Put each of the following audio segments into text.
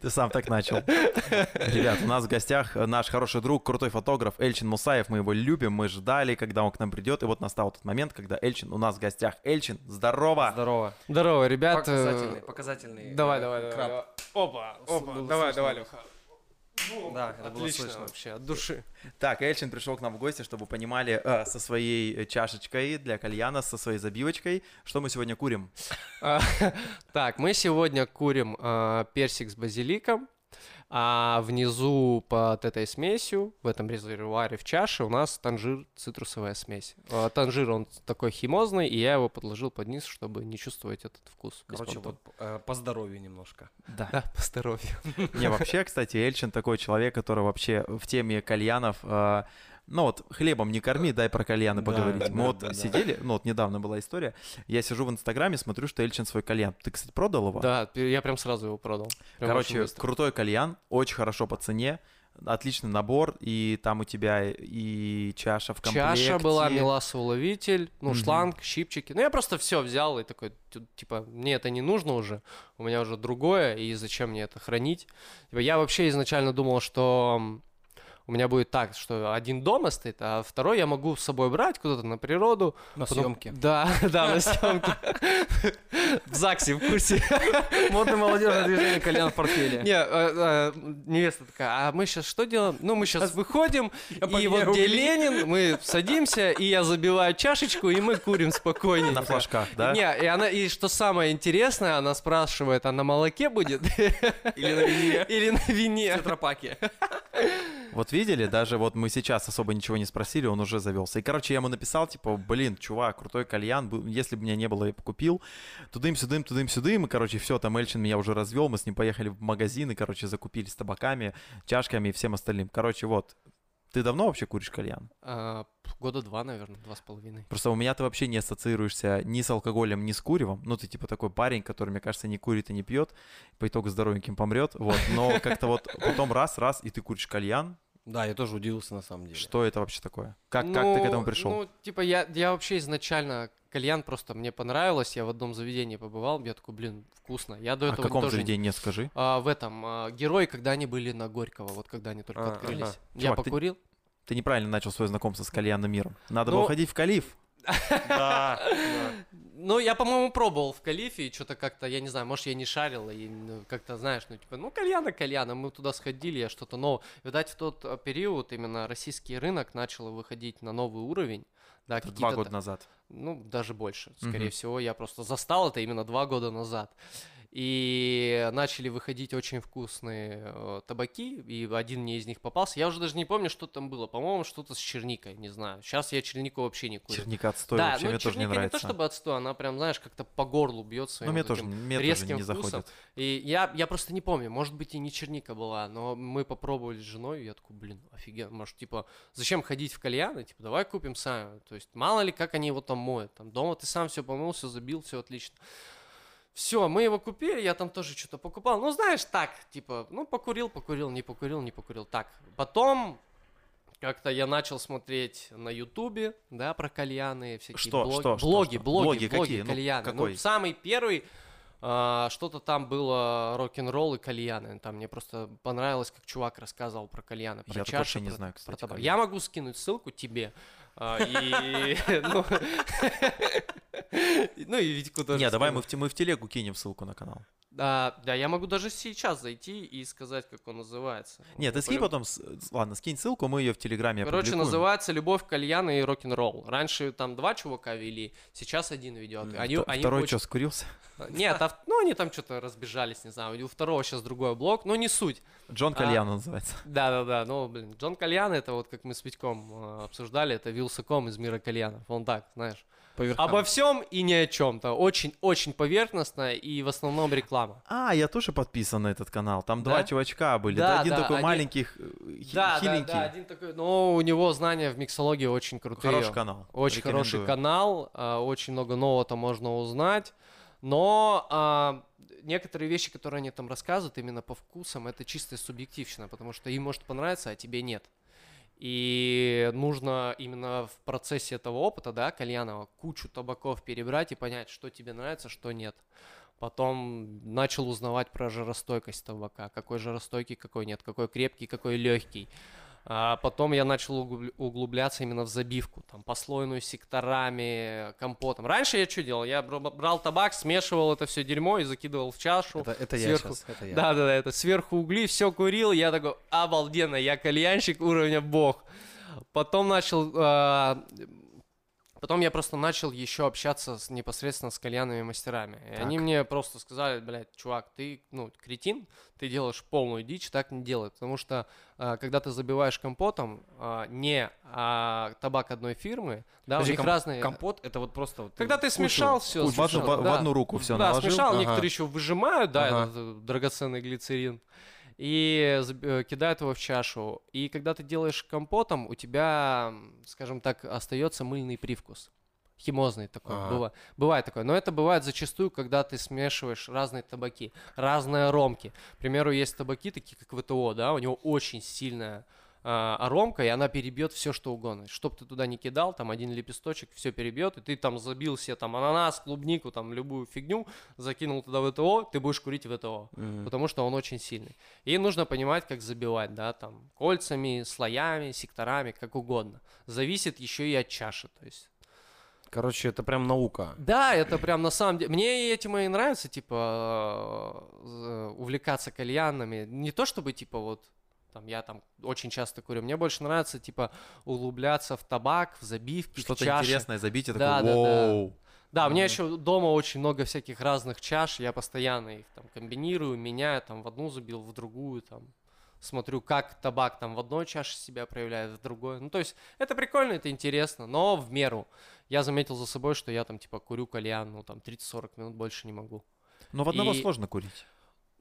Ты сам так начал. Ребят, у нас в гостях наш хороший друг, крутой фотограф Эльчин Мусаев. Мы его любим, мы ждали, когда он к нам придет. И вот настал тот момент, когда Эльчин у нас в гостях. Эльчин, здорово! Здорово. Здорово, ребят. Показательный, показательный. Давай, э, давай, давай. Опа, опа, давай, давай, Леха. Да, это было слышно. вообще, от души. Так, Эльчин пришел к нам в гости, чтобы вы понимали, э, со своей э, чашечкой для кальяна, со своей забивочкой, что мы сегодня курим. А, Так, мы сегодня курим а, персик с базиликом, а внизу под этой смесью, в этом резервуаре в чаше, у нас танжир цитрусовая смесь. А, Танжир, он такой химозный, и я его подложил под низ, чтобы не чувствовать этот вкус. Короче, вот э, по здоровью немножко. Да. Да, по здоровью. Не, вообще, кстати, Эльчин такой человек, который вообще в теме кальянов, э, ну вот, хлебом не корми, дай про кальяны Да, поговорить. да, Мы да, вот да, да. сидели, ну вот недавно была история, я сижу в Инстаграме, смотрю, что Эльчин свой кальян. Ты, кстати, продал его? Да, я прям сразу его продал. Прям Короче, крутой кальян, очень хорошо по цене, отличный набор, и там у тебя и чаша в комплекте. Чаша была, меласоуловитель, ну, Мгм. шланг, щипчики. Ну, я просто все взял и такой, типа, мне это не нужно уже, у меня уже другое, и зачем мне это хранить? Типа, я вообще изначально думал, что у меня будет так, что один дома стоит, а второй я могу с собой брать куда-то на природу. На Потом- съемке. Да, да, на съемке. В ЗАГСе, в курсе. Модное молодежное движение «Кальян в портфеле». Не, э, э, невеста такая, а мы сейчас что делаем? Ну, мы сейчас выходим, и вот где. Ленин, мы садимся, и я забиваю чашечку, и мы курим спокойненько. На флажках, да? Не, и она, и что самое интересное, она спрашивает, а на молоке будет? Или на вине. Или на вине? Тетрапаке. Вот видели, даже вот мы сейчас особо ничего не спросили, он уже завелся. И, короче, я ему написал, типа, блин, чувак, крутой кальян, если бы меня не было, я бы купил. Тудым-сюдым, тудым-сюдым, и, короче, все, там Эльчин меня уже развел, мы с ним поехали в магазин, и, короче, закупили с табаками, чашками и всем остальным. Короче, вот, ты давно вообще куришь кальян? А, Года два, наверное, два с половиной. Просто у меня ты вообще не ассоциируешься ни с алкоголем, ни с куревом. Ну, ты типа такой парень, который, мне кажется, не курит и не пьет, по итогу здоровеньким помрет. Вот. Но как-то вот потом раз-раз, и ты куришь кальян. Да, я тоже удивился на самом деле. Что это вообще такое? Как, как ты к этому пришел? Ну, типа, я, я вообще изначально кальян просто мне понравилось, я в одном заведении побывал, я такой, блин, вкусно. Я до а этого в каком тоже... заведении, скажи? А, в этом, а, герои, когда они были на Горького, вот когда они только А, открылись. ага. Я Чувак, ты- покурил. Ты неправильно начал свое знакомство с кальянным миром. Надо Ну- было ходить в калиф. Да. Ну, я, по-моему, пробовал в Калифе, и что-то как-то, я не знаю, может, я не шарил, и ну, как-то, знаешь, ну, типа, ну, кальяна, кальяна, мы туда сходили, я что-то новое. Видать, в тот э, период именно российский рынок начал выходить на новый уровень, да, Два какие-то года назад. Ну, даже больше, скорее Мгм. всего, я просто застал это именно два года назад. И начали выходить очень вкусные э, табаки, и один мне из них попался. Я уже даже не помню, что там было. По-моему, что-то с черникой, не знаю. Сейчас я чернику вообще не курю. Черника отстой, да, вообще ну мне тоже не черника не, нравится. то чтобы отстой, она прям, знаешь, как-то по горлу бьет своим ну, мне тоже, мне тоже резким не вкусом. заходит. И я, я просто не помню, может быть и не черника была, но мы попробовали с женой, и я такой, блин, офигенно, может, типа, зачем ходить в кальяны, типа, давай купим сами, то есть, мало ли, как они его там моют, там, дома ты сам все помыл, все забил, все отлично. Все, мы его купили, я там тоже что-то покупал. Ну, знаешь, так, типа, ну, покурил, покурил, не покурил, не покурил. Так, потом как-то я начал смотреть на Ютубе, да, про кальяны, всякие Что, блоги. что, что, блоги, что? блоги, Блоги блоги, какие? Ну, кальяны. какой? Ну, самый первый, а, что-то там было рок-н-ролл и кальяны. Там мне просто понравилось, как чувак рассказывал про кальяны, про Я чаши, вообще не про- знаю, про кстати, табак. кальяны. Я могу скинуть ссылку тебе. А, И, ну, ну и Витьку тоже. Не, давай мы в телегу кинем ссылку на канал. Да, да, я могу даже сейчас зайти и сказать, как он называется. Нет, ты скинь потом, ладно, скинь ссылку, мы ее в телеграме Короче, опубликуем. называется «Любовь, кальян и рок-н-ролл». Раньше там два чувака вели, сейчас один ведет. Они, они Второй очень- что, скурился? Нет, а ну они там что-то разбежались, не знаю. У второго сейчас другой блок, но не суть. Джон А. Кальян называется. Да-да-да, ну, блин, Джон Кальян, это вот как мы с Витьком э, обсуждали, это Вилсаком из мира кальянов. Он так, знаешь, По верхам. обо всем и ни о чем-то. Очень-очень поверхностно и в основном реклама. А, я тоже подписан на этот канал. Там два Да? чувачка были. Да, Да, один да, такой они- маленький, Да, да, хиленький. да, один такой, но у него знания в миксологии очень крутые. Хороший канал. Очень хороший канал, а, очень много нового-то можно узнать. Но а, некоторые вещи, которые они там рассказывают именно по вкусам, это чистая субъективщина, потому что им может понравиться, а тебе нет. И нужно именно в процессе этого опыта, да, кальянова, кучу табаков перебрать и понять, что тебе нравится, что нет. Потом начал узнавать про жаростойкость табака, какой жаростойкий, какой нет, какой крепкий, какой легкий. А потом я начал углуб- углубляться именно в забивку, там, послойную секторами, компотом. Раньше я что делал? Я бр- брал табак, смешивал это все дерьмо и закидывал в чашу. Это, это я сверху. сейчас, это я. Да, да, да, это сверху угли, все курил, я такой, обалденно, я кальянщик уровня бог. Потом начал, а, потом я просто начал еще общаться с, непосредственно с кальянными мастерами. И они Так. мне просто сказали, блядь, чувак, ты, ну, кретин, ты делаешь полную дичь, так не делай. Потому что, а, когда ты забиваешь компотом, а, не а, табак одной фирмы, да, Подожди, у них комп- разные... Компот это вот просто вот Когда ты кушал- смешал все, В одну, в- в одну руку все да, наложил. смешал, Ага. некоторые еще выжимают, да, Ага. этот э, драгоценный глицерин, и э, кидают его в чашу. И когда ты делаешь компотом, у тебя, скажем так, остается мыльный привкус. Химозный такой, Ага. быва- бывает такое. Но это бывает зачастую, когда ты смешиваешь разные табаки, разные аромки. К примеру, есть табаки, такие как ВТО, да, у него очень сильная а, аромка, и она перебьет все, что угодно. Чтоб ты туда не кидал, там один лепесточек, все перебьет, и ты там забил себе там ананас, клубнику, там любую фигню, закинул туда ВТО, ты будешь курить ВТО, Мгм. потому что он очень сильный. И нужно понимать, как забивать, да, там, кольцами, слоями, секторами, как угодно. Зависит еще и от чаши, то есть Короче, это прям наука. да, это прям на самом деле. Мне этим и нравится, типа, э, увлекаться кальянами. Не то чтобы, типа, вот там я там очень часто курю. Мне больше нравится, типа, углубляться в табак, в забивки, в Что-то чаши. интересное забить, и Да, такой, да, да. «Воу». Да, у меня еще дома очень много всяких разных чаш. Я постоянно их там комбинирую, меняю, там в одну забил, в другую, там смотрю, как табак там в одной чаше себя проявляет, в другой. Ну, то есть это прикольно, это интересно, но в меру. Я заметил за собой, что я там типа курю кальян, ну там 30-40 минут больше не могу. Но в одного И- сложно курить.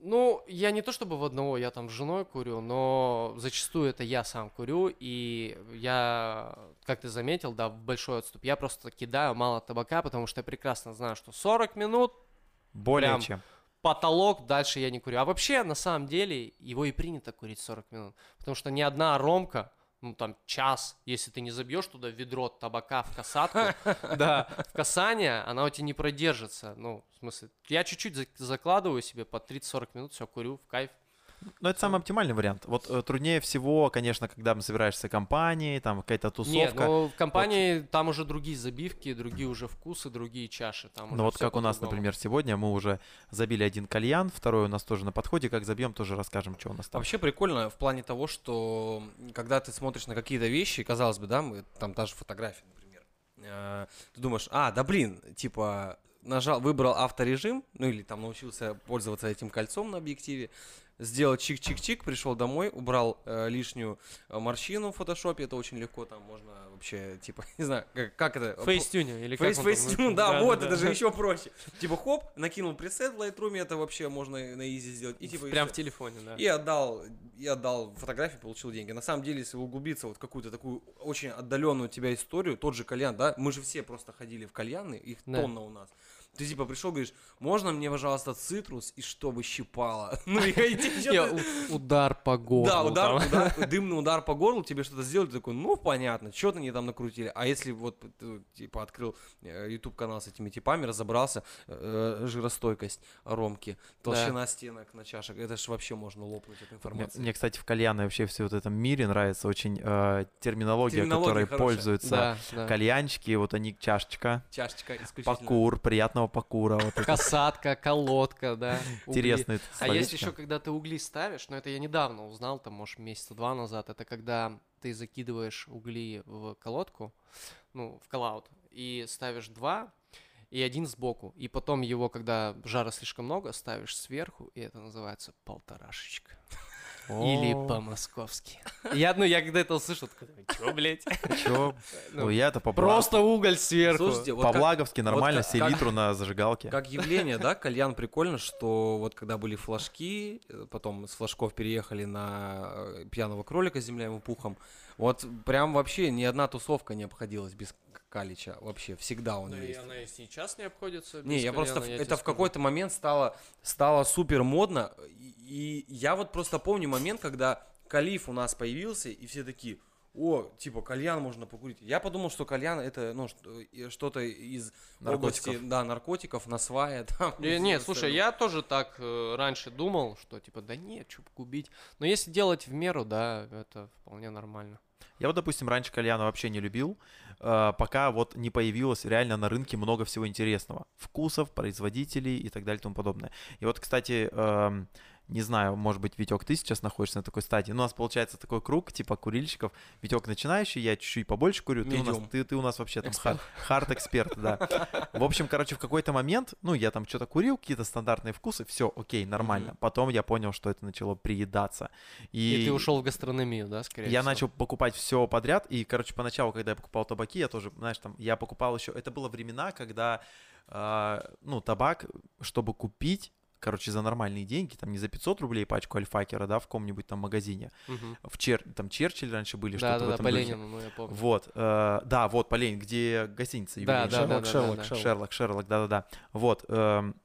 Ну, я не то чтобы в одного, я там с женой курю, но зачастую это я сам курю, и я, как ты заметил, да, в большой отступ, я просто кидаю мало табака, потому что я прекрасно знаю, что 40 минут Более Прям чем. потолок, дальше я не курю. А вообще, на самом деле, его и принято курить 40 минут. Потому что ни одна ромка, ну там час, если ты не забьешь туда ведро табака в касатку, да, в касание, она у тебя не продержится. Ну, в смысле, я чуть-чуть за- закладываю себе по 30-40 минут, все, курю, в кайф. Но это самый оптимальный вариант. Вот э, труднее всего, конечно, когда мы собираешься компанией, там какая-то тусовка. Нет, ну в компании там уже другие забивки, другие уже вкусы, другие чаши. Там Ну вот как у нас, например, сегодня мы уже забили один кальян, второй у нас тоже на подходе. Как забьем, тоже расскажем, что у нас там. Вообще прикольно в плане того, что когда ты смотришь на какие-то вещи, казалось бы, да, мы, там та же фотография, например, э, ты думаешь, а, да блин, типа, нажал, выбрал авторежим, ну или там научился пользоваться этим кольцом на объективе, сделал чик-чик-чик, пришел домой, убрал э, лишнюю э, морщину в фотошопе, это очень легко, там можно вообще, типа, не знаю, как, как это? Facetuning или как Face, там Facetune, называется? да, вот, да. это же еще проще. Типа, хоп, накинул пресет в Lightroom, это вообще можно на easy сделать. И типа, Прям всё. в телефоне, да. И отдал, и отдал фотографии, получил деньги. На самом деле, если углубиться вот в какую-то такую очень отдаленную тебя историю, тот же кальян, да, мы же все просто ходили в кальяны, их Да. тонна у нас. Ты типа пришел, говоришь, можно мне, пожалуйста, цитрус и чтобы щипало? Ну, и удар по горлу. да, удар, дымный удар по горлу, тебе что-то сделали, ты такой, ну, понятно, что-то они там накрутили. А если вот, ты, типа, открыл э, YouTube канал с этими типами, разобрался, э, жиростойкость ромки, толщина стенок на чашах, это же вообще можно лопнуть эту информацию. мне, кстати, в кальяне вообще все вот этом мире нравится очень э, терминология, которой пользуются кальянчики. Вот они чашечка, Чашечка покур, приятного покура. Вот Касатка, колодка, да. угли. интересные А есть еще, когда ты угли ставишь, но это я недавно узнал, там, может, месяца два назад, это когда ты закидываешь угли в колодку, ну, в коллаут, и ставишь два, и один сбоку, и потом его, когда жара слишком много, ставишь сверху, и это называется полторашечка. Или по-московски. Я, ну, я когда это услышал, такой, чё, блядь? чё? Ну, я-то по Просто уголь сверху. Слушайте, вот как- По-благовски нормально, как- как- селитру на зажигалке. Как явление, да, кальян прикольно, что вот когда были флажки, э, потом с флажков переехали на э, пьяного кролика с земляным пухом, вот прям вообще ни одна тусовка не обходилась без к- калича, вообще всегда он и есть. она и сейчас не обходится Не, я просто, я это в какой-то момент стало, стало супер модно, и, и я вот просто помню момент, когда Калиф у нас появился, и все такие, о, типа, кальян можно покурить. Я подумал, что кальян это, ну, что- и что-то из Наркотиков. области, да, наркотиков, на свае, там. И Нет, слушай, я тоже так э, раньше думал, что типа, да нет, что губить. Но если делать в меру, да, это вполне нормально. Я вот, допустим, раньше кальяна вообще не любил, э, пока вот не появилось реально на рынке много всего интересного. Вкусов, производителей и так далее и тому подобное. И вот, кстати, не знаю, может быть, Витек, ты сейчас находишься на такой стадии. У нас получается такой круг, типа курильщиков. Витек начинающий, я чуть-чуть побольше курю. Ты у, нас, ты, ты у нас вообще там хар- хард-эксперт, да. В общем, короче, в какой-то момент, ну, я там что-то курил, какие-то стандартные вкусы, все, окей, нормально. Мгм. Потом я понял, что это начало приедаться. И, ты ушел в гастрономию, да, скорее Я всего? начал покупать все подряд, и, короче, поначалу, когда я покупал табаки, я тоже, знаешь, там, я покупал еще, это было времена, когда, а, ну, табак, чтобы купить, короче, за нормальные деньги, там, не за 500 рублей пачку альфакера, да, в каком-нибудь там магазине, Мгм. в Чер, там, Черчилль раньше были, Да, что-то да, в да, этом по духе. Ленину, ну я помню. Вот, э, да, вот, по Ленину, где гостиница Да, да, да, да, Шерлок, да, да. Шерлок. Шерлок, Шерлок, да-да-да. Вот. эм,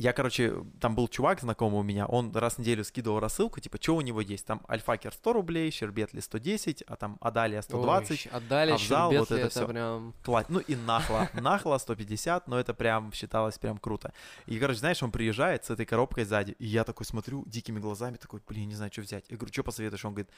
Я, короче, там был чувак знакомый у меня, он раз в неделю скидывал рассылку, типа, что у него есть? Там Альфакер 100 рублей, Щербетли 110, а там Адалия 120, Ой, отдали Авзал, вот это это всё. прям... Кла- Ну и нахла. Нахла 150, но это прям считалось прям круто. И, короче, знаешь, он приезжает с этой коробкой сзади, и я такой смотрю дикими глазами, такой, блин, не знаю, что взять. Я говорю, что посоветуешь? Он говорит,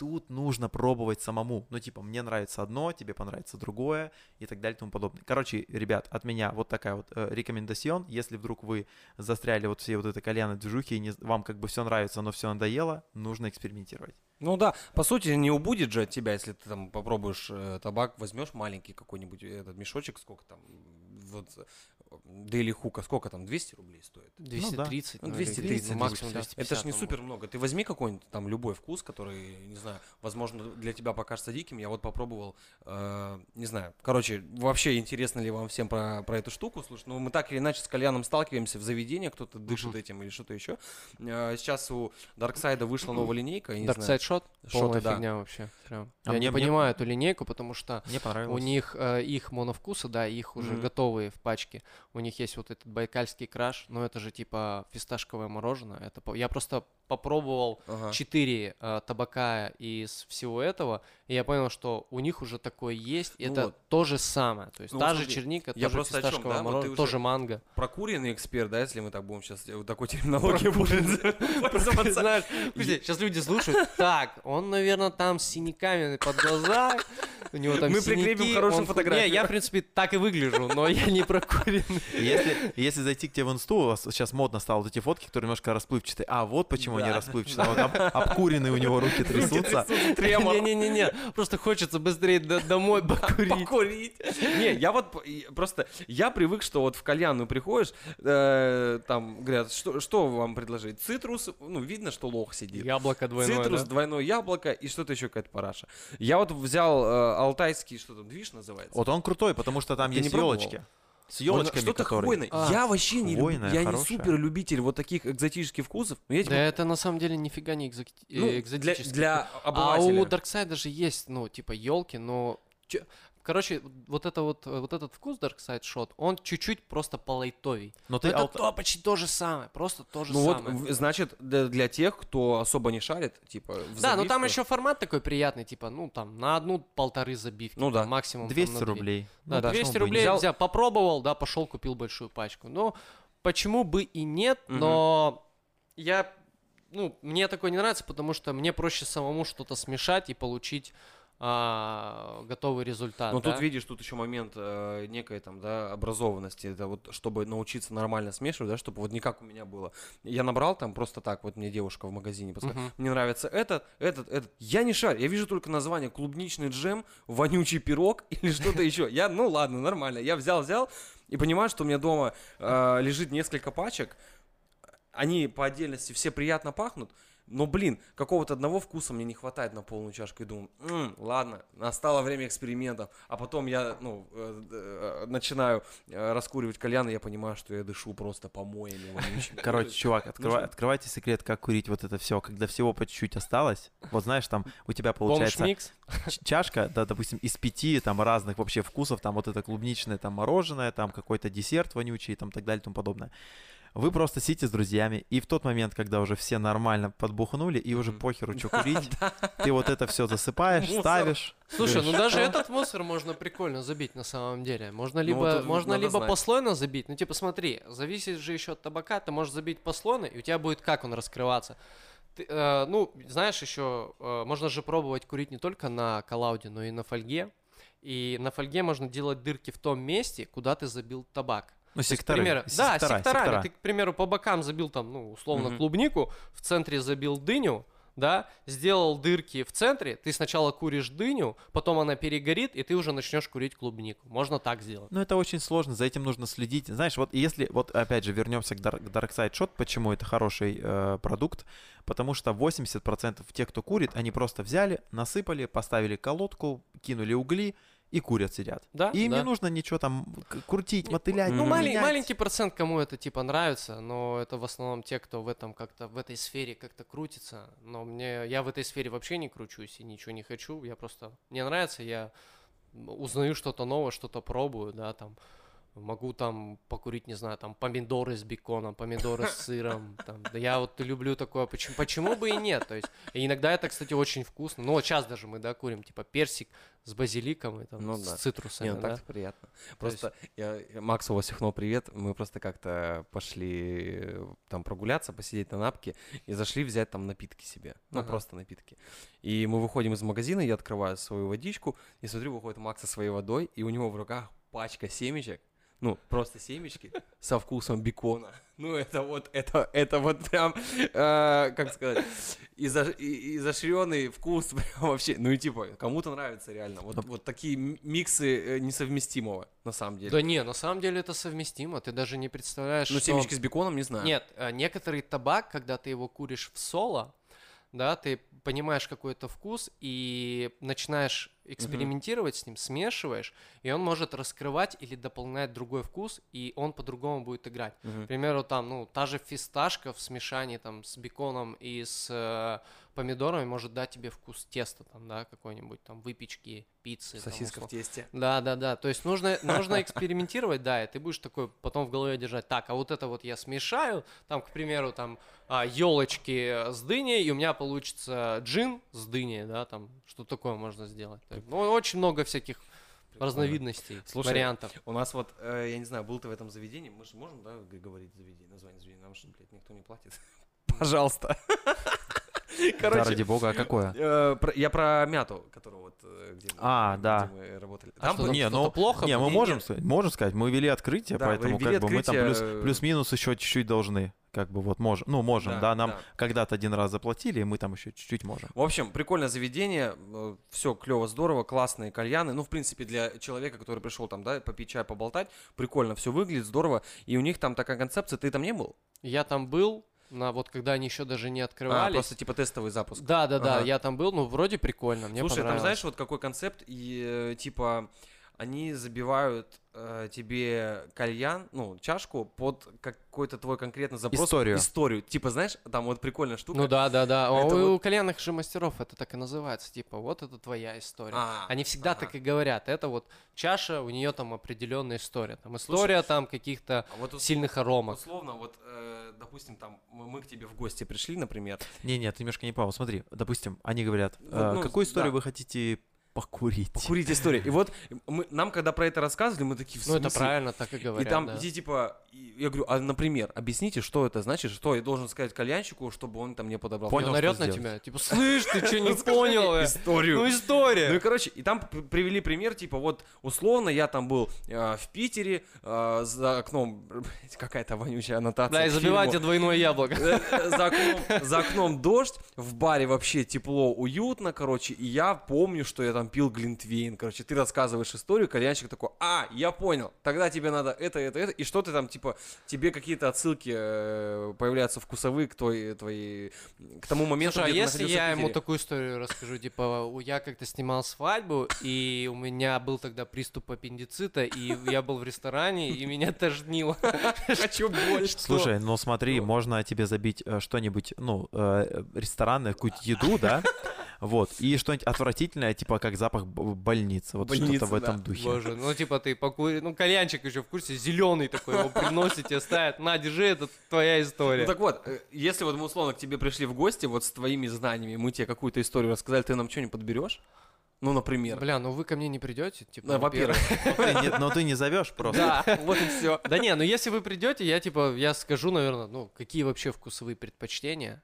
тут нужно пробовать самому. Ну, типа, мне нравится одно, тебе понравится другое и так далее и тому подобное. Короче, ребят, от меня вот такая вот э, рекомендацион. Если вдруг вы застряли вот все вот это кальяны движухи, и не- вам как бы все нравится, но все надоело, нужно экспериментировать. Ну да, по сути, не убудет же от тебя, если ты там попробуешь э, табак, возьмешь маленький какой-нибудь э, этот мешочек, сколько там, вот, Дейли Хука, сколько там, 200 рублей стоит? 230, Ну, ну, 230, или максимум 250. 250. Это ж не супер много. Ты возьми какой-нибудь там любой вкус, который, не знаю, возможно, для тебя покажется диким. Я вот попробовал, э, не знаю. Короче, вообще интересно ли вам всем про, про эту штуку? Слушай, ну мы так или иначе с кальяном сталкиваемся в заведениях, кто-то дышит Мгм. этим или что-то еще. Э, сейчас у Дарксайда вышла новая линейка, я не Dark. Side Shot? Шоты, Полная да. фигня вообще. Прям. А Я мне- не мне- понимаю эту линейку, потому что Мне у них э, их моновкусы, да, их уже Мгм. готовые в пачке. У них есть вот этот байкальский краш, но это же типа фисташковое мороженое. Это по- я просто попробовал Ага. четыре э, табака из всего этого, и я понял, что у них уже такое есть. Ну это вот. то же самое. То есть Ну та вот же смотри, черника, я тоже фисташковое да, вот ты мороженое, уже- тоже манго. Прокуренный эксперт, да, если мы так будем сейчас такой терминологией будем. Знаешь, сейчас люди слушают. Так, он, наверное, там с синяками под глаза. У него там Мы прикрепим синяки, хорошую он- фотографию. Не, я, в принципе, так и выгляжу, но я не прокуренный. Если, если зайти к тебе в инсту, у вас сейчас модно стало вот эти фотки, которые немножко расплывчатые. А, вот почему они Да. расплывчатые. Вот об- обкуренные у него руки трясутся. Не-не-не, просто хочется быстрее до- домой покурить. покурить. Не, я вот просто, я привык, что вот в кальянную приходишь, э, там говорят, что, что вам предложить? Цитрус, ну, видно, что лох сидит. Яблоко двойное, Цитрус, да? двойное яблоко и что-то еще какая-то параша. Я вот взял э, алтайский, что там, движ называется? Вот он крутой, потому что там Ты есть не пробовал? С елочками, Что-то которые... хвойное. А, я вообще не хвойное, я не супер любитель вот таких экзотических вкусов. Но я, типа, Да это на самом деле нифига не экзоти- ну, э, для, экзотический. для А обывателя. у Дарксайда же есть, ну, типа, елки, но... чё- Короче, вот это вот, э, вот этот вкус Dark Side Shot, он чуть-чуть просто полайтовей. Но ты это алт- то, почти то же самое, просто то же Ну вот, самое. в- значит, для, для тех, кто особо не шарит, типа, в Да, но там еще формат такой приятный, типа, ну, там, на одну-полторы забивки. Ну там, да. Максимум там, 200 на две. рублей. Да, Ну да, 200 почему бы и рублей взял- взял, попробовал, да, пошел, купил большую пачку. Ну, почему бы и нет, Мгм. но я, ну, мне такое не нравится, потому что мне проще самому что-то смешать и получить а, готовый результат. Но да. тут видишь, тут еще момент э, некой там, да, образованности. Это вот, чтобы научиться нормально смешивать, да, чтобы вот не как у меня было. Я набрал там просто так, вот мне девушка в магазине подсказала, Мгм. мне нравится этот, этот, этот. Я не шарю, я вижу только название клубничный джем, вонючий пирог или что-то еще. Я, ну ладно, нормально. Я взял, взял и понимаю, что у меня дома э, лежит несколько пачек. Они по отдельности все приятно пахнут. Но, блин, какого-то одного вкуса мне не хватает на полную чашку. И думаю, «М, ладно, настало время экспериментов. А потом я, ну, э, э, начинаю э, раскуривать кальян, и я понимаю, что я дышу просто помоями вонючими. Короче, чувак, открывай- открывайте секрет, как курить вот это все, когда всего по чуть-чуть осталось. Вот знаешь, там у тебя получается чашка, да, допустим, из пяти там разных вообще вкусов, там вот это клубничное, там мороженое, там какой-то десерт вонючий, там так далее и тому подобное. Вы просто сидите с друзьями, и в тот момент, когда уже все нормально подбухнули, и уже похеру, что курить, ты вот это все засыпаешь, ставишь. Слушай, ну даже этот мусор можно прикольно забить на самом деле. Можно Ну, либо, можно либо послойно забить. Ну, типа, смотри, зависит же еще от табака. Ты можешь забить послойно, и у тебя будет как он раскрываться. Ты, э, ну, знаешь, еще э, можно же пробовать курить не только на коллауде, но и на фольге. И на фольге можно делать дырки в том месте, куда ты забил табак. Ну, То есть, секторы. примеру- да, сектора, секторами. сектора. Ты, к примеру, по бокам забил там, ну, условно, Мгм. клубнику, в центре забил дыню, да, сделал дырки в центре, ты сначала куришь дыню, потом она перегорит, и ты уже начнешь курить клубнику. Можно так сделать. Ну, это очень сложно, за этим нужно следить. Знаешь, вот если, вот опять же, вернемся к, Dar- к Dark Side Shot, почему это хороший э, продукт, потому что 80% тех, кто курит, они просто взяли, насыпали, поставили колодку, кинули угли и курят, сидят. Да, И им да. не нужно ничего там крутить, мотылять. Ну, Мгм. малень- маленький процент, кому это типа нравится, но это в основном те, кто в этом как-то, в этой сфере как-то крутится. Но мне, я в этой сфере вообще не кручусь и ничего не хочу. Я просто, мне нравится, я узнаю что-то новое, что-то пробую, да, там. Могу там покурить, не знаю, там помидоры с беконом, помидоры с сыром. Там. Да я вот люблю такое, почему, почему бы и нет? То есть, иногда это, кстати, очень вкусно. Ну, вот сейчас даже мы, да, курим, типа персик с базиликом и там, Ну с да. цитрусами, Не, ну да. так приятно. Просто я, я Максу Васюхно привет. Мы просто как-то пошли э, там прогуляться, посидеть на напке и зашли взять там напитки себе. Ну, Ага. просто напитки. И мы выходим из магазина, я открываю свою водичку и смотрю, выходит Макс со своей водой, и у него в руках пачка семечек. Ну, просто семечки со вкусом бекона. Ну, это вот, это, это вот прям, э, как сказать, изо- и- изощренный вкус прям вообще. Ну и типа, кому-то нравится реально. Вот, вот такие миксы э, несовместимого, на самом деле. Да не, на самом деле это совместимо. Ты даже не представляешь, Ну, что... семечки с беконом, не знаю. Нет, э, некоторый табак, когда ты его куришь в соло, да, ты понимаешь какой-то вкус и начинаешь экспериментировать с ним, смешиваешь, и он может раскрывать или дополнять другой вкус, и он по-другому будет играть. Мгм. К примеру, там, ну, та же фисташка в смешании там с беконом и с э, помидорами может дать тебе вкус теста, там, да, какой-нибудь там выпечки, пиццы. там, Сосиска в условно. тесте. Да, да, да. То есть нужно, нужно экспериментировать, да, и ты будешь такой потом в голове держать. Так, а вот это вот я смешаю, там, к примеру, там елочки с дыней, и у меня получится джин с дыней, да, там, что такое можно сделать. Так, Ну, очень много всяких разновидностей, Слушай, вариантов. У нас вот, э, я не знаю, был ты в этом заведении, мы же можем, да, говорить заведение, название заведения, нам же, блядь, никто не платит. Пожалуйста. Да, Короче, ради бога, а какое? э, про- я про мяту, которую вот, э, где мы- А, где да. мы работали. А что, был- не, что-то ну, плохо Не, мы Не, можем нет. сказать, можем сказать, мы вели открытие, Да, поэтому вели как бы мы там плюс, открытие, э, плюс-минус еще чуть-чуть должны. Как бы вот можем, ну можем, Да, да, нам да. когда-то один раз заплатили, и мы там еще чуть-чуть можем. В общем, прикольное заведение, все клево, здорово, классные кальяны. Ну, в принципе, для человека, который пришел там, да, попить чай, поболтать, прикольно, все выглядит здорово. И у них там такая концепция, ты там не был? Я там был, на вот когда они еще даже не А, открывались. просто типа тестовый запуск. Да, да, да, Ага. я там был, ну, вроде прикольно, мне Слушай, там знаешь, вот какой концепт, и э, типа они забивают э, тебе кальян, ну, чашку под какой-то твой конкретный запрос. Историю. Историю. Типа, знаешь, там вот прикольная штука. Ну да, да, да. Это у, вот- у кальянных же мастеров это так и называется. Типа, вот это твоя история. А, Они всегда ага. так и говорят. Это вот чаша, у нее там определенная история. Там история там каких-то А вот ус- сильных аромок. условно, вот, э, допустим, там мы мы к тебе в гости пришли, например, Не, нет, ты немножко не понял. Смотри, допустим, они говорят, Ну, «Э, ну, какую историю да. вы хотите покурить? покурить историю. И вот мы, нам, когда про это рассказывали, мы такие, в Ну, это смысле? правильно так и говорят. И там, да. иди, типа, и я говорю, а, например, объясните, что это значит, что я должен сказать кальянщику, чтобы он там не подобрал. Понял, орёт на тебя. Типа, слышь, ты что, не понял? э? историю. Ну, история. Ну и короче, и там привели пример, типа вот условно я там был э, в Питере, э, за окном какая-то вонючая аннотация. Да, и забивайте двойное яблоко. За окном, за окном дождь, в баре вообще тепло, уютно, короче, и я помню, что я там пил глинтвейн, короче, ты рассказываешь историю, кальянщик такой, а, я понял, тогда тебе надо это, это, это, и что ты там, типа, тебе какие-то отсылки э, появляются вкусовые к твоей, твоей, к тому моменту, Слушай, а где ты если я ему такую историю расскажу, типа, у- я как-то снимал свадьбу, и у меня был тогда приступ аппендицита, и я был в ресторане, и меня тошнило. Хочу больше. Слушай, ну смотри, можно тебе забить э, что-нибудь, ну, э, ресторанное, какую-то еду, да, Вот. И что-нибудь отвратительное, типа как запах больницы. Вот что-то в этом да. духе. Боже, ну типа ты покури, ну кальянчик еще в курсе, зеленый такой, его приносит, тебе ставят, на, держи, это твоя история. Ну так вот, э, если вот мы условно к тебе пришли в гости вот с твоими знаниями, мы тебе какую-то историю рассказали, ты нам что-нибудь подберешь? Ну, например. Бля, ну вы ко мне не придете, типа, Ну, во-первых. Но ты не- Но ты не зовешь просто. Да. Вот и все. Да не, ну если вы придете, я типа, я скажу, наверное, ну, какие вообще вкусовые предпочтения.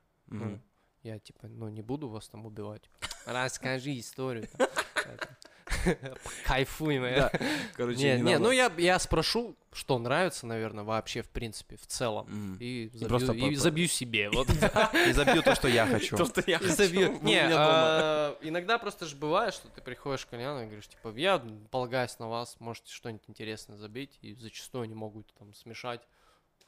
Я типа, ну, не буду вас там убивать. Расскажи историю. Кайфуй, моя. Короче, Не, не, ну я, я спрошу, что нравится, наверное, вообще, в принципе, в целом. И забью, просто и забью себе. Вот. И забью то, что я хочу. То, что я хочу, забью. Не, а, иногда просто же бывает, что ты приходишь к кальяну и говоришь, типа, я полагаюсь на вас, можете что-нибудь интересное забить, и зачастую они могут там смешать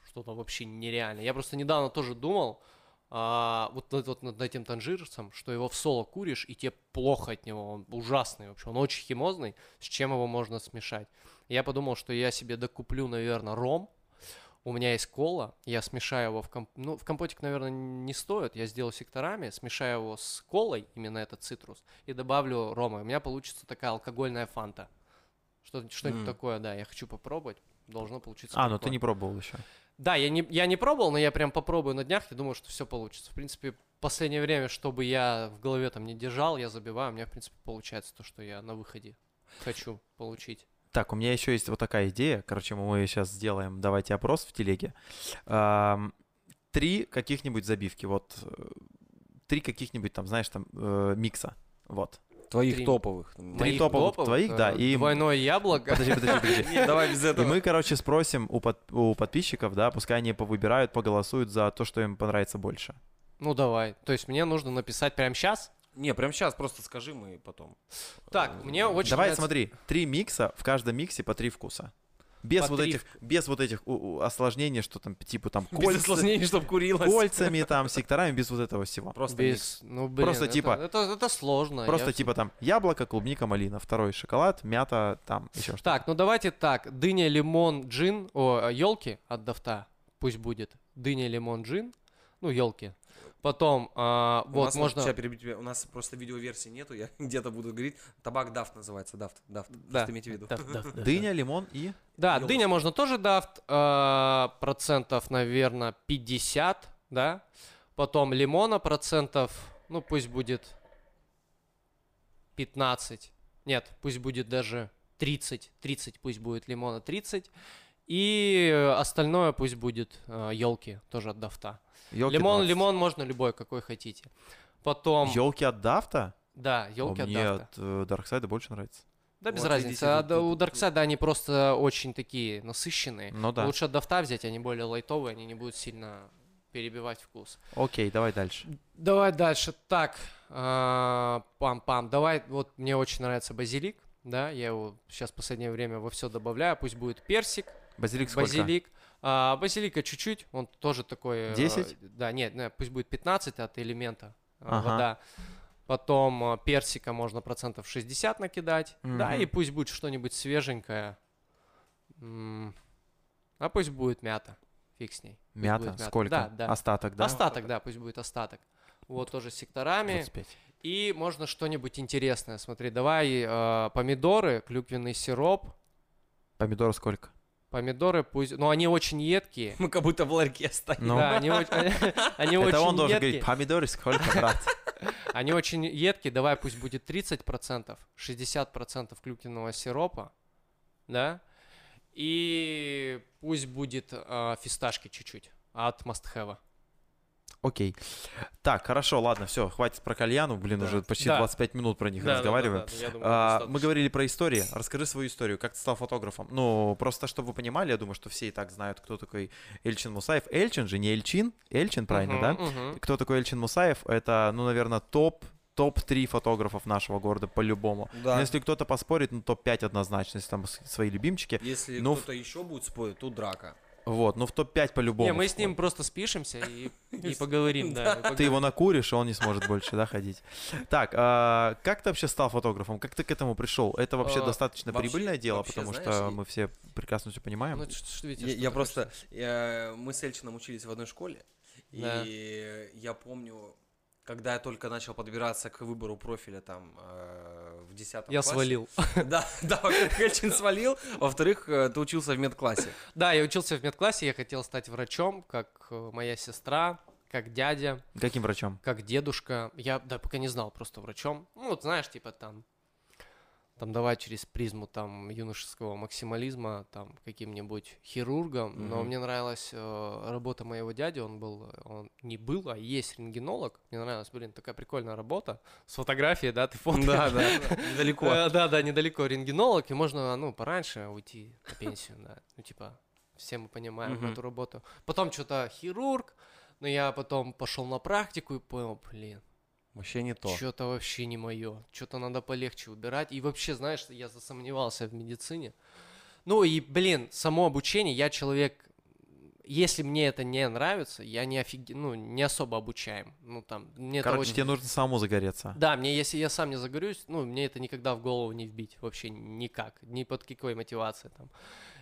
что-то вообще нереальное. Я просто недавно тоже думал, а, вот, над- вот над этим танжирцем, что его в соло куришь, и тебе плохо от него, он ужасный вообще, он очень химозный, с чем его можно смешать. Я подумал, что я себе докуплю, наверное, ром, у меня есть кола, я смешаю его в комп... Ну, в компотик, наверное, не стоит, я сделаю секторами, смешаю его с колой, именно этот цитрус, и добавлю рома. У меня получится такая алкогольная фанта. Что- Что-нибудь М. такое, да, я хочу попробовать. Должно получиться. А, ну ты прикольно. не пробовал еще. Да, я не, я не пробовал, но я прям попробую на днях, я думаю, что все получится. В принципе, последнее время, чтобы я в голове там не держал, я забиваю, у меня, в принципе, получается то, что я на выходе хочу получить. Так, у меня еще есть вот такая идея. Короче, мы сейчас сделаем, давайте опрос в телеге. Три каких-нибудь забивки, вот э, три каких-нибудь там, знаешь, там э, микса, вот. Твоих Три- топовых. Три Моих топовых твоих, да, и- Двойное яблоко. Подожди, подожди, подожди. Давай без И этого. мы, короче, спросим у, под- у подписчиков, да, пускай они повыбирают, поголосуют за то, что им понравится больше. Ну давай. То есть мне нужно написать прямо сейчас? Не, прям сейчас просто скажи, мы потом. Так, Э, мне очень Давай, нравится- смотри, три микса, в каждом миксе по три вкуса. Без По вот три этих, без вот этих у- у- осложнений, что там, типа там Без кольца- осложнений, чтобы курилось. кольцами, там, секторами, без вот этого всего. Просто. Без, ну, блин, Просто это- типа- Это, это сложно. Просто я- типа там яблоко, клубника, малина. Второй шоколад, мята, там еще что-то. Так, ну давайте так. Дыня, лимон, джин. О, елки от Дафта. Пусть будет. Дыня, лимон, джин. Ну, елки. Потом, а, У вот, нас, можно... Сейчас перебью тебя. У нас просто видеоверсии нету, я где-то буду говорить. Табак Дафт называется, Дафт, Дафт. Да. Просто имейте в виду. Дафт, дафт, дафт. Дыня, лимон и... Да, Ёлочки. дыня можно тоже дафт. а, процентов, наверное, 50, да. Потом лимона процентов, ну, пусть будет 15. Нет, пусть будет даже 30. 30 пусть будет лимона 30. И э, остальное пусть будет елки, тоже от дафта. Ёлки лимон, 20. лимон можно любой, какой хотите. Потом, Ёлки от Дафта? да, елки от Мне дафта. от э, Дарксайда больше нравится. Да, без Вот разницы. А тут- у Дарксайда они просто очень такие насыщенные. Ну да. Лучше от дафта взять, они более лайтовые, они не будут сильно перебивать вкус. Окей, давай дальше. Давай дальше. Так, пам-пам. Давай, вот мне очень нравится базилик, да, я его сейчас в последнее время во все добавляю. Пусть будет персик, Базилик сколько? базилик. А, базилика чуть-чуть, он тоже такой... э, 10? да, нет, не, пусть будет 15 от элемента э, Ага. вода. Потом э, персика можно процентов 60 накидать. Да, Мгм. и пусть будет что-нибудь свеженькое. А пусть будет мята. Фиг с ней. Пусть Мята? мята. Сколько? Да, да. Остаток, да? Остаток, да, пусть будет остаток. Вот тоже с секторами. 25. И можно что-нибудь интересное. Смотри, давай э, помидоры, клюквенный сироп. Помидор сколько? Помидоры пусть... Ну, они очень едкие. Мы как будто в ларьке стоим. Ну. Да, они, очень- они очень Это он должен едкие. говорить, помидоры сколько, брат? Они очень едкие. Давай пусть будет 30%, 60% клюквенного сиропа, да? И пусть будет э, фисташки чуть-чуть от Must Have. Окей. Так, хорошо, ладно, все, хватит про кальяну. Блин, Да. уже почти Да. 25 минут про них разговариваем. А, мы говорили про истории. Расскажи свою историю. Как ты стал фотографом? Ну, просто чтобы вы понимали, я думаю, что все и так знают, кто такой Эльчин Мусаев. Эльчин же, не Эльчин. Эльчин, правильно, да? Кто такой Эльчин Мусаев? Это, ну, наверное, топ топ-3 фотографов нашего города по-любому. Да. Но если кто-то поспорит, ну топ-5 однозначно, если там свои любимчики. Если Ну, в- кто-то еще будет спорить, тут драка. Вот, ну в топ-5 по-любому. Не, мы с ним просто спишемся и, и поговорим, да. Ты поговорим. его накуришь, и он не сможет больше, да, ходить. Так, а как ты вообще стал фотографом? Как ты к этому пришел? Это вообще А, достаточно вообще- прибыльное дело, вообще, потому знаешь, что и- мы все прекрасно все понимаем. Ну, что- что, Витя, Я, просто... мы с Эльчином учились в одной школе. Да. И я помню, когда я только начал подбираться к выбору профиля там э, в 10 Я классе. свалил. Да, да, во-первых, Эльчин свалил, во-вторых, э, ты учился в медклассе. Да, я учился в медклассе, я хотел стать врачом, как э, моя сестра, как дядя, Каким врачом? как дедушка. Я, да, пока не знал, просто врачом. Ну, вот знаешь, типа там, там давай через призму там юношеского максимализма, там каким-нибудь хирургом. Но Мгм. мне нравилась э, работа моего дяди, он был, он не был, а есть рентгенолог. Мне нравилась, блин, такая прикольная работа с фотографией, да, ты фото. Да, да, недалеко. Э, Да, да, недалеко рентгенолог, и можно, ну, пораньше уйти на пенсию, да. Ну, типа, все мы понимаем эту работу. Потом что-то хирург, но я потом пошел на практику и понял, блин, Вообще не то. что-то вообще не мое, что-то надо полегче убирать. И вообще, знаешь, я засомневался в медицине. Ну и, блин, само обучение, я человек, если мне это не нравится, я не офиг... ну, не особо обучаем. Ну, там, мне Короче, очень- тебе нужно самому загореться. да, мне если я сам не загорюсь, ну, мне это никогда в голову не вбить, вообще никак, ни под какой мотивацией там.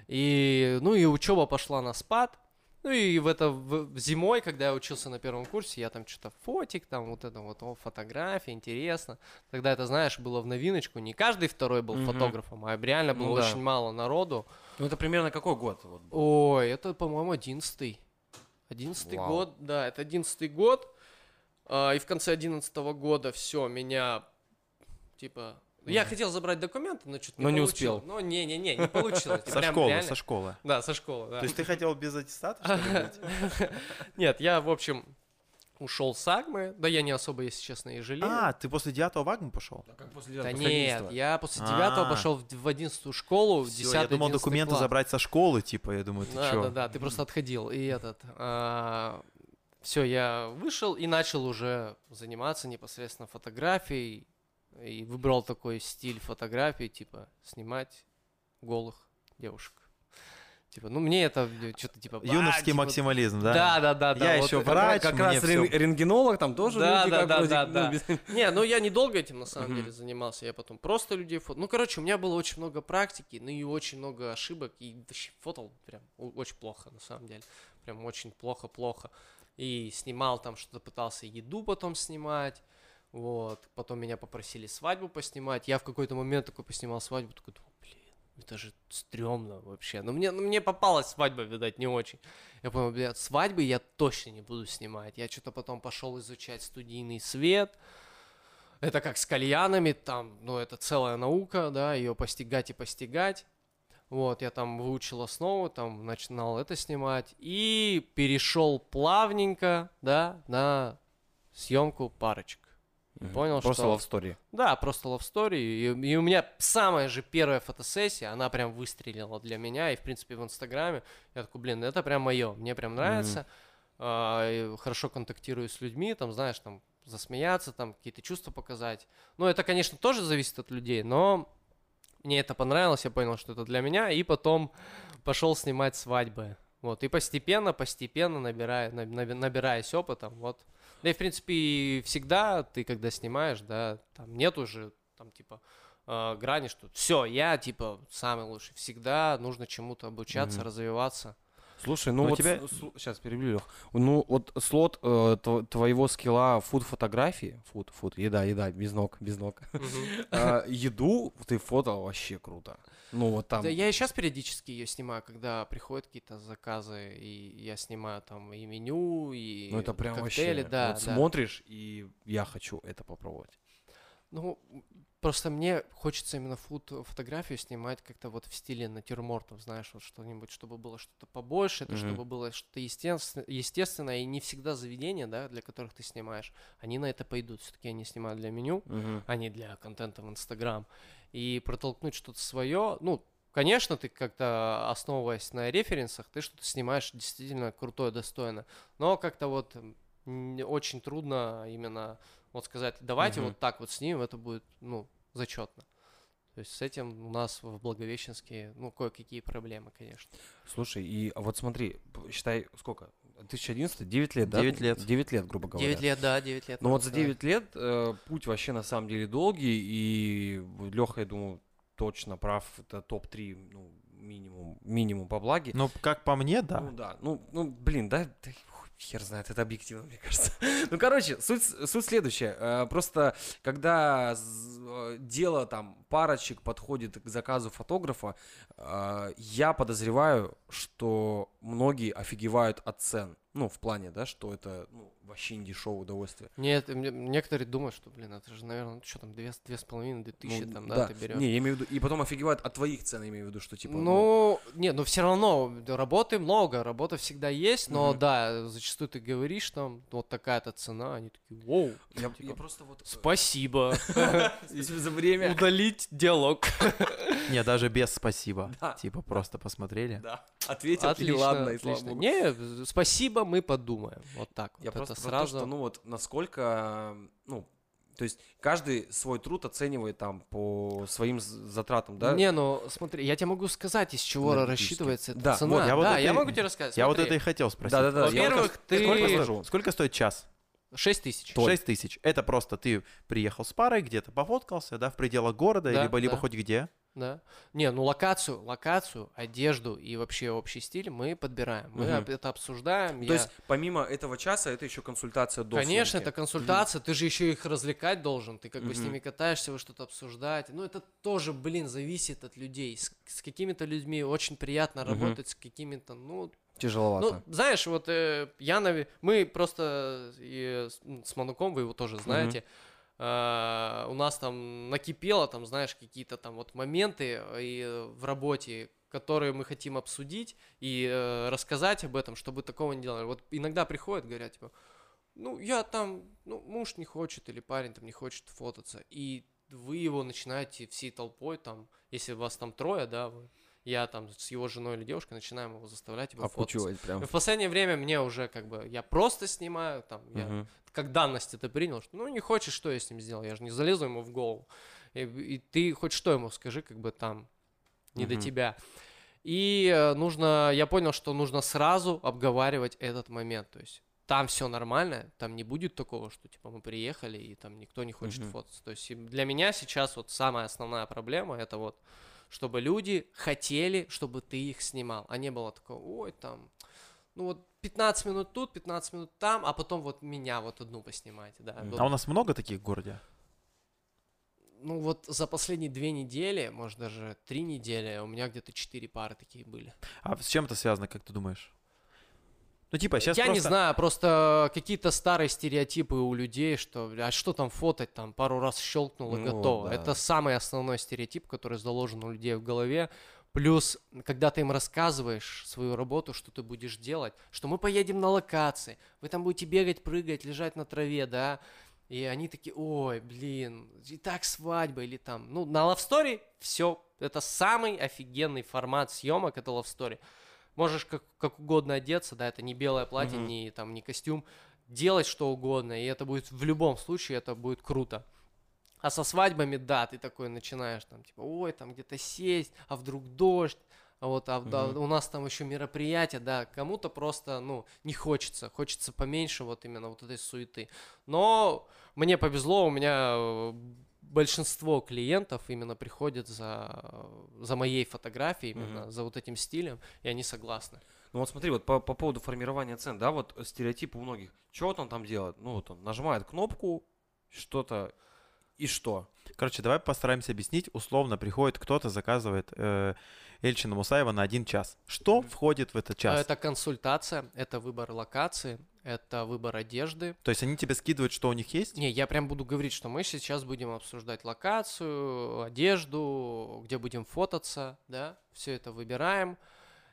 И, ну, и учеба пошла на спад, ну, и в это, в- зимой, когда я учился на первом курсе, я там что-то фотик, там вот это вот, о, фотография, интересно. Тогда это, знаешь, было в новиночку, не каждый второй был Мгм. фотографом, а реально было Ну да. очень мало народу. Ну это примерно какой год? вот был? Ой, это, по-моему, одиннадцатый. Одиннадцатый год, да, это одиннадцатый год. А, и в конце одиннадцатого года все, меня, типа... Я хотел забрать документы, но что-то Но не получил. успел. Ну, не-не-не, не получилось. Со Прям школы, реально- со школы. Да, со школы, да. То есть ты хотел без аттестата, что ли, быть? Нет, я, в общем, ушел с Агмы. Да я не особо, если честно, и жалею. А, ты после девятого в Агму пошел? А как после да после нет, 11-го? я после девятого А. пошел в в одиннадцатую школу, в Всё, десятый, я думал 11 документы класс. забрать со школы, типа, я думаю, ты Да, чё? да, да, ты просто отходил. И этот. все, я вышел и начал уже заниматься непосредственно фотографией. И выбрал такой стиль фотографии, типа снимать голых девушек. Типа, ну мне это что-то типа. а, Юношеский типа, максимализм, да? Да, да, да, да. Я вот это- врач, как мне раз рен- рентгенолог, там тоже Да, люди да, как да, вроде, да, ну, да. без- Не, ну я недолго этим на самом деле занимался. Я потом просто людей фото. Ну, короче, у меня было очень много практики, ну и очень много ошибок. И вообще фотал прям очень плохо, на самом деле. Прям очень плохо-плохо. И снимал там что-то, пытался еду потом снимать. Вот. Потом меня попросили свадьбу поснимать. Я в какой-то момент такой поснимал свадьбу, такой, блин, это же стрёмно вообще. Но мне, ну, мне попалась свадьба, видать, не очень. Я понял, блядь, свадьбы я точно не буду снимать. Я что-то потом пошел изучать студийный свет. Это как с кальянами, там, ну, это целая наука, да, ее постигать и постигать. Вот, я там выучил основу, там начинал это снимать и перешел плавненько, да, на съемку парочек. И понял, Просто что... love story. Да, просто love story. И, и у меня самая же первая фотосессия, она прям выстрелила для меня. И, в принципе, в Инстаграме я такой, блин, это прям мое. Мне прям нравится. А, и хорошо контактирую с людьми, там, знаешь, там, засмеяться, там, какие-то чувства показать. Ну, это, конечно, тоже зависит от людей, но мне это понравилось, я понял, что это для меня. И потом пошел снимать свадьбы. Вот, и постепенно, постепенно набирая, наб- наб- набираясь опытом, вот. Да и, в принципе, и всегда ты, когда снимаешь, да, там нет уже, там, типа, э, грани, что все, я, типа, самый лучший. Всегда нужно чему-то обучаться, Мгм. развиваться. Слушай, ну Но вот тебя- сейчас перебью, Лёх. Ну вот слот э, тв- твоего скилла фуд-фотографии, фуд, фуд, еда, еда, без ног, без ног. А, Еду ты фотал вообще круто. Ну вот там. Да, я и сейчас периодически ее снимаю, когда приходят какие-то заказы, и я снимаю там и меню, и Ну это прям коктейли, вообще. да, вот да. смотришь, и я хочу это попробовать. Ну, просто мне хочется именно фуд фотографию снимать как-то вот в стиле натюрмортов, знаешь, вот что-нибудь, чтобы было что-то побольше, это Мгм. чтобы было что-то естественно, естественное, и не всегда заведения, да, для которых ты снимаешь, они на это пойдут. Все-таки они снимают для меню, а не для контента в Инстаграм. И протолкнуть что-то свое, ну, конечно, ты как-то основываясь на референсах, ты что-то снимаешь действительно крутое, достойно. Но как-то вот очень трудно именно вот сказать, давайте Мгм. вот так вот снимем, это будет, ну, зачетно. То есть с этим у нас в Благовещенске, ну, кое-какие проблемы, конечно. Слушай, и вот смотри, считай, сколько? 2011, 9 лет, да? 9 лет. 9 лет, грубо говоря. 9 лет, да, 9 лет. Ну вот за сказать. 9 лет э, путь вообще на самом деле долгий, и Леха, я думаю, точно прав, это топ-3, ну, минимум, минимум по благе. Ну, как по мне, да. Ну да, ну, ну блин, да, да Хер знает, это объективно, мне кажется. Ну, короче, суть, суть следующая. Э, Просто, когда э, дело там парочек подходит к заказу фотографа, э, я подозреваю, что многие офигевают от цен. Ну, в плане, да, что это ну, вообще не дешевое удовольствие. Нет, некоторые думают, что, блин, это же, наверное, что там, две, две с половиной, две тысячи Ну, там, да, ты берешь. Не, я имею в виду, и потом офигевают от твоих цен, я имею в виду, что типа... Ну, не, ну все равно работы много, работа всегда есть, но Мгм. да, зачастую ты говоришь там, вот такая-то цена, они такие, воу, я, типа, я просто вот... э, спасибо, Спасибо за время. удалить диалог. Не, даже без спасибо. Да. Типа просто посмотрели. Да, ответил, и Отлично, ладно, и слава богу. Не, спасибо, мы подумаем. Вот так вот. Я Это просто про то, сразу. что, ну вот, насколько, ну, то есть каждый свой труд оценивает там по своим затратам, да? Не, ну смотри, я тебе могу сказать, из чего Энергетически. рассчитывается эта Да, цена. вот, я вот да, это я и- могу тебе рассказать. Я вот это и хотел спросить. Да-да-да. я Во-первых, вот как- ты- Сколько, сколько стоит час? 6 тысяч. Толь. 6 тысяч. Это просто ты приехал с парой, где-то пофоткался, да, в пределах города, Да, либо, либо да. хоть где. Да. Не, ну локацию, локацию, одежду и вообще общий стиль мы подбираем. Мы об- это обсуждаем. То я- есть помимо этого часа это еще консультация до Конечно, съемки. это консультация, ты же еще их развлекать должен, ты как бы с ними катаешься, вы что-то обсуждаете. Ну, это тоже, блин, зависит от людей. С, с какими-то людьми очень приятно Мгм. работать, с какими-то, ну, Тяжеловато. ну, знаешь, вот э, я, нави- мы просто и с, Мануком, вы его тоже знаете, а, у нас там накипело, там, знаешь, какие-то там вот моменты э, и э, в работе, которые мы хотим обсудить и э, рассказать об этом, чтобы такого не делали. Вот иногда приходят, говорят, типа, ну, я там, ну, муж не хочет или парень там не хочет фототься, и вы его начинаете всей толпой там, если вас там трое, да, вы- я там с его женой или девушкой начинаем его заставлять его фототься. Опучивать прям. В последнее время мне уже как бы я просто снимаю, там, я Мгм. как данность это принял, что ну не хочешь, что я с ним сделал, я же не залезу ему в голову. И, и ты хоть что ему скажи, как бы там не до Мгм. тебя. И э, нужно, я понял, что нужно сразу обговаривать этот момент, то есть там все нормально, там не будет такого, что типа мы приехали и там никто не хочет Мгм. фототься. То есть для меня сейчас вот самая основная проблема это вот чтобы люди хотели, чтобы ты их снимал, а не было такого, ой, там, ну вот 15 минут тут, 15 минут там, а потом вот меня вот одну поснимайте, да. А у нас много таких в городе? Ну вот за последние две недели, может даже три недели, у меня где-то четыре пары такие были. А с чем это связано, как ты думаешь? Ну, типа, сейчас Я просто... не знаю, просто какие-то старые стереотипы у людей, что, а что там фотать, там пару раз щелкнул и Ну, готово. да. Это самый основной стереотип, который заложен у людей в голове. Плюс, когда ты им рассказываешь свою работу, что ты будешь делать, что мы поедем на локации, вы там будете бегать, прыгать, лежать на траве, да, и они такие, ой, блин, и так свадьба или там, ну, на Love Story все, это самый офигенный формат съемок, это Love Story. Можешь как, как угодно одеться, да, это не белое платье, Мгм. не там, не костюм, делать что угодно, и это будет в любом случае, это будет круто. А со свадьбами, да, ты такой начинаешь там, типа, ой, там где-то сесть, а вдруг дождь, а вот а, да, Мгм. у нас там еще мероприятие, да, кому-то просто, ну, не хочется, хочется поменьше вот именно вот этой суеты. Но мне повезло, у меня э, большинство клиентов именно приходят за, за моей фотографией, именно Мгм. за вот этим стилем, и они согласны. Ну вот смотри, вот по, по поводу формирования цен, да, вот стереотип у многих. Что вот он там делает? Ну вот он нажимает кнопку, что-то, и что? Короче, давай постараемся объяснить. Условно приходит кто-то, заказывает э, Эльчина Мусаева на один час. Что входит в этот час? Это консультация, это выбор локации, это выбор одежды, То есть они тебе скидывают, что у них есть? Не, я прям буду говорить, что мы сейчас будем обсуждать локацию, одежду, где будем фототься, да, все это выбираем.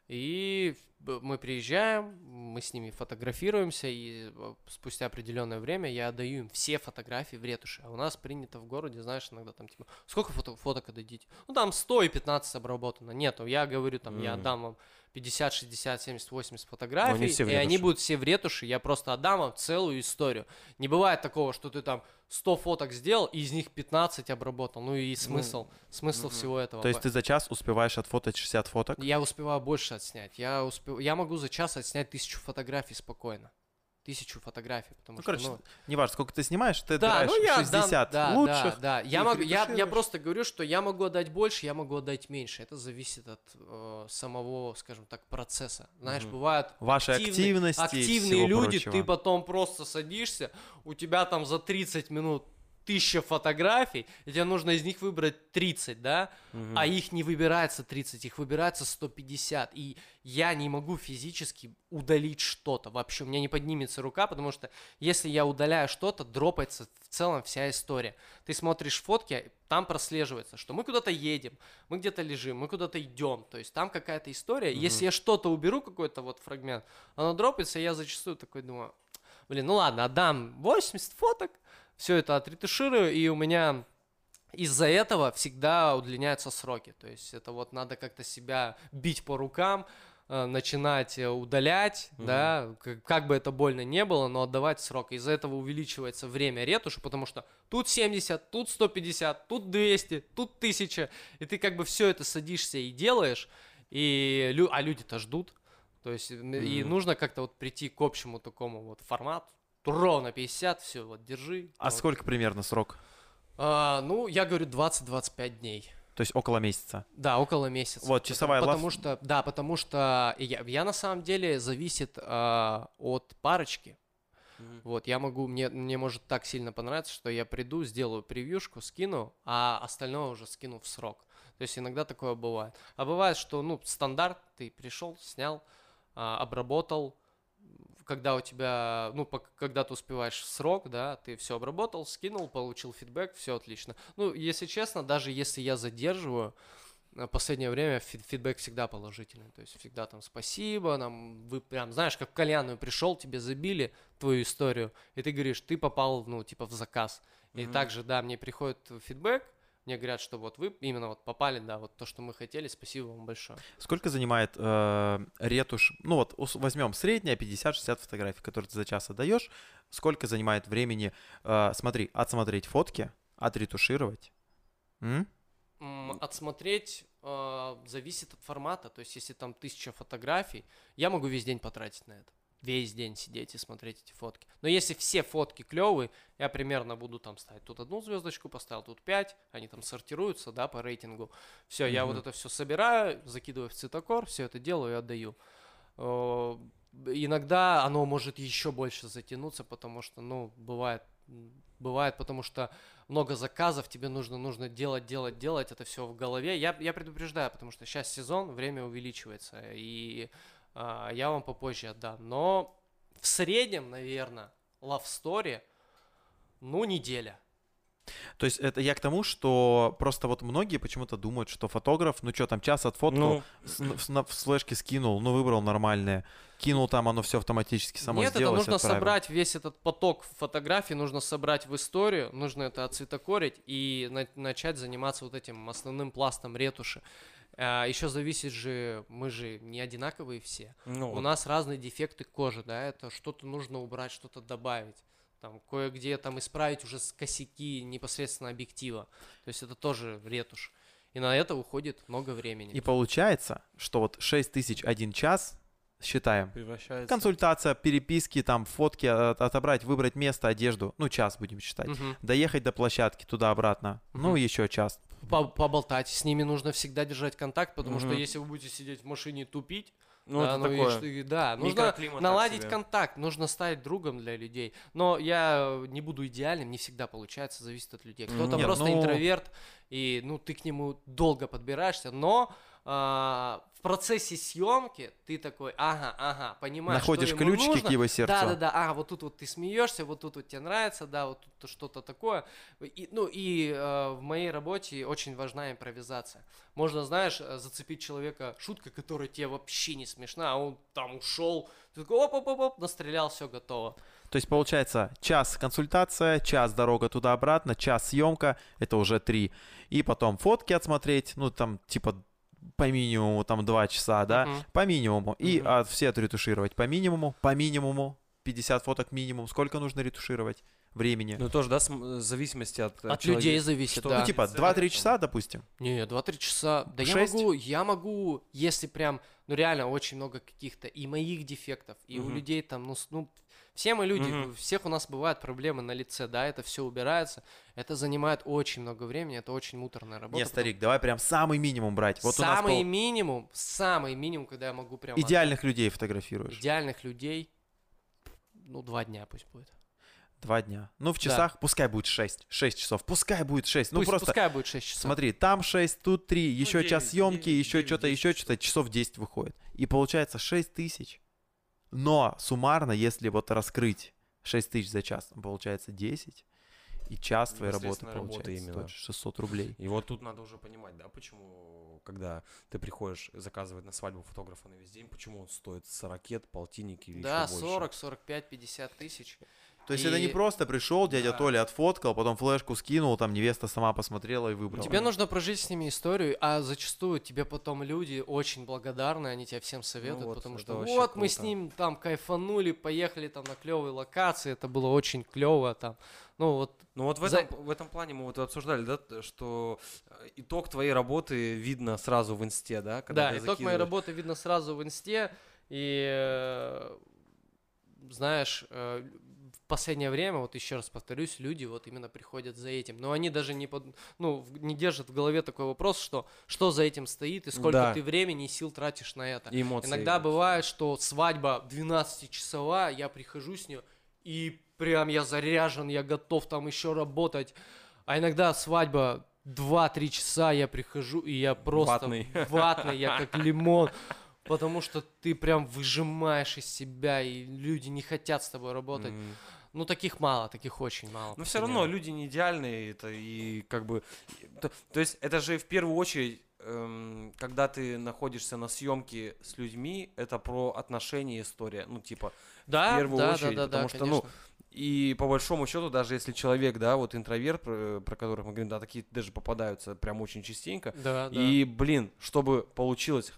И мы приезжаем, мы с ними фотографируемся, и э, спустя определенное время я отдаю им все фотографии в ретуши. А у нас принято в городе, знаешь, иногда там типа, сколько фото фоток отдадите? Ну там 100 и 15 обработано. Нету, я говорю там, я Мгм. отдам вам 50, 60, 70, 80 фотографий, Ну, все и они будут все в ретуши, я просто отдам вам целую историю. Не бывает такого, что ты там 100 фоток сделал, и из них 15 обработал. Ну и смысл, смысл мгм. всего этого. То есть ты за час успеваешь отфотать 60 фоток? Я успеваю больше отснять. Я, успев... я могу за час отснять тысячу фотографий спокойно. Тысячу фотографий, потому Ну, что, короче, ну, не важно, сколько ты снимаешь, ты да, отбираешь ну я дам- 60 да, лучших. Да, да. Я, могу, я, я просто говорю, что я могу отдать больше, я могу отдать меньше. Это зависит от э, самого, скажем так, процесса. Знаешь, Мгм. бывают Вашей активные- активности активные люди, прочего. ты потом просто садишься, у тебя там за 30 минут тысяча фотографий, и тебе нужно из них выбрать 30, да? Мгм. А их не выбирается 30, их выбирается 150. И я не могу физически удалить что-то. Вообще, у меня не поднимется рука, потому что если я удаляю что-то, дропается в целом вся история. Ты смотришь фотки, там прослеживается, что мы куда-то едем, мы где-то лежим, мы куда-то идем. То есть там какая-то история. Мгм. Если я что-то уберу, какой-то вот фрагмент, оно дропается, и я зачастую такой думаю, блин, ну ладно, отдам 80 фоток, все это отретуширую, и у меня из-за этого всегда удлиняются сроки. То есть это вот надо как-то себя бить по рукам, э, начинать э, удалять, Мгм. да, как, как бы это больно не было, но отдавать срок. Из-за этого увеличивается время ретуши, потому что тут 70, тут 150, тут 200, тут 1000, и ты как бы все это садишься и делаешь, и лю- а люди-то ждут. То есть м, и нужно как-то вот прийти к общему такому вот формату. Ровно 50, все, вот держи. А вот. сколько примерно срок? А, ну, я говорю 20-25 дней. То есть около месяца. Да, около месяца. Вот, Потому- часовая лав- Потому что, да, потому что я, я на самом деле зависит а, от парочки. Мгм. Вот, я могу, мне, мне может так сильно понравиться, что я приду, сделаю превьюшку, скину, а остальное уже скину в срок. То есть иногда такое бывает. А бывает, что, ну, стандарт, ты пришел, снял, а, обработал, когда у тебя, ну, когда ты успеваешь в срок, да, ты все обработал, скинул, получил фидбэк, все отлично. Ну, если честно, даже если я задерживаю, в последнее время фи- фидбэк всегда положительный. То есть всегда там спасибо, нам вы прям, знаешь, как в кальянную пришел, тебе забили твою историю, и ты говоришь, ты попал, ну, типа, в заказ. И Мгм. также, да, мне приходит фидбэк, мне говорят, что вот вы именно вот попали, да, вот то, что мы хотели, спасибо вам большое. Сколько занимает э, ретушь? Ну вот возьмем среднее 50-60 фотографий, которые ты за час отдаешь. Сколько занимает времени, э, смотри, отсмотреть фотки, отретушировать? М, Отсмотреть э, зависит от формата. То есть, если там тысяча фотографий, я могу весь день потратить на это. Весь день сидеть и смотреть эти фотки. Но если все фотки клевые, я примерно буду там ставить тут одну звездочку, поставил тут пять, они там сортируются, да, по рейтингу. Все, я вот это все собираю, закидываю в цветокор, все это делаю и отдаю. Иногда оно может еще больше затянуться, потому что, ну, бывает, бывает, потому что много заказов, тебе нужно, нужно делать, делать, делать, это все в голове. Я, я предупреждаю, потому что сейчас сезон, время увеличивается, и я вам попозже отдам. Но в среднем, наверное, love story, ну, неделя. То есть это я к тому, что просто вот многие почему-то думают, что фотограф, ну что там, час отфоткал, Ну, с- на- в флешке скинул, ну выбрал нормальное, кинул там, оно все автоматически само Нет, это сделалось, нужно отправил. собрать весь этот поток фотографий, нужно собрать в историю, нужно это отцветокорить и на- начать заниматься вот этим основным пластом ретуши. Еще зависит же, мы же не одинаковые все. ну, У нас разные дефекты кожи, да, это что-то нужно убрать, что-то добавить. Там кое-где там исправить уже с косяки непосредственно объектива. То есть это тоже ретушь. И на это уходит много времени. И получается, что вот 6 тысяч один час, считаем, превращается. консультация, переписки, там фотки от- отобрать, выбрать место, одежду, ну час будем считать. Мгм. Доехать до площадки туда-обратно, ну Мгм. еще час. По- Поболтать, с ними нужно всегда держать контакт, потому что Мгм. если вы будете сидеть в машине и тупить, Ну, да, это ну и такое. что- и да, нужно наладить контакт, нужно стать другом для людей. Но я не буду идеальным, не всегда получается, зависит от людей. Кто-то просто ну- интроверт, и ну ты к нему долго подбираешься, но в процессе съемки ты такой, ага, ага, понимаешь, Находишь что ему ключики нужно. к его сердцу. Да, да, да. А, вот тут вот ты смеешься, вот тут вот тебе нравится, да, вот тут что-то такое. И, ну и э, в моей работе очень важна импровизация. Можно, знаешь, э, зацепить человека шуткой, которая тебе вообще не смешна, а он там ушел, ты такой оп-оп-оп, настрелял, все готово. То есть получается час консультация, час дорога туда-обратно, час съемка, это уже три. И потом фотки отсмотреть, ну там типа по минимуму там два часа, да, Мгм. по минимуму. И Мгм. а, все отретушировать по минимуму, по минимуму, 50 фоток минимум. Сколько нужно ретушировать времени? Ну, тоже, да, см- в зависимости от... э, От человека. людей зависит, Что да. Ну типа Цель 2-3 там. часа, допустим. Не, 2-3 часа. Да я Шесть? могу, я могу, если прям, ну реально очень много каких-то и моих дефектов, и у Мгм. людей там, ну, с- ну Все мы люди, Мгм. у всех у нас бывают проблемы на лице, да, это все убирается. Это занимает очень много времени, это очень муторная работа. Не, потому- старик, давай прям самый минимум брать. Вот у нас самый пол- минимум, самый минимум, когда я могу прям... идеальных людей фотографируешь. идеальных людей, ну, два дня пусть будет. Два дня. Ну, в Да. часах пускай будет 6. 6 часов. Пускай будет 6. Ну, Пусть- просто Пускай будет 6 часов. смотри, там 6, тут 3, еще час 9, съемки, 9, еще 9, что-то, 10 еще что-то, часов 10 выходит. И получается 6 тысяч. Но суммарно, если вот раскрыть 6 тысяч за час, получается 10. И час твоей работы получается именно. стоит 600 рублей. И вот тут надо уже понимать, да, почему, когда ты приходишь заказывать на свадьбу фотографа на весь день, почему он стоит 40, полтинник или Да, еще больше. 40, 45, 50 тысяч. То есть это не И- просто пришел, дядя Да. Толя отфоткал, потом флешку скинул, там невеста сама посмотрела и выбрала. Тебе нужно прожить с ними историю, а зачастую тебе потом люди очень благодарны, они тебе всем советуют, вот, потому что вот мы с круто. ним там кайфанули, поехали там на клевые локации, это было очень клево там. Ну вот, Ну вот в За- этом, в этом плане мы вот обсуждали, да, что э, итог твоей работы видно сразу в инсте, да? когда да, итог моей работы видно сразу в инсте, и э, знаешь, э, последнее время, вот еще раз повторюсь, люди вот именно приходят за этим, но они даже не, под, ну, не держат в голове такой вопрос, что что за этим стоит и сколько Да. ты времени и сил тратишь на это. И эмоции. Иногда бывает, что свадьба 12-часовая, я прихожу с нее, и прям я заряжен, я готов там еще работать. А иногда свадьба 2-3 часа, я прихожу, и я просто Ватный. ватный, я как лимон. Потому что ты прям выжимаешь из себя, и люди не хотят с тобой работать. М. Ну, таких мало, таких очень мало. Но все равно люди не идеальные, это и как бы, то, то есть это же в первую очередь, эм, когда ты находишься на съемке с людьми, это про отношения история, ну типа да, первую да, очередь, да, да, потому да, что, ну, конечно. И по большому счету, даже если человек, да, вот интроверт, про, про которых мы говорим, да, такие даже попадаются прям очень частенько. Да, да. И, блин, чтобы получилось,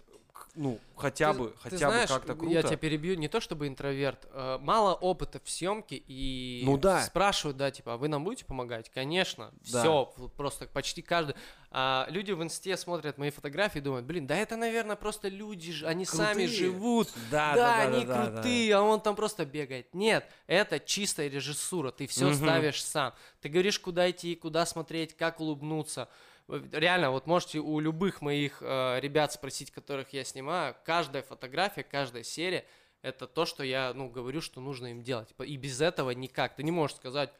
ну, хотя Ты- бы, ты хотя знаешь, бы как-то круто. Я тебя перебью, не то чтобы интроверт, э, мало опыта в съемке и Ну да. спрашивают, да, типа, а вы нам будете помогать? Конечно, Да. все, просто почти каждый. А люди в инсте смотрят мои фотографии и думают, блин, да это, наверное, просто люди, ж- они сами Крутые. живут, Да, да, они крутые, а он там просто бегает. Нет, это чистая режиссура, ты все Мгм. ставишь сам. Ты говоришь, куда идти, куда смотреть, как улыбнуться. Реально, вот можете у любых моих э, ребят спросить, которых я снимаю, каждая фотография, каждая серия, это то, что я, ну, говорю, что нужно им делать. И без этого никак. Ты не можешь сказать,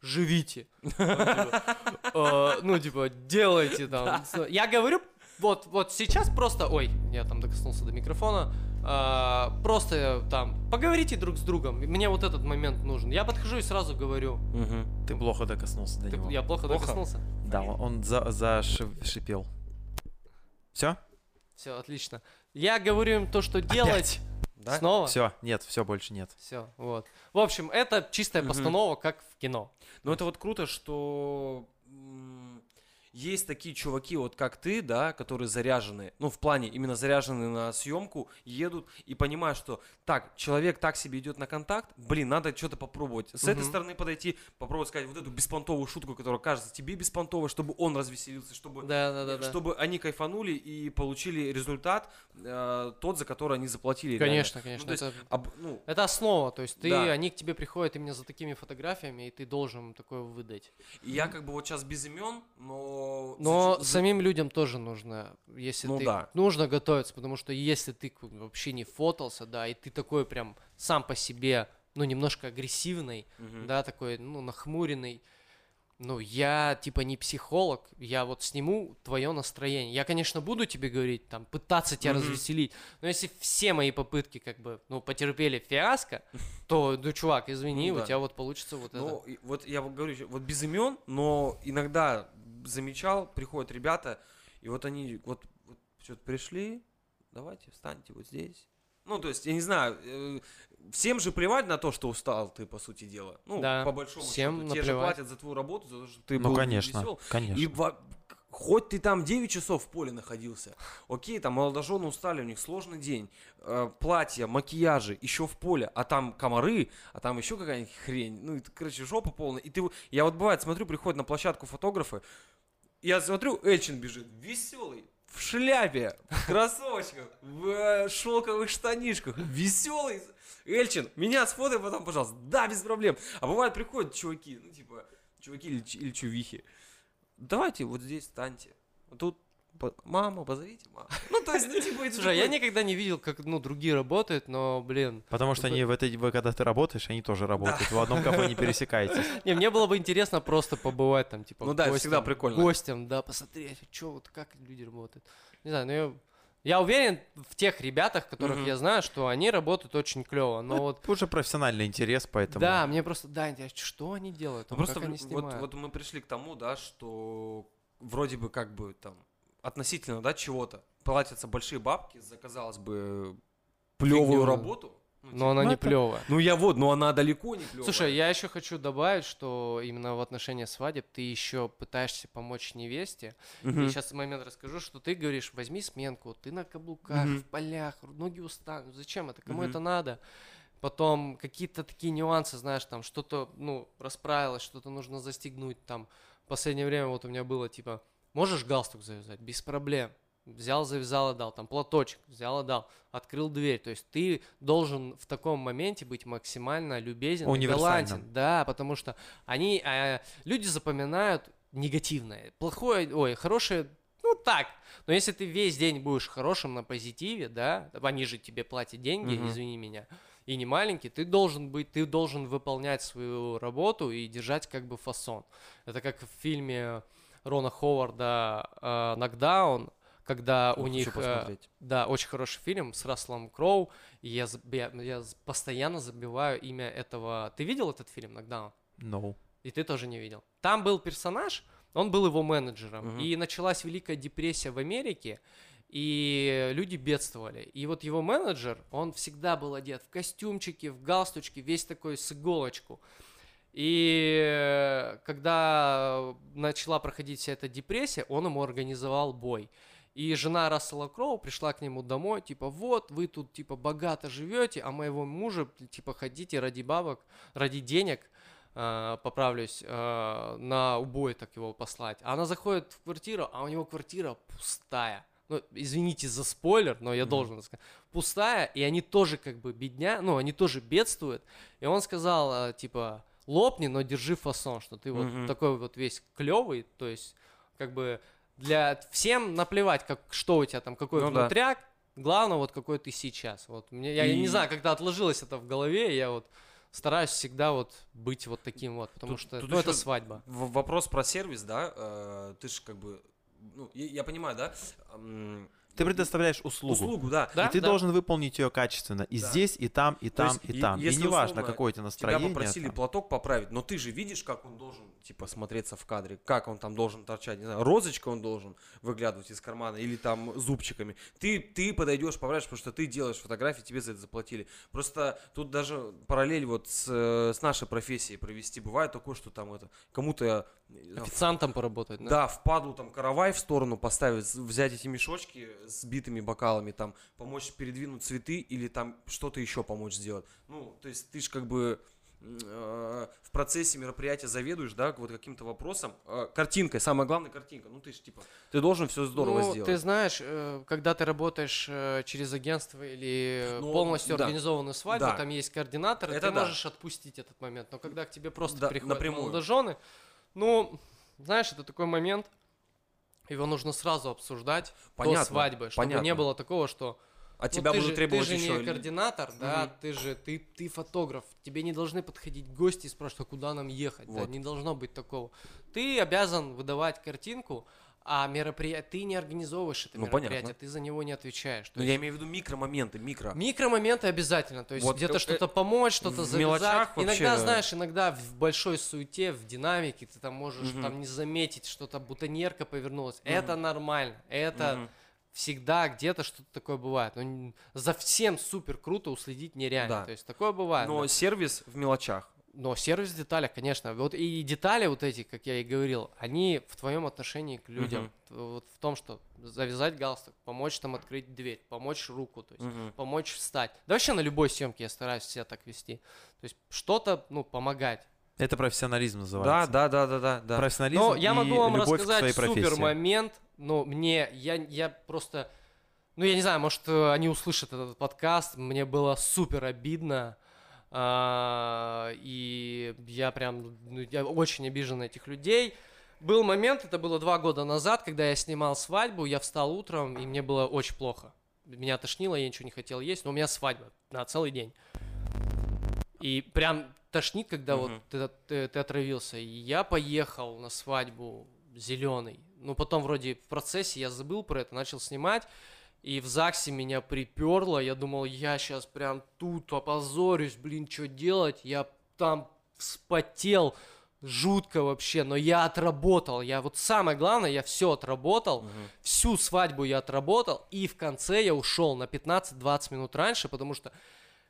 живите. Там, типа, э, Ну, типа, делайте там. Я говорю, вот, вот сейчас просто, ой, я там докоснулся до микрофона, а, просто там поговорите друг с другом. Мне вот этот момент нужен. Я подхожу и сразу говорю. Мгм. Ты плохо докоснулся до Ты- него. я плохо, Плохо? докоснулся. Да, он, он за, зашипел. Все? Все, отлично. Я говорю им то, что делать. Да? Снова. Все, нет, все, больше нет. Все, вот. В общем, это чистая постанова, как в кино. Но это вот круто, что есть такие чуваки, вот как ты, да, которые заряжены, ну, в плане именно заряжены на съемку, едут и понимают, что так, человек так себе идет на контакт, блин, надо что-то попробовать. С этой Мгм. стороны подойти, попробовать сказать вот эту беспонтовую шутку, которая кажется тебе беспонтовой, чтобы он развеселился, чтобы Да, да, да, да. чтобы они кайфанули и получили результат э, тот, за который они заплатили. реально. Конечно, конечно. то есть это... Об- ну, это основа, то есть ты, Да. они к тебе приходят именно за такими фотографиями, и ты должен такое выдать. и я как бы вот сейчас без имен, но... Но за- самим людям тоже нужно, если Ну ты да. нужно готовиться, потому что если ты вообще не фотался, да, и ты такой прям сам по себе, ну немножко агрессивный, Мгм. да, такой, ну нахмуренный, ну я типа не психолог, я вот сниму твое настроение. Я, конечно, буду тебе говорить, там, пытаться тебя Мгм. развеселить, но если все мои попытки как бы, ну потерпели фиаско, то, ну чувак, извини, Ну у да. тебя вот получится вот это. Ну, вот я вот говорю, вот без имен, но иногда замечал, приходят ребята, и вот они вот, вот что-то пришли, давайте встаньте вот здесь. Ну, то есть, я не знаю, э, всем же плевать на то, что устал ты, по сути дела. Ну, Да, по большому всем счету. Тебе же наплевать. платят за твою работу, за то, что ты Ну, был конечно, весел. конечно. И во- хоть ты там 9 часов в поле находился, окей, там молодожены устали, у них сложный день, э, платья, макияжи, еще в поле, а там комары, а там еще какая-нибудь хрень, ну, это, короче, жопа полная. И ты, я вот бывает смотрю, приходят на площадку фотографы, я смотрю, Эльчин бежит, веселый, в шляпе, в кроссовочках, в шелковых штанишках, веселый. Эльчин, меня сфотай потом, пожалуйста. Да, без проблем. А бывает приходят чуваки, ну типа, чуваки или, или чувихи. Давайте вот здесь станьте. Тут мама, позовите маму. Ну, то есть, ну, типа, это Слушай, а я никогда не видел, как, ну, другие работают, но, блин, Потому что они в этой, вы, когда ты работаешь, они тоже работают. В одном кафе не пересекаетесь. не, мне было бы интересно просто побывать там, типа, Ну да, всегда прикольно. Гостем, да, посмотреть, что вот как люди работают. Не знаю, но я, я уверен в тех ребятах, которых Мгм. я знаю, что они работают очень клево, но вот Уже профессиональный интерес, поэтому... Да, мне просто, да, интересно, что они делают, Ну, просто как они вот, снимают. вот мы пришли к тому, да, что вроде бы как бы там относительно, да, чего-то платятся большие бабки за, казалось бы, плевую работу. Ну, но типа, она ну, не это- плевая. ну, я вот, но она далеко не плевая. Слушай, я еще хочу добавить, что именно в отношении свадеб ты еще пытаешься помочь невесте. Мгм. И сейчас момент расскажу, что ты говоришь, возьми сменку, ты на каблуках, Мгм. в полях, ноги устанут. Зачем это? Кому Мгм. это надо? Потом какие-то такие нюансы, знаешь, там что-то, ну, расправилось, что-то нужно застегнуть. Там в последнее время вот у меня было типа, можешь галстук завязать? Без проблем. Взял, завязал, отдал. Там платочек взял, отдал. Открыл дверь. То есть ты должен в таком моменте быть максимально любезен и галантен. Да, потому что они, э, люди запоминают негативное. Плохое, ой, хорошее, ну так. Но если ты весь день будешь хорошим на позитиве, да, они же тебе платят деньги, Мгм. извини меня, и не маленький, ты должен быть, ты должен выполнять свою работу и держать как бы фасон. Это как в фильме Рона Ховарда э, «Нокдаун», когда Ну, у них... э, посмотреть. да, очень хороший фильм с Расселом Кроу. И я, я, я постоянно забиваю имя этого... Ты видел этот фильм «Нокдаун»? No. И ты тоже не видел. Там был персонаж, он был его менеджером. Мгм. И началась Великая депрессия в Америке, и люди бедствовали. И вот его менеджер, он всегда был одет в костюмчике, в галстучке, весь такой с иголочку. И э, когда начала проходить вся эта депрессия, он ему организовал бой. И жена Рассела Кроу пришла к нему домой, типа, вот, вы тут, типа, богато живете, а моего мужа, типа, хотите ради бабок, ради денег, э, поправлюсь, э, на убой так его послать. А она заходит в квартиру, а у него квартира пустая. Ну, извините за спойлер, но я Мгм. должен сказать. Пустая, и они тоже как бы бедня, ну, они тоже бедствуют. И он сказал, э, типа, лопни, но держи фасон, что ты вот Мгм. такой вот весь клевый, то есть, как бы, для всем наплевать, как, что у тебя там, какой Ну да. внутряк, главное, вот какой ты сейчас. Вот мне, я И- не знаю, когда отложилось это в голове, я вот стараюсь всегда вот быть вот таким вот, потому Тут- что, тут ну, это свадьба. Вопрос про сервис, да, э, ты же как бы, ну, я, я понимаю, да, Ты предоставляешь услугу. услугу, да. Да, и ты да. должен выполнить ее качественно. И Да. здесь, и там, и там, есть, и е- там. И неважно, какое у тебя Тебя настроение. попросили там. платок поправить, но ты же видишь, как он должен, типа, смотреться в кадре, как он там должен торчать, не знаю, розочка он должен выглядывать из кармана или там зубчиками. Ты, ты подойдешь, поправишь, потому что ты делаешь фотографии, тебе за это заплатили. Просто тут даже параллель вот с, э, с нашей профессией провести. Бывает такое, что там это, кому-то знаю, Официантом поработать, да? да, впаду там каравай в сторону поставить, взять эти мешочки с битыми бокалами, там, помочь передвинуть цветы или там что-то еще помочь сделать. Ну, то есть ты же как бы э, в процессе мероприятия заведуешь, да, вот каким-то вопросом. Э, картинкой, самая главная картинка. Ну, ты же типа, ты должен все здорово ну, сделать. ты знаешь, э, когда ты работаешь э, через агентство или Ну, полностью да. организованную свадьбу, Да. там есть координатор, Это ты да. можешь отпустить этот момент. Но когда к тебе просто Да, приходят напрямую. молодожены, ну, знаешь, это такой момент, его нужно сразу обсуждать Понятно, до свадьбы, чтобы не понятно. было такого, что От Ну, тебя ты будут же, требовать ты же еще... не координатор, да, Мгм. ты же, ты, ты фотограф, тебе не должны подходить гости и спрашивать, а куда нам ехать, да, Вот. не должно быть такого. Ты обязан выдавать картинку, а мероприятие, ты не организовываешь это Ну, мероприятие, понятно. ты за него не отвечаешь. Ну, есть я имею в виду микромоменты, микро. Микромоменты обязательно, то есть Вот, где-то э, что-то помочь, что-то завязать. мелочах Иногда, вообще- знаешь, иногда в большой суете, в динамике ты там можешь Мгм. там не заметить, что-то бутоньерка повернулась. Мгм. Это нормально, это Мгм. всегда где-то что-то такое бывает. Но н- за всем супер круто уследить нереально. Да. То есть такое бывает. Но да. сервис в мелочах. Но сервис в деталях, конечно. Вот и детали вот эти, как я и говорил, они в твоем отношении к людям. Т- Вот в том, что завязать галстук, помочь там открыть дверь, помочь руку, то есть Мгм. помочь встать. Да вообще на любой съемке я стараюсь себя так вести. То есть что-то, ну, помогать. Это профессионализм Да, называется. да, да, да, да, да. Профессионализм Но я и могу вам рассказать супер момент, но мне, я, я просто, ну, я не знаю, может, э, они услышат этот подкаст, мне было супер обидно, и я прям, ну, я очень обижен на этих людей. Был момент, это было два года назад, когда я снимал свадьбу, я встал утром, и мне было очень плохо. Меня тошнило, я ничего не хотел есть, но у меня свадьба на целый день. И прям тошнит, когда Мгм. вот ты, ты- ты отравился. И я поехал на свадьбу зеленый. Ну, потом вроде в процессе я забыл про это, начал снимать. И в ЗАГСе меня приперло. Я думал, я сейчас прям тут опозорюсь, блин, что делать? Я там вспотел жутко вообще, но я отработал. Я вот самое главное, я все отработал. Мгм. Всю свадьбу я отработал, и в конце я ушел на 15-20 минут раньше, потому что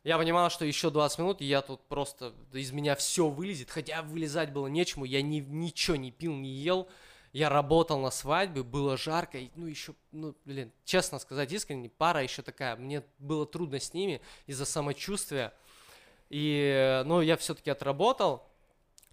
я понимал, что еще 20 минут, и я тут просто из меня все вылезет, хотя вылезать было нечему, я ни, ничего не пил, не ел, я работал на свадьбе, было жарко, и, ну еще, ну, блин, честно сказать, искренне, пара еще такая, мне было трудно с ними из-за самочувствия, и, ну, я все-таки отработал,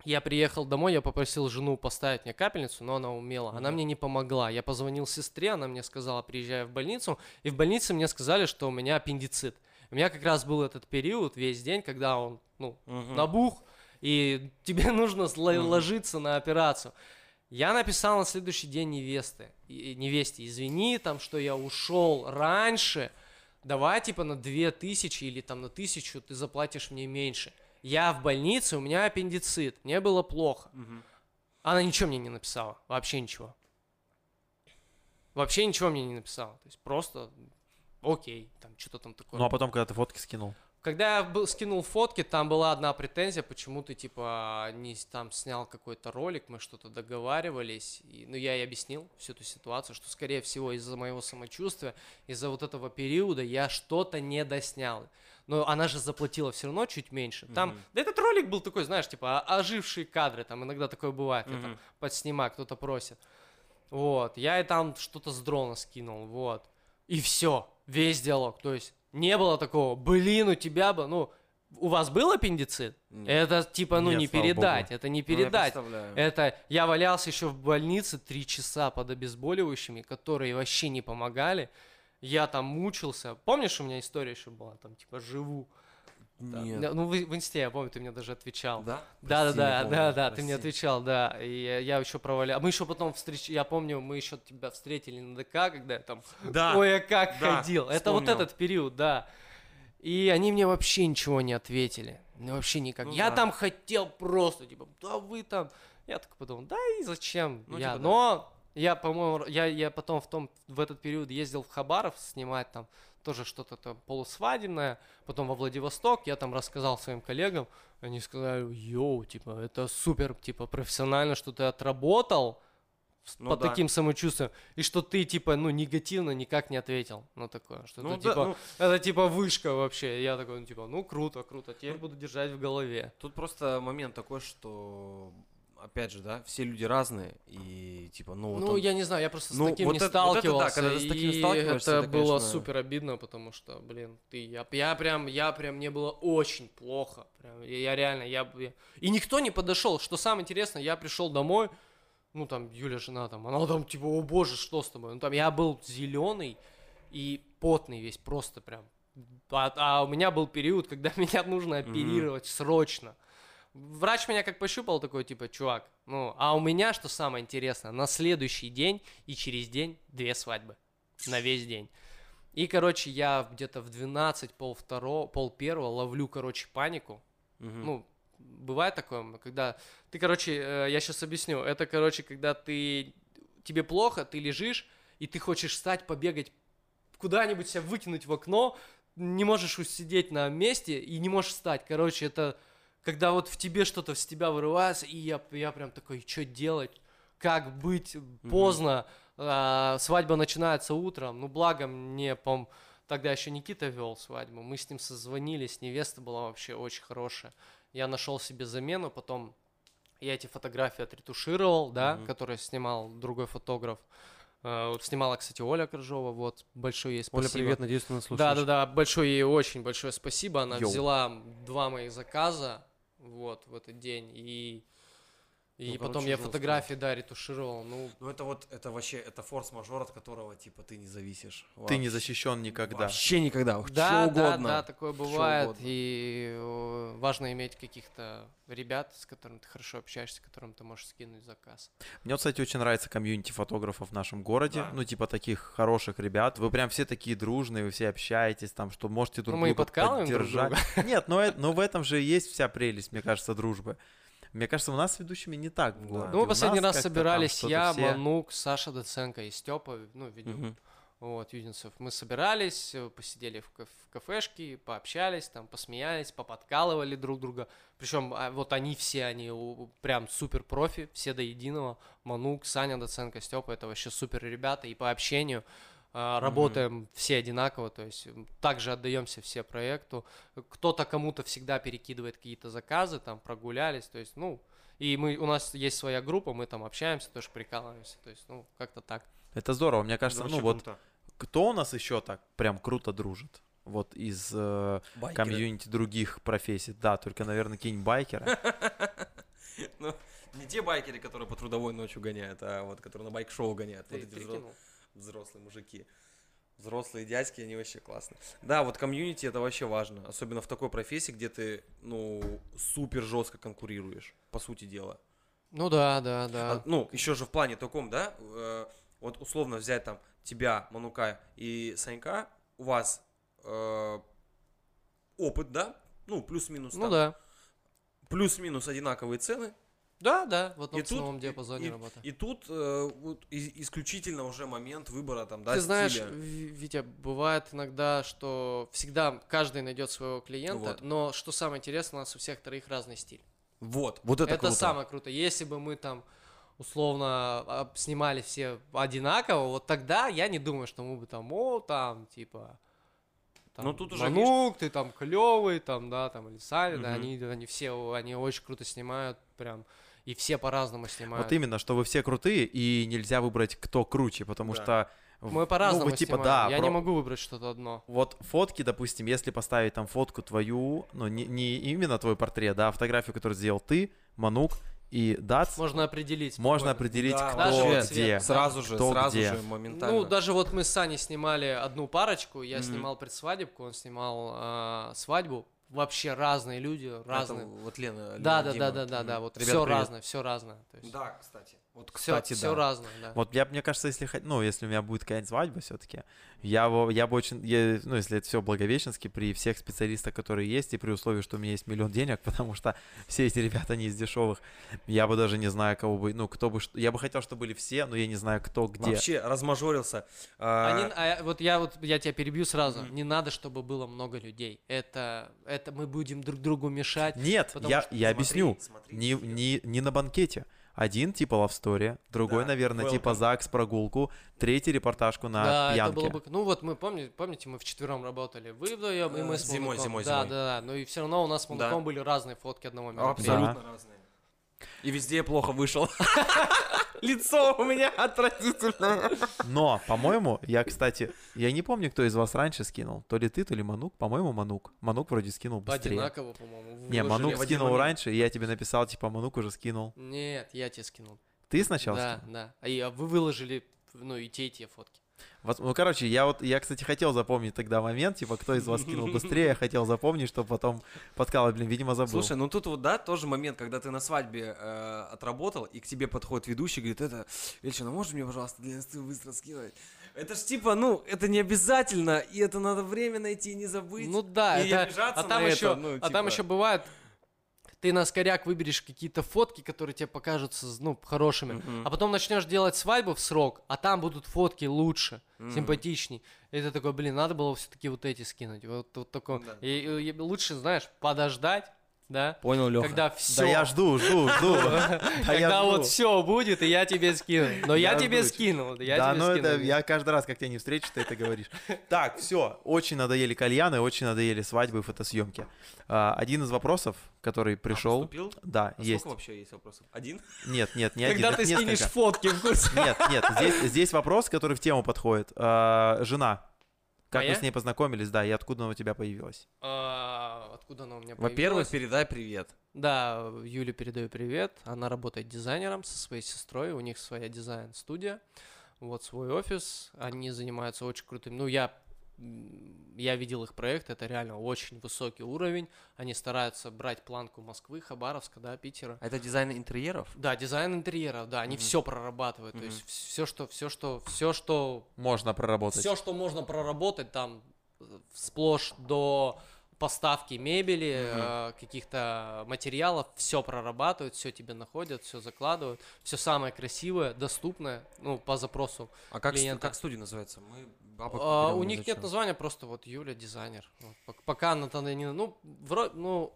я приехал домой, я попросил жену поставить мне капельницу, но она умела. Она мне не помогла. Я позвонил сестре, она мне сказала, приезжай в больницу. И в больнице мне сказали, что у меня аппендицит. У меня как раз был этот период, весь день, когда он, ну, Мгм. набух, и тебе нужно Мгм. ложиться на операцию. Я написал на следующий день невесты, невесте, извини, там, что я ушел раньше, давай, типа, на 2000 или там на 1000 ты заплатишь мне меньше. Я в больнице, у меня аппендицит, мне было плохо. Она ничего мне не написала, вообще ничего. Вообще ничего мне не написала, то есть просто окей, там что-то там такое. Ну а потом, когда ты фотки скинул. Когда я был, скинул фотки, там была одна претензия, почему ты, типа, не там снял какой-то ролик, мы что-то договаривались. И, ну, я ей объяснил всю эту ситуацию, что, скорее всего, из-за моего самочувствия, из-за вот этого периода я что-то не доснял. Но она же заплатила все равно чуть меньше. Там, Мгм. да этот ролик был такой, знаешь, типа, ожившие кадры, там иногда такое бывает, я там подснимаю, кто-то просит. Вот, я и там что-то с дрона скинул, вот. И все, весь диалог. То есть не было такого, блин, у тебя бы, ну, у вас был аппендицит? Нет. Это типа, ну, Нет, не передать, богу. это не Ну, я передать. Это я валялся еще в больнице три часа под обезболивающими, которые вообще не помогали. Я там мучился. Помнишь, у меня история еще была, там, типа, живу. Да. Нет. Ну, в, в инсте, я помню, ты мне даже отвечал. Да? Да, Прости, да, да, помню, да, да, ты мне прости. отвечал, да. И я, я еще провалял. Мы еще потом встреч... Я помню, мы еще тебя встретили на ДК, когда я там Да. ой, а как да, ходил. Это вот вспомнил. этот период, да. И они мне вообще ничего не ответили. Ну, вообще никак. Ну я да. там хотел просто, типа, да вы там. Я так подумал, да и зачем? Ну, я, типа, да. но я, по-моему, я, я потом в том, в этот период ездил в Хабаров снимать там тоже что-то там полусвадебное, потом во Владивосток, я там рассказал своим коллегам, они сказали, йоу, типа, это супер, типа, профессионально, что ты отработал Ну по да. таким самочувствием, и что ты, типа, ну, негативно никак не ответил на такое, что Ну это, да, типа, ну, это, типа, вышка вообще, я такой, ну, типа, ну, круто, круто, теперь буду держать в голове. Тут просто момент такой, что опять же, да, все люди разные, и типа, ну вот ну, он- я не знаю, я просто с Ну, таким вот не это- вот это да, сталкивался, когда ты с таким сталкиваешься, это это, было конечно- супер обидно, потому что, блин, ты, я, я прям, я прям, мне было очень плохо, прям, я, я реально, я, я- и никто не подошел, что самое интересное, я пришел домой, ну, там, Юля, жена, там, она там, типа, о боже, что с тобой, ну, там, я был зеленый и потный весь, просто прям, а, а у меня был период, когда меня нужно оперировать срочно. Врач меня как пощупал, такой, типа, чувак, ну, а у меня, что самое интересное, на следующий день и через день две свадьбы. На весь день. И, короче, я где-то в 12, пол второго, пол первого ловлю, короче, панику. Мгм. Ну, бывает такое, когда ты, короче, э, я сейчас объясню. Это, короче, когда ты тебе плохо, ты лежишь, и ты хочешь встать, побегать, куда-нибудь себя выкинуть в окно, не можешь усидеть на месте и не можешь встать. Короче, это когда вот в тебе что-то с тебя вырывается, и я, я прям такой, что делать? Как быть? Поздно, а, свадьба начинается утром. Ну, благо мне, пом тогда еще Никита вел свадьбу. Мы с ним созвонились, невеста была вообще очень хорошая. Я нашел себе замену, потом я эти фотографии отретушировал, да, Мгм. которые снимал другой фотограф. Э, вот снимала, кстати, Оля Крыжова, вот, большое ей спасибо. Оля, привет, надеюсь, ты нас слушаешь. да, да, большое ей очень большое спасибо. Она Йоу. взяла два моих заказа вот в этот день. И И Ну, потом короче, я жестко. фотографии, да, ретушировал. Ну, Ну это вот, это вообще, это форс-мажор, от которого, типа, ты не зависишь. Ты не Вообще. защищен никогда. Вообще никогда. да, что да, угодно. да, такое Что бывает. И э, важно иметь каких-то ребят, с которыми ты хорошо общаешься, которым ты можешь скинуть заказ. Мне, кстати, очень нравится комьюнити фотографов в нашем городе. Да. Ну, типа таких хороших ребят. Вы прям все такие дружные, вы все общаетесь, там, что можете друг Ну, мы и друга друг поддержать. друга. Нет, но, это- но в этом же есть вся прелесть, мне кажется, дружбы. Мне кажется, у нас с ведущими не так в городе. Ну, мы последний раз собирались я, все- Манук, Саша Доценко и Степа, ну, ведем. Мгм. Вот, Юдинцев. Мы собирались, э, посидели в, каф- в кафешке, пообщались, там, посмеялись, поподкалывали друг друга. Причем вот они все, они прям супер профи, все до единого. Манук, Саня Доценко, Степа, это вообще супер ребята. И по общению а, работаем все одинаково, то есть также отдаемся все проекту. Кто-то кому-то всегда перекидывает какие-то заказы, там, прогулялись, то есть, ну... И мы, у нас есть своя группа, мы там общаемся, тоже прикалываемся. То есть, ну, как-то так. Это здорово. Мне кажется, Это ну вот круто. кто у нас еще так прям круто дружит? Вот из э, Байкеры. комьюнити других профессий. Да, только, наверное, какие-нибудь байкеры. Ну, не те байкеры, которые по трудовой ночью гоняют, а вот которые на байк-шоу гоняют. Ты вот эти? Взрослые мужики. Взрослые дядьки, они вообще классные. Да, вот комьюнити это вообще важно. Особенно в такой профессии, где ты, ну, супер жестко конкурируешь, по сути дела. Ну да, да, да. А, ну, еще же в плане таком, да, э, вот условно взять там тебя, Манука и Санька, у вас э, опыт, да, ну, плюс-минус ну там, да. плюс-минус одинаковые цены, Да, да, в одном И тут- ценовом и- диапазоне и- работа. И тут э, вот и- исключительно уже момент выбора там, да, Ты знаешь, стиля. Витя, бывает иногда, что всегда каждый найдет своего клиента, Вот. но что самое интересное, у нас у всех троих разный стиль. Вот, вот это, Это, круто. самое круто. Если бы мы там условно а, снимали все одинаково, вот тогда я не думаю, что мы бы там, о, там, типа, там, Ну, тут уже, Манук, ты там клевый, там, да, там, или Саня, да, Мгм. они, они все, они очень круто снимают, прям, и все по-разному снимают. Вот именно, что вы все крутые, и нельзя выбрать, кто круче, потому Да. что... Мы ну, по-разному вы, типа, снимаем. да, я про- не могу выбрать что-то одно. Вот фотки, допустим, если поставить там фотку твою, ну, не, не именно твой портрет, да, а фотографию, которую сделал ты, Манук и Дац, Можно определить. можно спокойно. определить, Да, кто Даже вот где. цвет, Сразу же, Кто сразу где. же, моментально. Ну, даже вот мы с Саней снимали одну парочку, я Мгм. снимал предсвадебку, он снимал а, свадьбу. Вообще разные люди, Это разные. вот Лена, Лена, Да, да, да, да, да, да, вот Ребята, все привет. разное, все разное. То есть Да, кстати. Вот, все, кстати, все да. разное, да. Вот я, мне кажется, если, ну, если у меня будет какая-нибудь свадьба все-таки, я, я бы очень, я- ну, если это все благовещенски, при всех специалистах, которые есть, и при условии, что у меня есть миллион денег, потому что все эти ребята не из дешевых, я бы даже не знаю, кого бы, ну, кто бы, я бы хотел, чтобы были все, но я не знаю, кто где. Вообще размажорился. А не- а вот я вот я тебя перебью сразу. Мгм. Не надо, чтобы было много людей. Это это мы будем друг другу мешать. Нет, я, что- я смотри, объясню. смотри, Не, не, не на банкете. Один типа Love Story, другой, Да, наверное, типа welcome. ЗАГС прогулку, третий репортажку на да, пьянке. это было бы. Ну вот мы помните, помните, мы вчетвером работали. Вы вдвоем и мы с зимой, Мануком. зимой, Да, зимой. да, да. Но и все равно у нас с Да. Были разные фотки одного мероприятия. Абсолютно разные. И везде я плохо вышел. Лицо у меня отвратительное. Но, по-моему, я, кстати, я не помню, кто из вас раньше скинул. То ли ты, то ли Манук. По-моему, Манук. Манук вроде скинул быстрее. Одинаково, по-моему. Не. Манук скинул момент. раньше, и я тебе написал, типа, Манук уже скинул. Нет, я тебе скинул. Ты сначала Да, скинул? да. А а вы выложили, ну, и те, и те фотки. Вот, ну, короче, я вот, я, кстати, хотел запомнить тогда момент, типа, кто из вас скинул быстрее, я хотел запомнить, чтобы потом подкалывать, блин, видимо, забыл. Слушай, ну тут вот, да, тоже момент, когда ты на свадьбе э, отработал, и к тебе подходит ведущий, говорит, это, Вельчина, можешь мне, пожалуйста, для инсты быстро скинуть? Это ж типа, ну, это не обязательно, и это надо время найти и не забыть. Ну да, и это, обижаться а там на еще, это, ну, а там типа. еще бывает, ты на скоряк выберешь какие-то фотки, которые тебе покажутся, ну, хорошими, Мгм. а потом начнешь делать свадьбу в срок, а там будут фотки лучше, Мгм. симпатичней. И ты такой, блин, надо было все-таки вот эти скинуть. Вот, вот такое. Да. И, и- и лучше, знаешь, подождать, да, Понял, Леха. когда все. Да я жду, жду, жду. Когда вот все будет, и я тебе скину. Но я Я тебе скинул. Я да, тебе ну это я каждый раз, как тебя не встречу, ты это говоришь. Так, все, очень надоели кальяны, очень надоели свадьбы и фотосъемки. А, один из вопросов, который пришел, да, А есть. Сколько вообще есть вопросов? Один? Нет, нет, не Когда один, ты их скинешь фотки в курсе. Нет, нет, здесь, здесь вопрос, который в тему подходит. А, жена, Как Моя? вы с ней познакомились, да, и откуда она у тебя появилась? А, откуда она у меня Во-первых, появилась? передай привет. Да, Юле передаю привет. Она работает дизайнером со своей сестрой. У них своя дизайн-студия. Вот свой офис. Они занимаются очень крутым. Ну, я, я видел их проект. Это реально очень высокий уровень. Они стараются брать планку Москвы, Хабаровска, да, Питера. Это дизайн интерьеров? Да, дизайн интерьеров, да, они Мгм. все прорабатывают. То Мгм. есть все, что, все, что, все, что Можно проработать. все, что можно проработать, там э, сплошь до поставки мебели, э, каких-то материалов, все прорабатывают, все тебе находят, все закладывают, все самое красивое, доступное, ну, по запросу. А как, Клиента. как студия называется? Мы бабок А, у них нет зачем? названия, просто вот Юля дизайнер. Вот, пок- пока она не... Ну, вроде, ну,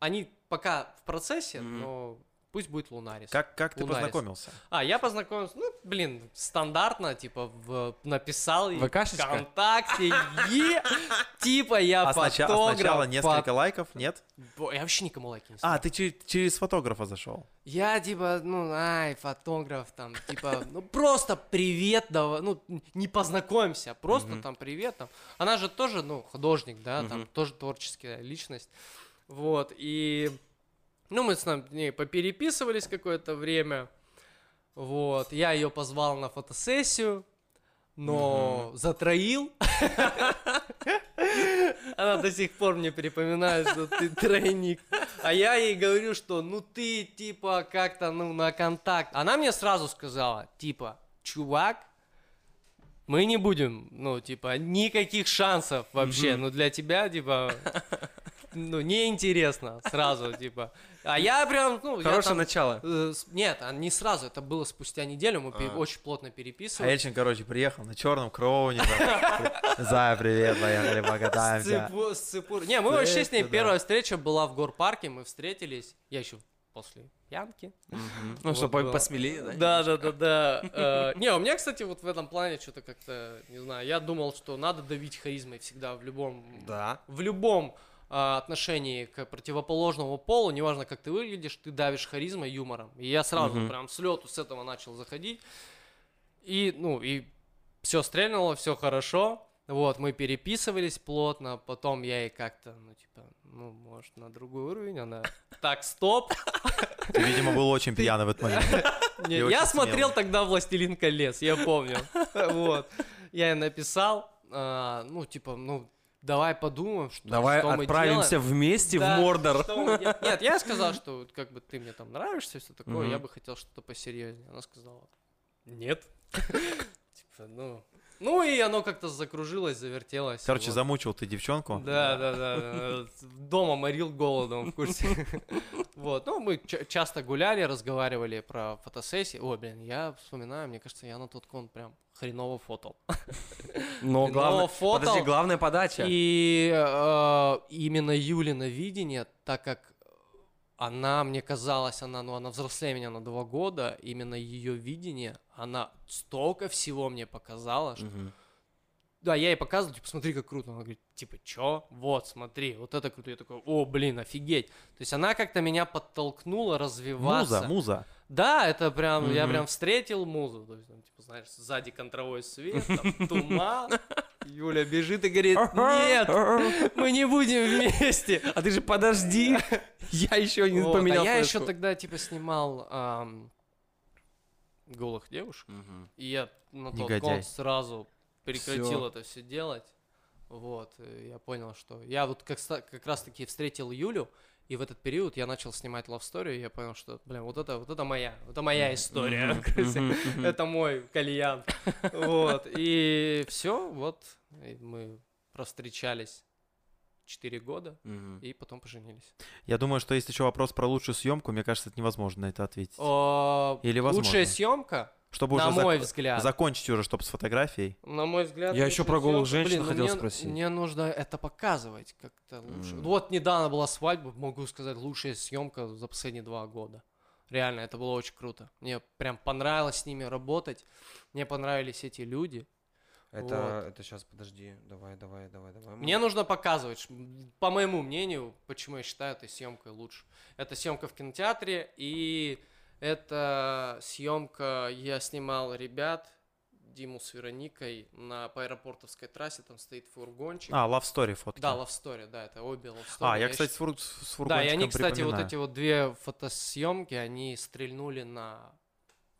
они пока в процессе, Мгм. но пусть будет Лунарис. Как, как ты Лунарис. познакомился? А, я познакомился, ну, блин, стандартно, типа, в, написал ей ВКшечка? ВКонтакте, е, типа, я А, снача- а фотограф. сначала несколько фот- лайков, нет? Я вообще никому лайки не А, ставил. ты че- через фотографа зашел. Я, типа, ну, ай, фотограф, там, типа, ну, просто привет, давай, ну, не познакомимся, просто там привет, там. Она же тоже, ну, художник, да, там, тоже творческая личность, вот, и, ну, мы с ней попереписывались какое-то время, вот, я ее позвал на фотосессию, но затроил. Она до сих пор мне припоминает, что ты тройник. А я ей говорю, что ну ты типа как-то ну на контакт. Она мне сразу сказала, типа, чувак, мы не будем, ну, типа, никаких шансов вообще. Ну, для тебя, типа, ну, неинтересно сразу, типа. А я прям, ну, я Хорошее там, начало. э, Нет, а не сразу, это было спустя неделю, мы А. очень плотно А переписывались. Эльчин, короче, приехал на черном кроуне. да. Зая, привет, поехали покатаемся. с цепур- Не, мы вообще с ней первая встреча была в горпарке, мы встретились. Я еще после пьянки. Ну, Вот чтобы было. посмелее, да? Да, да, да, да. Э, Не, у меня, кстати, вот в этом плане что-то как-то, не знаю, я думал, что надо давить харизмой всегда в любом, Да. в любом а, отношении к противоположному полу, неважно, как ты выглядишь, ты давишь харизмой, юмором. И я сразу Мгм. прям с лету с этого начал заходить. И, ну, и все стрельнуло, все хорошо. Вот, мы переписывались плотно, потом я ей как-то, ну, типа, ну, может, на другой уровень, она, так, стоп. Ты, видимо, был очень пьяный в этот момент. Не, И я смотрел тогда «Властелин колец», я помню. Вот. Я ей написал, а, ну, типа, ну, давай подумаем, что, Давай что мы отправимся делаем. вместе Да, в Мордор. что Нет, я сказал, что вот как бы ты мне там нравишься, все такое, Мгм. я бы хотел что-то посерьезнее. Она сказала, нет. Типа, ну... Ну и оно как-то закружилось, завертелось. Короче, вот. замучил ты девчонку. Да, да, да. Дома морил голодом, в курсе. Вот, ну, мы ча- часто гуляли, разговаривали про фотосессии. Ой, блин, я вспоминаю, мне кажется, я на тот кон прям хреново фотал. Но Но главное... фотал- Подожди, главная подача. И э, именно Юлина видение, так как она, мне казалось, она, ну, она взрослее меня на два года, именно ее видение, она столько всего мне показала, что да, я ей показывал, типа, смотри, как круто. Она говорит, типа, чё? Вот, смотри, вот это круто. Я такой, о, блин, офигеть. То есть она как-то меня подтолкнула развиваться. Муза, муза. Да, это прям, я Мгм. прям встретил музу. То есть, там, типа, знаешь, сзади контровой свет, там, туман. Юля бежит и говорит, нет, мы не будем вместе. А ты же подожди. Я еще не Вот, а поменял я еще тогда, типа, снимал ам, голых девушек. Мгм. И я на тот Негодяй. год сразу прекратил Всё. это все делать. Вот, я понял, что я вот как, как раз таки встретил Юлю, и в этот период я начал снимать love story, и я понял, что, блин, вот это, вот это моя, это моя история, это мой кальян. Вот, и все, вот, и мы провстречались 4 года, и потом поженились. Я думаю, что есть еще вопрос про лучшую съемку. Мне кажется, это невозможно на это ответить. О, Или Лучшая возможно. съемка, Чтобы на уже мой зак- взгляд, закончить уже, чтобы с фотографией. На мой взгляд, Я лучшая про голых женщин Блин, ну хотел мне, спросить. Мне нужно это показывать как-то лучше. М. Вот недавно была свадьба, могу сказать, лучшая съемка за последние два года. Реально, это было очень круто. Мне прям понравилось с ними работать. Мне понравились эти люди. Это, это сейчас, подожди, давай, давай, давай, давай. Мне нужно показывать, по моему мнению, почему я считаю этой съемкой лучше. Это съемка в кинотеатре, и это съемка, я снимал ребят, Диму с Вероникой на по аэропортовской трассе, там стоит фургончик. А, Love Story фотки. Да, Love Story, да, это обе Love Story. А, я, щ- кстати, с, фур- с Да, и фургончиком они, кстати, вот эти вот две фотосъемки, они стрельнули на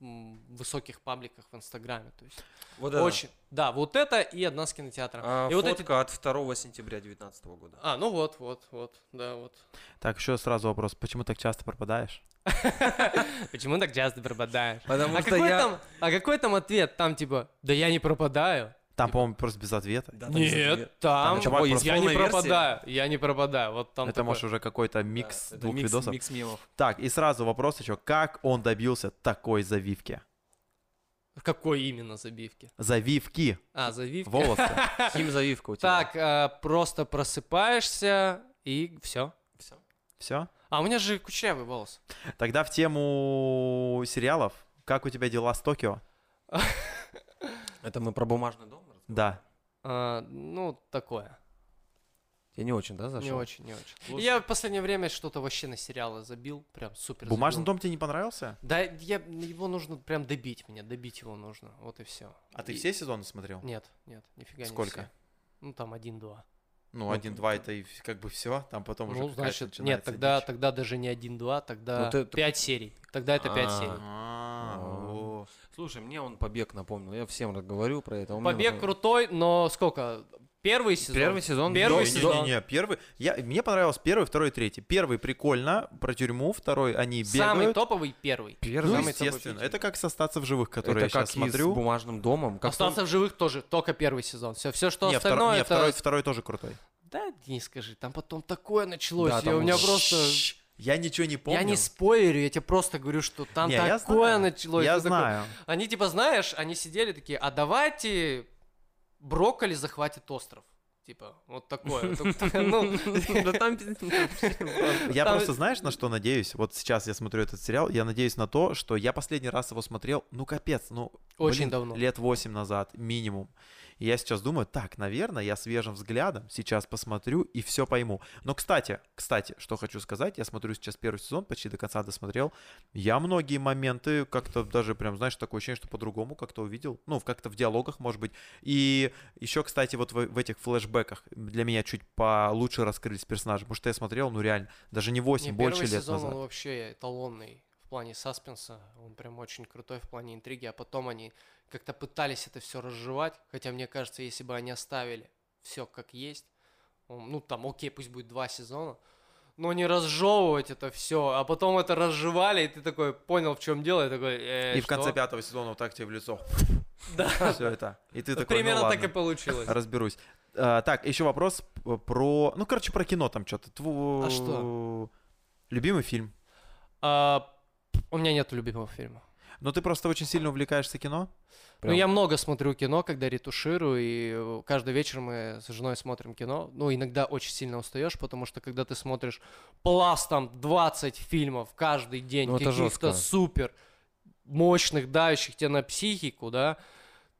высоких пабликах в Инстаграме. То есть Вот очень. Да, вот это и одна с кинотеатра. А, и вот фотка эти. от 2 сентября 2019 года. А, ну вот, вот, вот, да, вот. Так, еще сразу вопрос. Почему так часто пропадаешь? Почему так часто пропадаешь? Потому А что какой, я... там, а какой там ответ? Там типа, да я не пропадаю. Там, Типа- по-моему, просто без ответа. Да, там. Нет, там, чувак Ой, я не версия. пропадаю, я не пропадаю. Вот там Это, такое. может, уже какой-то Да, микс это двух микс, видосов. микс мемов. Так, и сразу вопрос еще. Как он добился такой завивки? Какой именно забивки? Завивки. А, забивки. Волосы. Ким завивка у тебя? Так, а, просто просыпаешься и все. Все. Все? А у меня же кучерявый волос. Тогда в тему сериалов. Как у тебя дела с Токио? Это мы про бумажный дом? Да. А, ну, такое. Тебе не очень, да, зашел? Не очень, не очень. Слушай. Я в последнее время что-то вообще на сериалы забил. Прям супер Бумажный забил. дом тебе не понравился? Да, я, его нужно прям добить мне, добить его нужно. Вот и все. А ты все сезоны смотрел? Нет, нет, нифига не Сколько? Ну, там один-два. Ну, Ну, один-два это и как бы все, там потом уже Ну, какая-то значит, нет, тогда, дичь. тогда даже не один-два, тогда Ну, ты- пять серий. Тогда это пять А. серий. Слушай, мне он побег напомнил. Я всем говорю про это. он Побег крутой, но сколько? Первый сезон. Первый сезон. Первый Не, не, сезон. Не, не, первый. Я, мне понравился первый, второй, третий. Первый прикольно, про тюрьму, второй они Самый бегают. топовый первый. Первый. Ну, самый топовый естественно. фильм. Это как с остаться в живых, которые это я сейчас как и с смотрю. бумажным домом. Как Остаться в живых тоже, только первый сезон. Все, все что Не, втор- остальное, не, это... второй, второй тоже крутой. Да не скажи, там потом такое началось. Да, я, там у меня просто... Я ничего не помню. Я не спойлерю, я тебе просто говорю, что там Не, я такое знаю. началось. Я знаю. Они типа, знаешь, они сидели такие, а давайте брокколи захватит остров. Типа, вот такое. Ну. Я просто, знаешь, на что надеюсь? Вот сейчас я смотрю этот сериал, я надеюсь на то, что я последний раз его смотрел, ну капец, ну Очень давно. лет 8 назад минимум. И я сейчас думаю, так, наверное, я свежим взглядом сейчас посмотрю и все пойму. Но, кстати, кстати, что хочу сказать, я смотрю сейчас первый сезон, почти до конца досмотрел. Я многие моменты как-то даже прям, знаешь, такое ощущение, что по-другому как-то увидел. Ну, как-то в диалогах, может быть. И еще, кстати, вот в, в этих флешбеках для меня чуть получше раскрылись персонажи, потому что я смотрел, ну, реально, даже не 8, не, больше лет сезон, назад. он вообще эталонный в плане саспенса. Он прям очень крутой в плане интриги. А потом они как-то пытались это все разжевать. Хотя, мне кажется, если бы они оставили все как есть, ну, там, окей, пусть будет два сезона, но не разжевывать это все, а потом это разжевали, и ты такой понял, в чем дело, и такой, э, И в конце что? пятого сезона вот так тебе в лицо. Да. Все это. И ты такой, ну примерно так и получилось. разберусь. А, так, еще вопрос про... Ну, короче, про кино там что-то. А что? Любимый фильм. А, у меня нет любимого фильма. Но ты просто очень сильно увлекаешься кино? Ну, я много смотрю кино, когда ретуширую, и э, каждый вечер мы с женой смотрим кино. Ну, иногда очень сильно устаешь, потому что когда ты смотришь пластом 20 фильмов каждый день, Ну, каких-то супер мощных, давящих тебя на психику, да,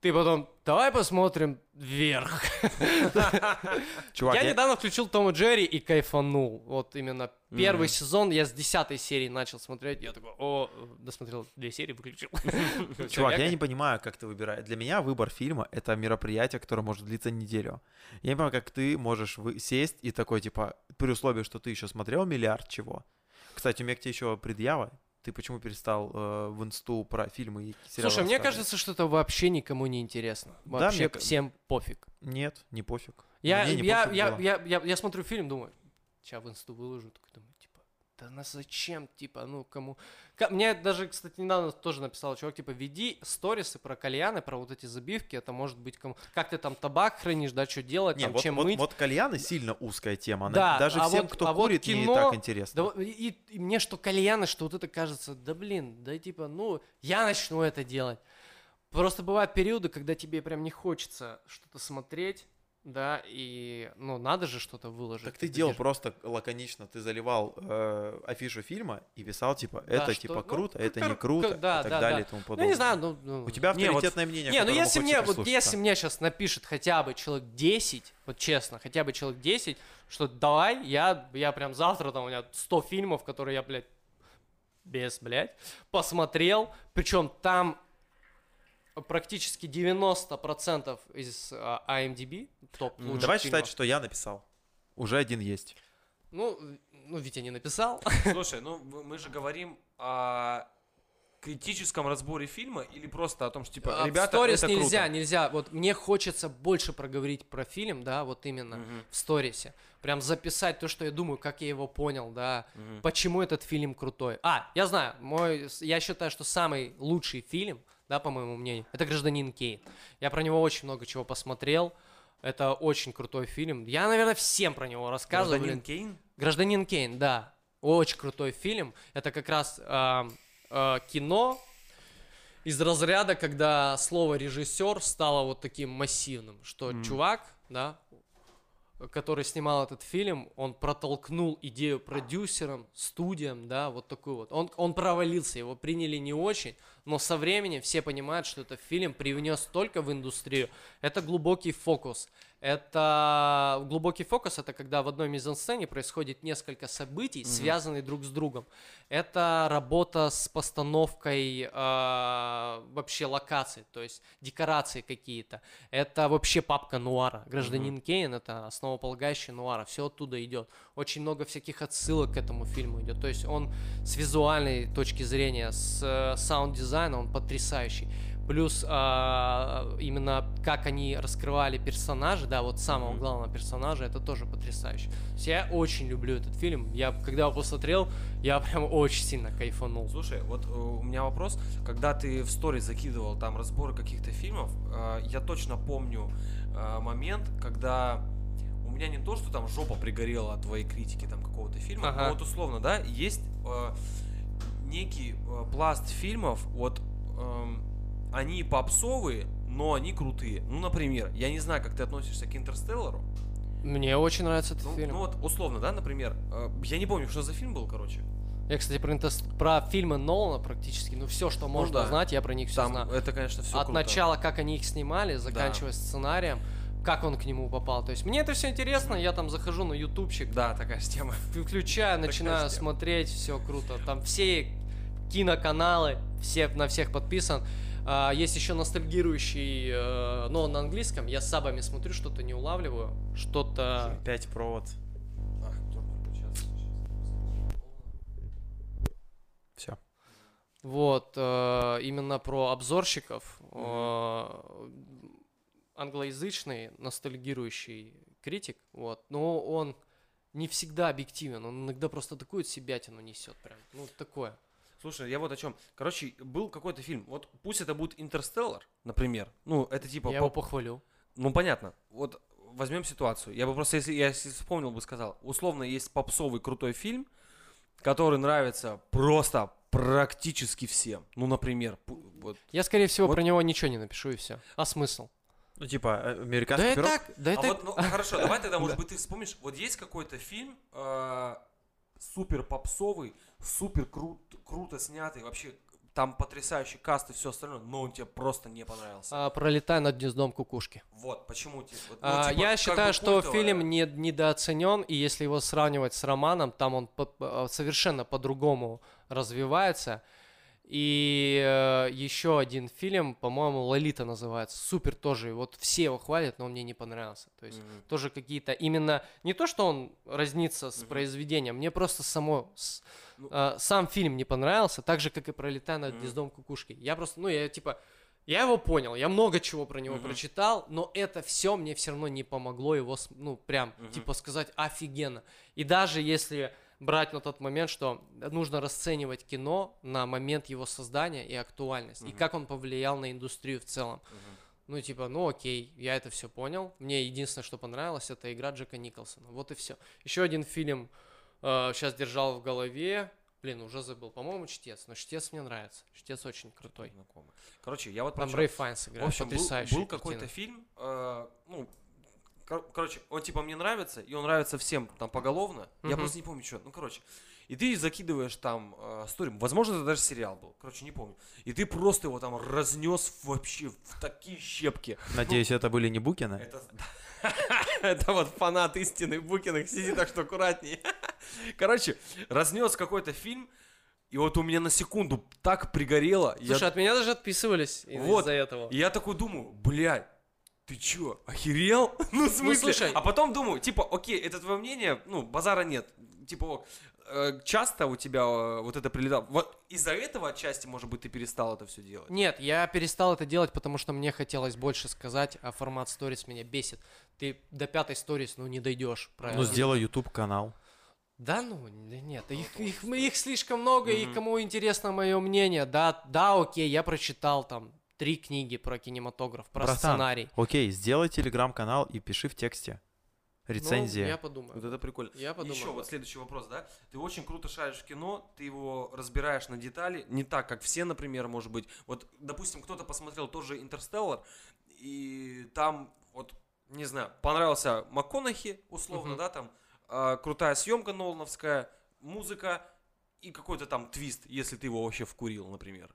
ты потом, давай посмотрим вверх. Чувак, я я- недавно включил Том и Джерри и кайфанул. Вот именно первый Мгм. сезон, я с десятой серии начал смотреть, я такой, о, досмотрел две серии, выключил. Чувак, я я не понимаю, как ты выбираешь. Для меня выбор фильма — это мероприятие, которое может длиться неделю. Я не понимаю, как ты можешь вы- сесть и такой, типа, при условии, что ты еще смотрел миллиард чего. Кстати, у меня к тебе еще предъява. Ты почему перестал э, в инсту про фильмы и сериалы Слушай, мне кажется, что это вообще никому не интересно. Да, Вообще мне ка- всем пофиг. Нет, не пофиг. Я, Мне не я, пофиг я, было. я, я, я смотрю фильм, думаю, сейчас в инсту выложу, такой думаю, да на зачем, типа, ну кому... Мне даже, кстати, недавно тоже написал чувак, типа, веди сторисы про кальяны, про вот эти забивки, это может быть кому... Как ты там табак хранишь, да, что делать, Не, там, вот, чем вот, мыть. вот кальяны сильно узкая тема. она- Да, Даже а всем, вот- кто а вот курит, не кино- так интересно. Да, вот и, и мне что кальяны, что вот это кажется, да блин, да типа, ну, я начну это делать. Просто бывают периоды, когда тебе прям не хочется что-то смотреть, да, и, ну, надо же что-то выложить. Так ты Это делал же- просто лаконично, ты заливал э, афишу фильма и писал, типа, Да, это что- типа ну, круто, к- это не к- круто, да, и так да, далее да. и тому Ну, подобное. не знаю, ну... ну, У тебя Не, вот- авторитетное мнение, Не, ну если мне, вот если мне сейчас напишет хотя бы человек 10, вот честно, хотя бы человек 10, что давай, я, я прям завтра, там у меня 100 фильмов, которые я, блядь, без, блядь, посмотрел, причем там практически 90% из а, IMDb, топ Мгм. лучших Давай фильмов. считать, что я написал. Уже один есть. Ну, ну, Витя не написал. Слушай, ну в- мы же говорим о критическом разборе фильма или просто о том, что типа, А, в ребята, сторис это нельзя, круто. нельзя. Вот мне хочется больше проговорить про фильм, да, вот именно Мгм, в сторисе. Прям записать то, что я думаю, как я его понял, да, мгм. почему этот фильм крутой. А, я знаю, мой, я считаю, что самый лучший фильм, да, по моему мнению, это «Гражданин Кейн». Я про него очень много чего посмотрел. Это очень крутой фильм. Я, наверное, всем про него рассказываю. Гражданин блин. Кейн? Гражданин Кейн, да. Очень крутой фильм. Это как раз а, а, кино из разряда, когда слово режиссер стало вот таким массивным, что Мгм. чувак, да, который снимал этот фильм, он протолкнул идею продюсерам, студиям, да, вот такую вот. Он, он провалился, его приняли не очень, но со временем все понимают, что этот фильм привнес столько в индустрию. Это глубокий фокус. Это глубокий фокус, это когда в одной мизансцене происходит несколько событий, Мгм. связанные друг с другом. Это работа с постановкой э, вообще локаций, то есть декорации какие-то. Это вообще папка нуара. Гражданин Кейн это основополагающий нуара. Все оттуда идет. Очень много всяких отсылок к этому фильму идет. То есть он с визуальной точки зрения, с э, саунд-дизайна он потрясающий. Плюс а, именно как они раскрывали персонажа, да, вот самого главного персонажа, это тоже потрясающе. То есть я очень люблю этот фильм. Я когда его посмотрел, я прям очень сильно кайфанул. Слушай, вот э, у меня вопрос. Когда ты в сторис закидывал там разборы каких-то фильмов, э, я точно помню э, момент, когда у меня не то, что там жопа пригорела от твоей критики там какого-то фильма, Ага. но вот условно, да, есть э, некий э, пласт фильмов, вот эм, они попсовые, но они крутые. Ну, например, я не знаю, как ты относишься к Интерстеллару. Мне очень нравится этот Ну, фильм. ну вот условно, да, например, э, я не помню, что за фильм был, короче. Я, кстати, про, интерс- про фильмы Нолана практически, ну все, что можно да. знать, я про них все Там знаю. это, конечно, все От начала, как они их снимали, заканчивая сценарием, как он к нему попал. То есть мне это все интересно, я там захожу на ютубчик, Да, такая же тема. включаю, начинаю тема. смотреть, все круто. Там все киноканалы, все на всех подписан. А, есть еще ностальгирующий, э, но на английском. Я с сабами смотрю, что-то не улавливаю, что-то. Опять провод. А? Все. Вот, э, именно про обзорщиков. э, англоязычный, ностальгирующий критик, вот, но он не всегда объективен, он иногда просто такую себятину несет прям, ну, такое. Слушай, я вот о чем. Короче, был какой-то фильм. Вот пусть это будет Интерстеллар, например. Ну, это типа. Я его по- похвалю. Ну, понятно. Вот возьмем ситуацию. Я бы просто, если я если вспомнил бы, сказал. Условно, есть попсовый крутой фильм, который нравится просто практически всем. Ну, например, вот. Я, скорее всего, Вот- про него ничего не напишу и все. А смысл? Ну, типа, э, Да американский и пирог. так, да и А так. вот, ну, хорошо, давай тогда, может быть, ты вспомнишь. Вот есть какой-то фильм э, супер попсовый, супер крут, круто снятый, вообще там потрясающий каст и все остальное, но он тебе просто не понравился. А, пролетай над гнездом кукушки. Вот, почему вот, ну, А, типа, я считаю, что культовая. фильм не, недооценен, и если его сравнивать с романом, там он по- по- совершенно по-другому развивается. И э, еще один фильм, по-моему, Лолита называется. Супер тоже. Вот все его хвалят, но он мне не понравился. То есть Мгм. тоже какие-то именно не то, что он разнится с Мгм. произведением, мне просто само с- Ну- э, сам фильм не понравился, так же как и пролетая над Мгм. гнездом кукушки. Я просто, ну я типа я его понял, я много чего про него Мгм. прочитал, но это все мне все равно не помогло его, ну, прям, Мгм. типа, сказать офигенно. И даже если брать на тот момент, что нужно расценивать кино на момент его создания и актуальность, и Мгм. как он повлиял на индустрию в целом. Мгм. Ну, типа, ну окей, я это все понял. Мне единственное, что понравилось, это игра Джека Николсона. Вот и все. Еще один фильм сейчас держал в голове. Блин, уже забыл. По-моему, чтец. Но чтец мне нравится. Чтец очень крутой. Знакомый. Короче, я вот Там про чё- Рэй Файнс играет. В общем, был, Потрясающая был какой-то фильм, э, ну, кор- короче, он типа мне нравится, и он нравится всем там поголовно. Я Мгм. просто не помню, что. Ну, короче. И ты закидываешь там э. Возможно, это даже сериал был. Короче, не помню. И ты просто его там разнес вообще в такие щепки. Надеюсь, это были не Букины? Это, это вот фанат истины Букиных сидит, так что аккуратнее. Короче, разнес какой-то фильм. И вот у меня на секунду так пригорело. я- Слушай, от меня даже отписывались Вот. из-за этого. И я такой думаю, блядь, ты чё, охерел? Ну, в смысле? слушай. А потом думаю, типа, окей, это твое мнение, ну, базара нет. Типа, э, часто у тебя э, вот это прилетало. Вот из-за этого отчасти, может быть, ты перестал это все делать. Нет, я перестал это делать, потому что мне хотелось больше сказать, а формат сторис меня бесит. Ты до пятой сторис, ну, не дойдешь. Ну, сделай YouTube канал. Да ну, нет, их, их, их слишком много, и Мгм. кому интересно мое мнение, да, да, окей, я прочитал там три книги про кинематограф, про Братан, сценарий. Окей, сделай телеграм-канал и пиши в тексте. Ну, Рецензия. я подумаю. Вот это прикольно. Я подумаю. Еще вот следующий вопрос, да? Ты очень круто шаришь в кино, ты его разбираешь на детали, не так, как все, например, может быть. Вот, допустим, кто-то посмотрел тоже «Интерстеллар», и там, вот, не знаю, понравился МакКонахи, условно, Мгм. да, там, а, крутая съемка Нолановская, музыка и какой-то там твист, если ты его вообще вкурил, например.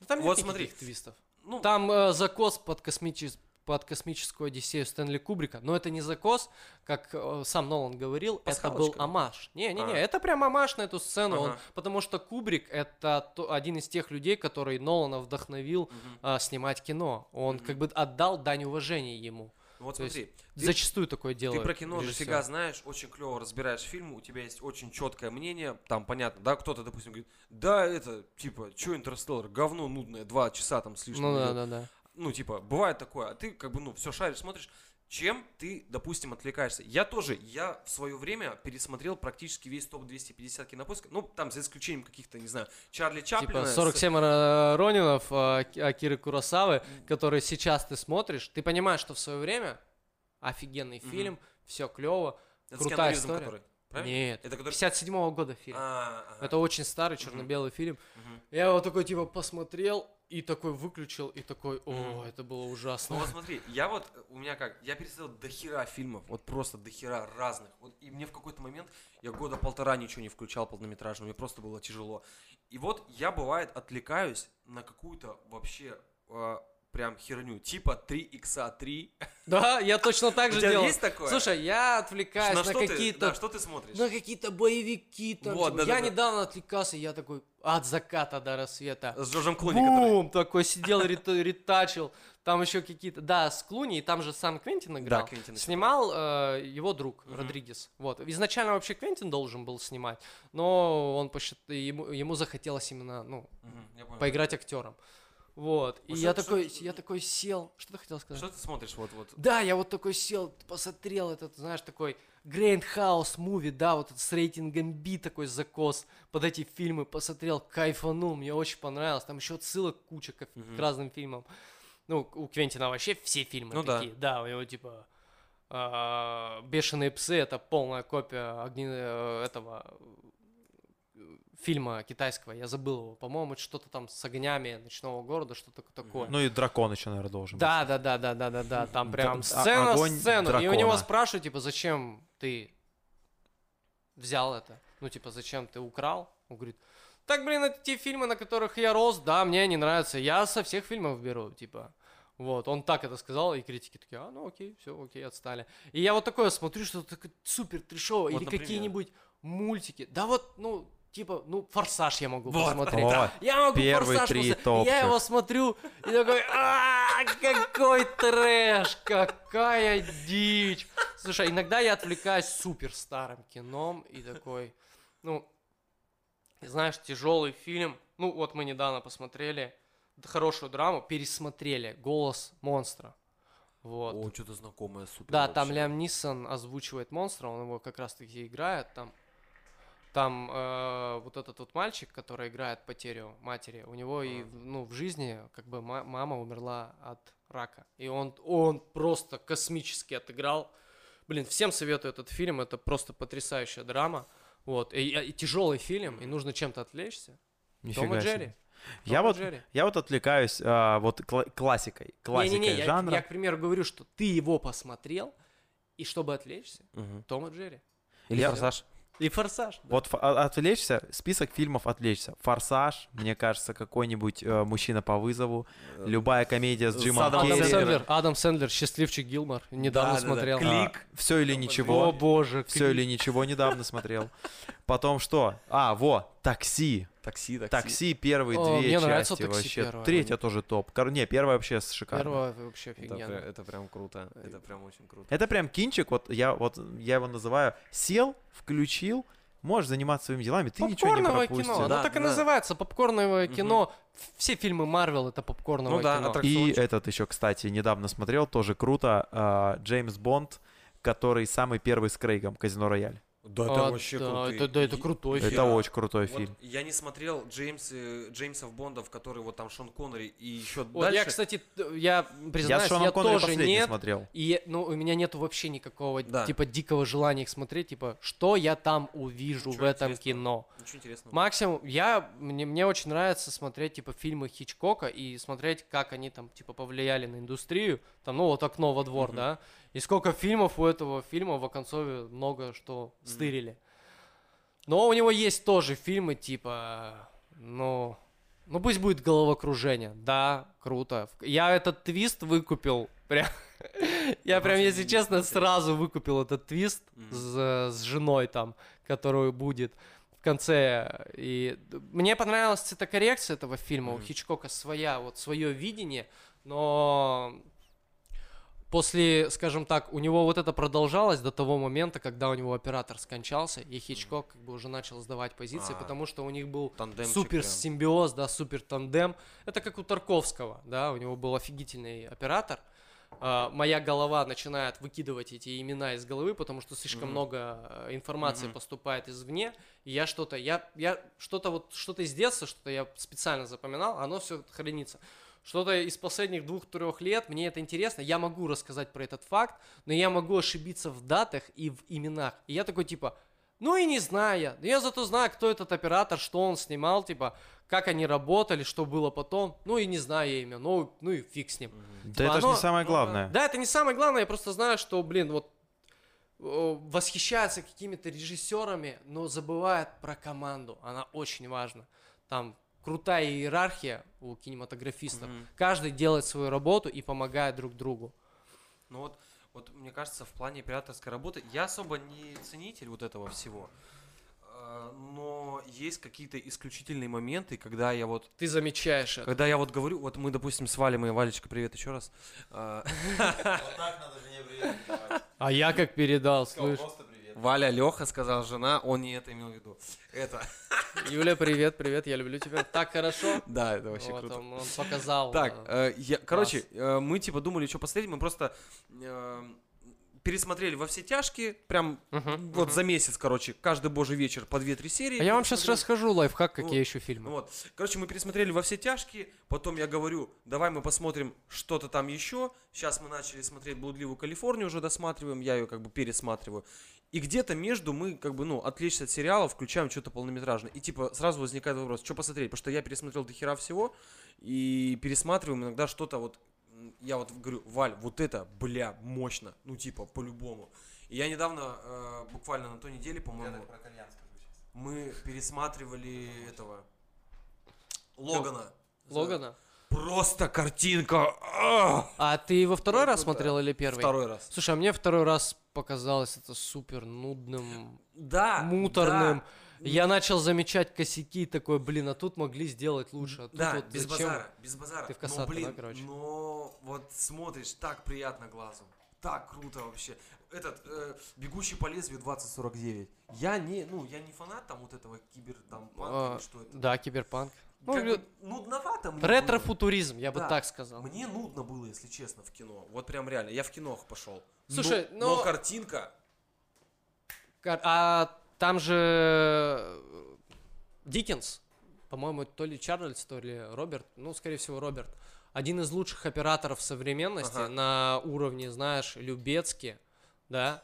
Да там нет вот смотри. твистов. Ну, Там э, закос под, космичес- под космическую Одиссею Стэнли Кубрика, но это не закос, как э, сам Нолан говорил, это был амаш. Не-не-не, А. это прям амаш на эту сцену, он- Ага. потому что Кубрик это то- один из тех людей, который Нолана вдохновил мгм. а, снимать кино. Он Мгм. как бы отдал дань уважения ему. Вот то есть смотри, ты- Зачастую такое делают. Ты про кино режиссеры. дофига знаешь, очень клево разбираешь фильм, у тебя есть очень четкое мнение, там понятно, да, кто-то, допустим, говорит, да, это, типа, что Интерстеллар, говно нудное, два часа там слишком. Ну да, идет». да, да. Ну, типа, бывает такое, а ты, как бы, ну, все шаришь, смотришь, чем ты, допустим, отвлекаешься. Я тоже, я в свое время пересмотрел практически весь топ-250 кинопоиска, ну, там, за исключением каких-то, не знаю, Чарли Чаплина. Типа с- 47 Ро- Ронинов а, Ки- Акиры Куросавы, которые сейчас ты смотришь, ты понимаешь, что в свое время офигенный фильм, все клево. это с крутая история. который, правильно? Нет, Это который... 57 года фильм. А, ага. Это очень старый черно-белый фильм. Мгм. Я его такой типа посмотрел и такой выключил и такой, о, Мгм. это было Ну ужасно. вот смотри, я вот, э, у меня как, я пересмотрел до хера фильмов, вот просто до хера разных. Вот, и мне в какой-то момент, я года полтора ничего не включал полнометражного, мне просто было тяжело. И вот я, бывает, отвлекаюсь на какую-то вообще а, прям херню, типа 3 икса 3. Да, я точно так же делал. есть такое? Слушай, я отвлекаюсь на какие-то да, что ты смотришь? на какие-то боевики там. Вот, типа. я недавно отвлекался, я такой от заката до рассвета. С Джорджем Клуни, который... Бум! Такой сидел, рета- ретачил. Там еще какие-то... Да, с Клуни, и там же сам Квентин играл. Квентин играл. Снимал э, его друг. Родригес. Вот. Изначально вообще Квентин должен был снимать, но он посчит... ему, ему захотелось именно, ну, поиграть актером. Вот. И я такой, я такой сел. Что ты хотел сказать? Что ты смотришь вот вот? Да, я вот такой сел, посмотрел этот, знаешь, такой grindhouse movie, да, вот этот с рейтингом B такой закос под эти фильмы, посмотрел, кайфанул, мне очень понравилось. Там еще отсылок куча к, к разным фильмам. Ну, у Квентина вообще все фильмы Ну да. такие. Да, у него типа а, Бешеные псы это полная копия огни... э, этого фильма китайского, я забыл его, по-моему, что-то там с огнями ночного города, что-то такое. Ну и дракон еще, наверное, должен Да, да, да, да, да, да, да. Там прям а- сцена огонь сцену. И у него дракона. спрашивают, типа, зачем ты взял это? Ну, типа, зачем ты украл? Он говорит, так, блин, это те фильмы, на которых я рос, да, мне они нравятся. Я со всех фильмов беру, типа. Вот, он так это сказал, и критики такие, а, ну окей, все, окей, отстали. И я вот такое смотрю, что такое супер трешово, Вот, или например? какие-нибудь мультики. Да вот, ну, типа, ну, форсаж я могу Вот, посмотреть. Вот. Я могу Первые форсаж три посмотреть. Я его смотрю и такой, а какой трэш, какая дичь. Слушай, иногда я отвлекаюсь супер старым кином и такой, ну, знаешь, тяжелый фильм. Ну, вот мы недавно посмотрели хорошую драму, пересмотрели «Голос монстра». Вот. О, что-то знакомое, супер. Да, там вообще. Лям Нисон озвучивает монстра, он его как раз-таки играет. Там, там э, вот этот вот мальчик, который играет потерю матери, у него и ну, в жизни как бы ма- мама умерла от рака. И он, он просто космически отыграл. Блин, всем советую этот фильм, это просто потрясающая драма. Вот, и, тяжелый фильм, и нужно чем-то отвлечься. Том и. Джерри. Я Том и вот, Джерри. я вот отвлекаюсь а, вот кла- классикой, классикой Не-не-не, я, жанра. я, к примеру, говорю, что ты его посмотрел, и чтобы отвлечься, Мгм. Том и Джерри. Или Я- форсаж. И «Форсаж». да. Вот а- отвлечься, список фильмов отвлечься. Форсаж, мне кажется, какой-нибудь э, мужчина по вызову, любая комедия с С Джимом Адамом Адам Керри. Сэндлер, Адам Сэндлер, счастливчик Гилмор. Недавно Да-да-да. смотрел. Клик. Все или О ничего. боже, Все или ничего недавно смотрел. Потом что? А, во, такси. Такси, такси. Такси первые О, две мне нравится части «Такси» вообще. первая. Третья тоже топ. Кор- Не, первая вообще шикарная. Первое вообще Это, офигенно. пря- это прям круто. Это прям очень круто. Это прям кинчик, вот я вот я его называю сел, включил, можешь заниматься своими делами, ты ничего не Попкорновое пропустил. кино, Да, оно так и да. называется, попкорновое кино. Все фильмы Марвел это попкорновое Ну да, кино. И этот еще, кстати, недавно смотрел, тоже круто, а, Джеймс Бонд, который самый первый с Крейгом, Казино Рояль. Да, А, да, это, да, это крутой Это фильм. очень крутой Вот фильм. я не смотрел Джеймс, э, Джеймсов Бондов, который вот там Шон Коннери и еще Вот дальше. я, кстати, я Я признаюсь, с я, Шоном Коннери тоже нет. смотрел. И ну, у меня нету вообще никакого Да. типа дикого желания их смотреть, типа, что я там увижу Ничего в этом кино. Ничего интересного. Максимум, я, мне, мне очень нравится смотреть, типа, фильмы Хичкока и смотреть, как они там, типа, повлияли на индустрию. Там, ну, вот «Окно во двор», Мгм. да? И сколько фильмов у этого фильма в Оконцове много что стырили. Но у него есть тоже фильмы, типа, ну, ну пусть будет головокружение. Да, круто. Я этот твист выкупил. Прям, я прям, если честно, сразу выкупил этот твист с, с женой там, которую будет в конце. И мне понравилась цветокоррекция этого фильма. У. Хичкока своя, вот свое видение, но после, скажем так, у него вот это продолжалось до того момента, когда у него оператор скончался, и Хичкок как бы уже начал сдавать позиции, А. потому что у них был Тандемчик супер симбиоз, да, супер тандем. Это как у Тарковского, да, у него был офигительный оператор. А, моя голова начинает выкидывать эти имена из головы, потому что слишком Мгм. много э, информации Мгм. поступает извне, и я что-то, я, я что-то вот, что-то из детства, что-то я специально запоминал, оно все хранится. Что-то из последних двух-трех лет, мне это интересно, я могу рассказать про этот факт, но я могу ошибиться в датах и в именах. И я такой, типа, ну и не знаю. Но я зато знаю, кто этот оператор, что он снимал, типа, как они работали, что было потом. Ну и не знаю я имя, ну, ну и фиг с ним. Да это же не самое ну да. главное. Да, это не самое главное, я просто знаю, что, блин, вот восхищается какими-то режиссерами, но забывает про команду. Она очень важна. Там крутая иерархия у кинематографистов. Мгм. Каждый делает свою работу и помогает друг другу. Ну вот, вот мне кажется, в плане операторской работы я особо не ценитель вот этого всего. А, Но есть какие-то исключительные моменты, когда я вот Ты замечаешь это. Когда я вот говорю, вот мы, допустим, с Валей, мы, Валечка, привет еще раз. А, А я как передал, слышь. Валя, Леха сказал, жена, он не это имел в виду. Это, Юля, привет, привет, я люблю тебя. Так хорошо. да, это вообще Вот круто. он, он показал. Так, э, э, я, короче, э, мы типа думали, что посмотреть, мы просто э, пересмотрели во все тяжкие, прям мгм, вот мгм. за месяц, короче, каждый божий вечер по 2-3 серии. А я вам сейчас расскажу лайфхак, какие Вот. еще фильмы. Вот. Короче, мы пересмотрели во все тяжкие, потом я говорю, давай мы посмотрим что-то там еще. Сейчас мы начали смотреть «Блудливую Калифорнию», уже досматриваем, я ее как бы пересматриваю. И где-то между мы как бы, ну, отвлечься от сериала, включаем что-то полнометражное. И типа сразу возникает вопрос, что посмотреть? Потому что я пересмотрел до хера всего, и пересматриваем иногда что-то вот, я вот говорю, Валь, вот это, бля, мощно, ну типа, по-любому. И я недавно, э, буквально на той неделе, по-моему, мы пересматривали этого Логана. Логана? Просто картинка. а! А ты во второй Ну, раз да. смотрел или первый? Второй раз. Слушай, а мне второй раз показалось это супер нудным, Да. муторным. да. Я начал замечать косяки, такой, блин, а тут могли сделать лучше. А тут Да, вот без зачем? базара, без базара. Ты в но, касатке, блин, да, короче? но вот смотришь, так приятно глазу. Так круто вообще. Этот, э, «Бегущий по лезвию» 2049. Я не, ну, я не фанат там вот этого кибер, там, панка А, или что это. Да, киберпанк. Ну, Как бы нудновато мне было. Ретро-футуризм, я бы Да. так сказал. Мне нудно было, если честно, в кино. Вот прям реально. Я в кино пошел. Слушай, но, но но- картинка. Кар- А там же э, Диккенс, по-моему, то ли Чарльз, то ли Роберт, ну, скорее всего, Роберт, один из лучших операторов современности Ага. на уровне, знаешь, Любецки, да.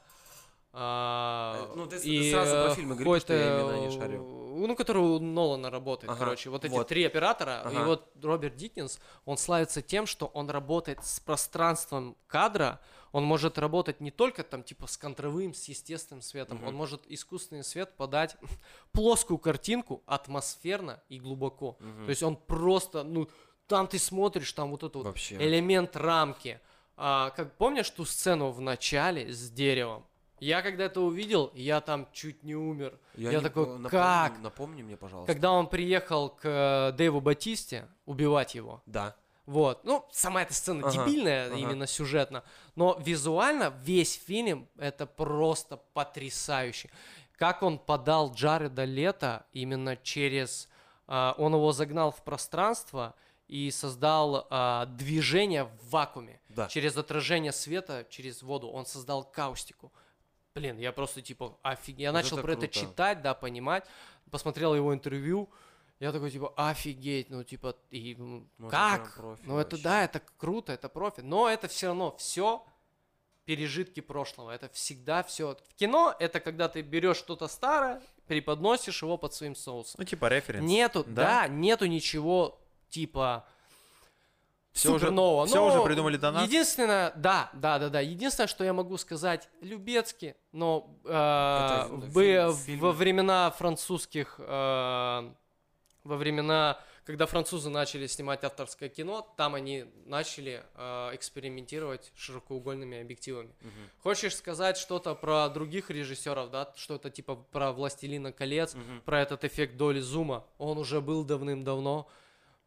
А, Э, ну, ты и, сразу про э, фильмы говори, потому что я имена не шарю. э, Ну, который у Нолана работает, Ага, короче. Вот эти вот. три оператора. И Ага. вот Роберт Диккенс, он славится тем, что он работает с пространством кадра. Он может работать не только там, типа, с контровым, с естественным светом. Мгм. Он может искусственный свет подать плоскую картинку атмосферно и глубоко. Мгм. То есть он просто, ну, там ты смотришь, там вот этот вот Вообще. элемент рамки. А, как помнишь ту сцену в начале с деревом? Я когда это увидел, я там чуть не умер. Я не такой, по- напомни- как? Напомни мне, пожалуйста. Когда он приехал к э, Дэйву Батисте убивать его. Да. Вот. Ну, сама эта сцена Ага, дебильная ага. именно сюжетно, но визуально весь фильм это просто потрясающе. Как он подал Джареда Лето именно через... а, он его загнал в пространство и создал а, движение в вакууме. Да. Через отражение света, через воду. Он создал каустику. Блин, я просто типа офиг... Я Вот начал это про это круто. читать, да, понимать. Посмотрел его интервью. Я такой, типа, офигеть, ну, типа, и, Ну, это как? прям профи ну, это вообще. да, это круто, это профи, но это все равно все пережитки прошлого. Это всегда все. В кино это когда ты берешь что-то старое, преподносишь его под своим соусом. Ну, типа референс. Нету, да? да, нету ничего типа Всё уже- супер нового. всё Но уже придумали до нас? Единственное, да, да, да, да. Единственное, что я могу сказать, Любецкий, но э, Это в- фильм- во времена французских, э, во времена, когда французы начали снимать авторское кино, там они начали э, экспериментировать с широкоугольными объективами. Мгм. Хочешь сказать что-то про других режиссеров, да, что-то типа про «Властелина колец», Мгм. про этот эффект доли зума. Он уже был давным-давно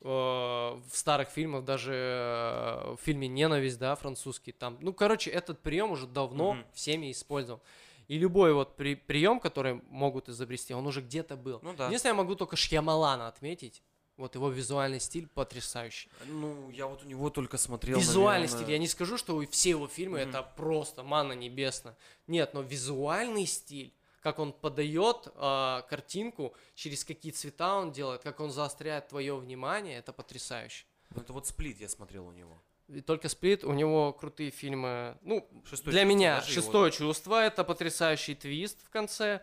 в старых фильмах, даже э, в фильме «Ненависть», да, французский. Там, ну, короче, этот прием уже давно Мгм. всеми использован. И любой вот при, прием, который могут изобрести, он уже где-то был. Ну да. Единственное, я могу только Шьямалана отметить. Вот его визуальный стиль потрясающий. Ну, я вот у него только смотрел, Визуальный наверное, стиль. Я не скажу, что все его фильмы Мгм. это просто манна небесная. Нет, но визуальный стиль, как он подает а, картинку, через какие цвета он делает, как он заостряет твое внимание, это потрясающе. Ну, это вот сплит я смотрел у него. И только Сплит, у него крутые фильмы. Ну, Шестое для чувство, меня даже его- шестое чувство это потрясающий твист в конце.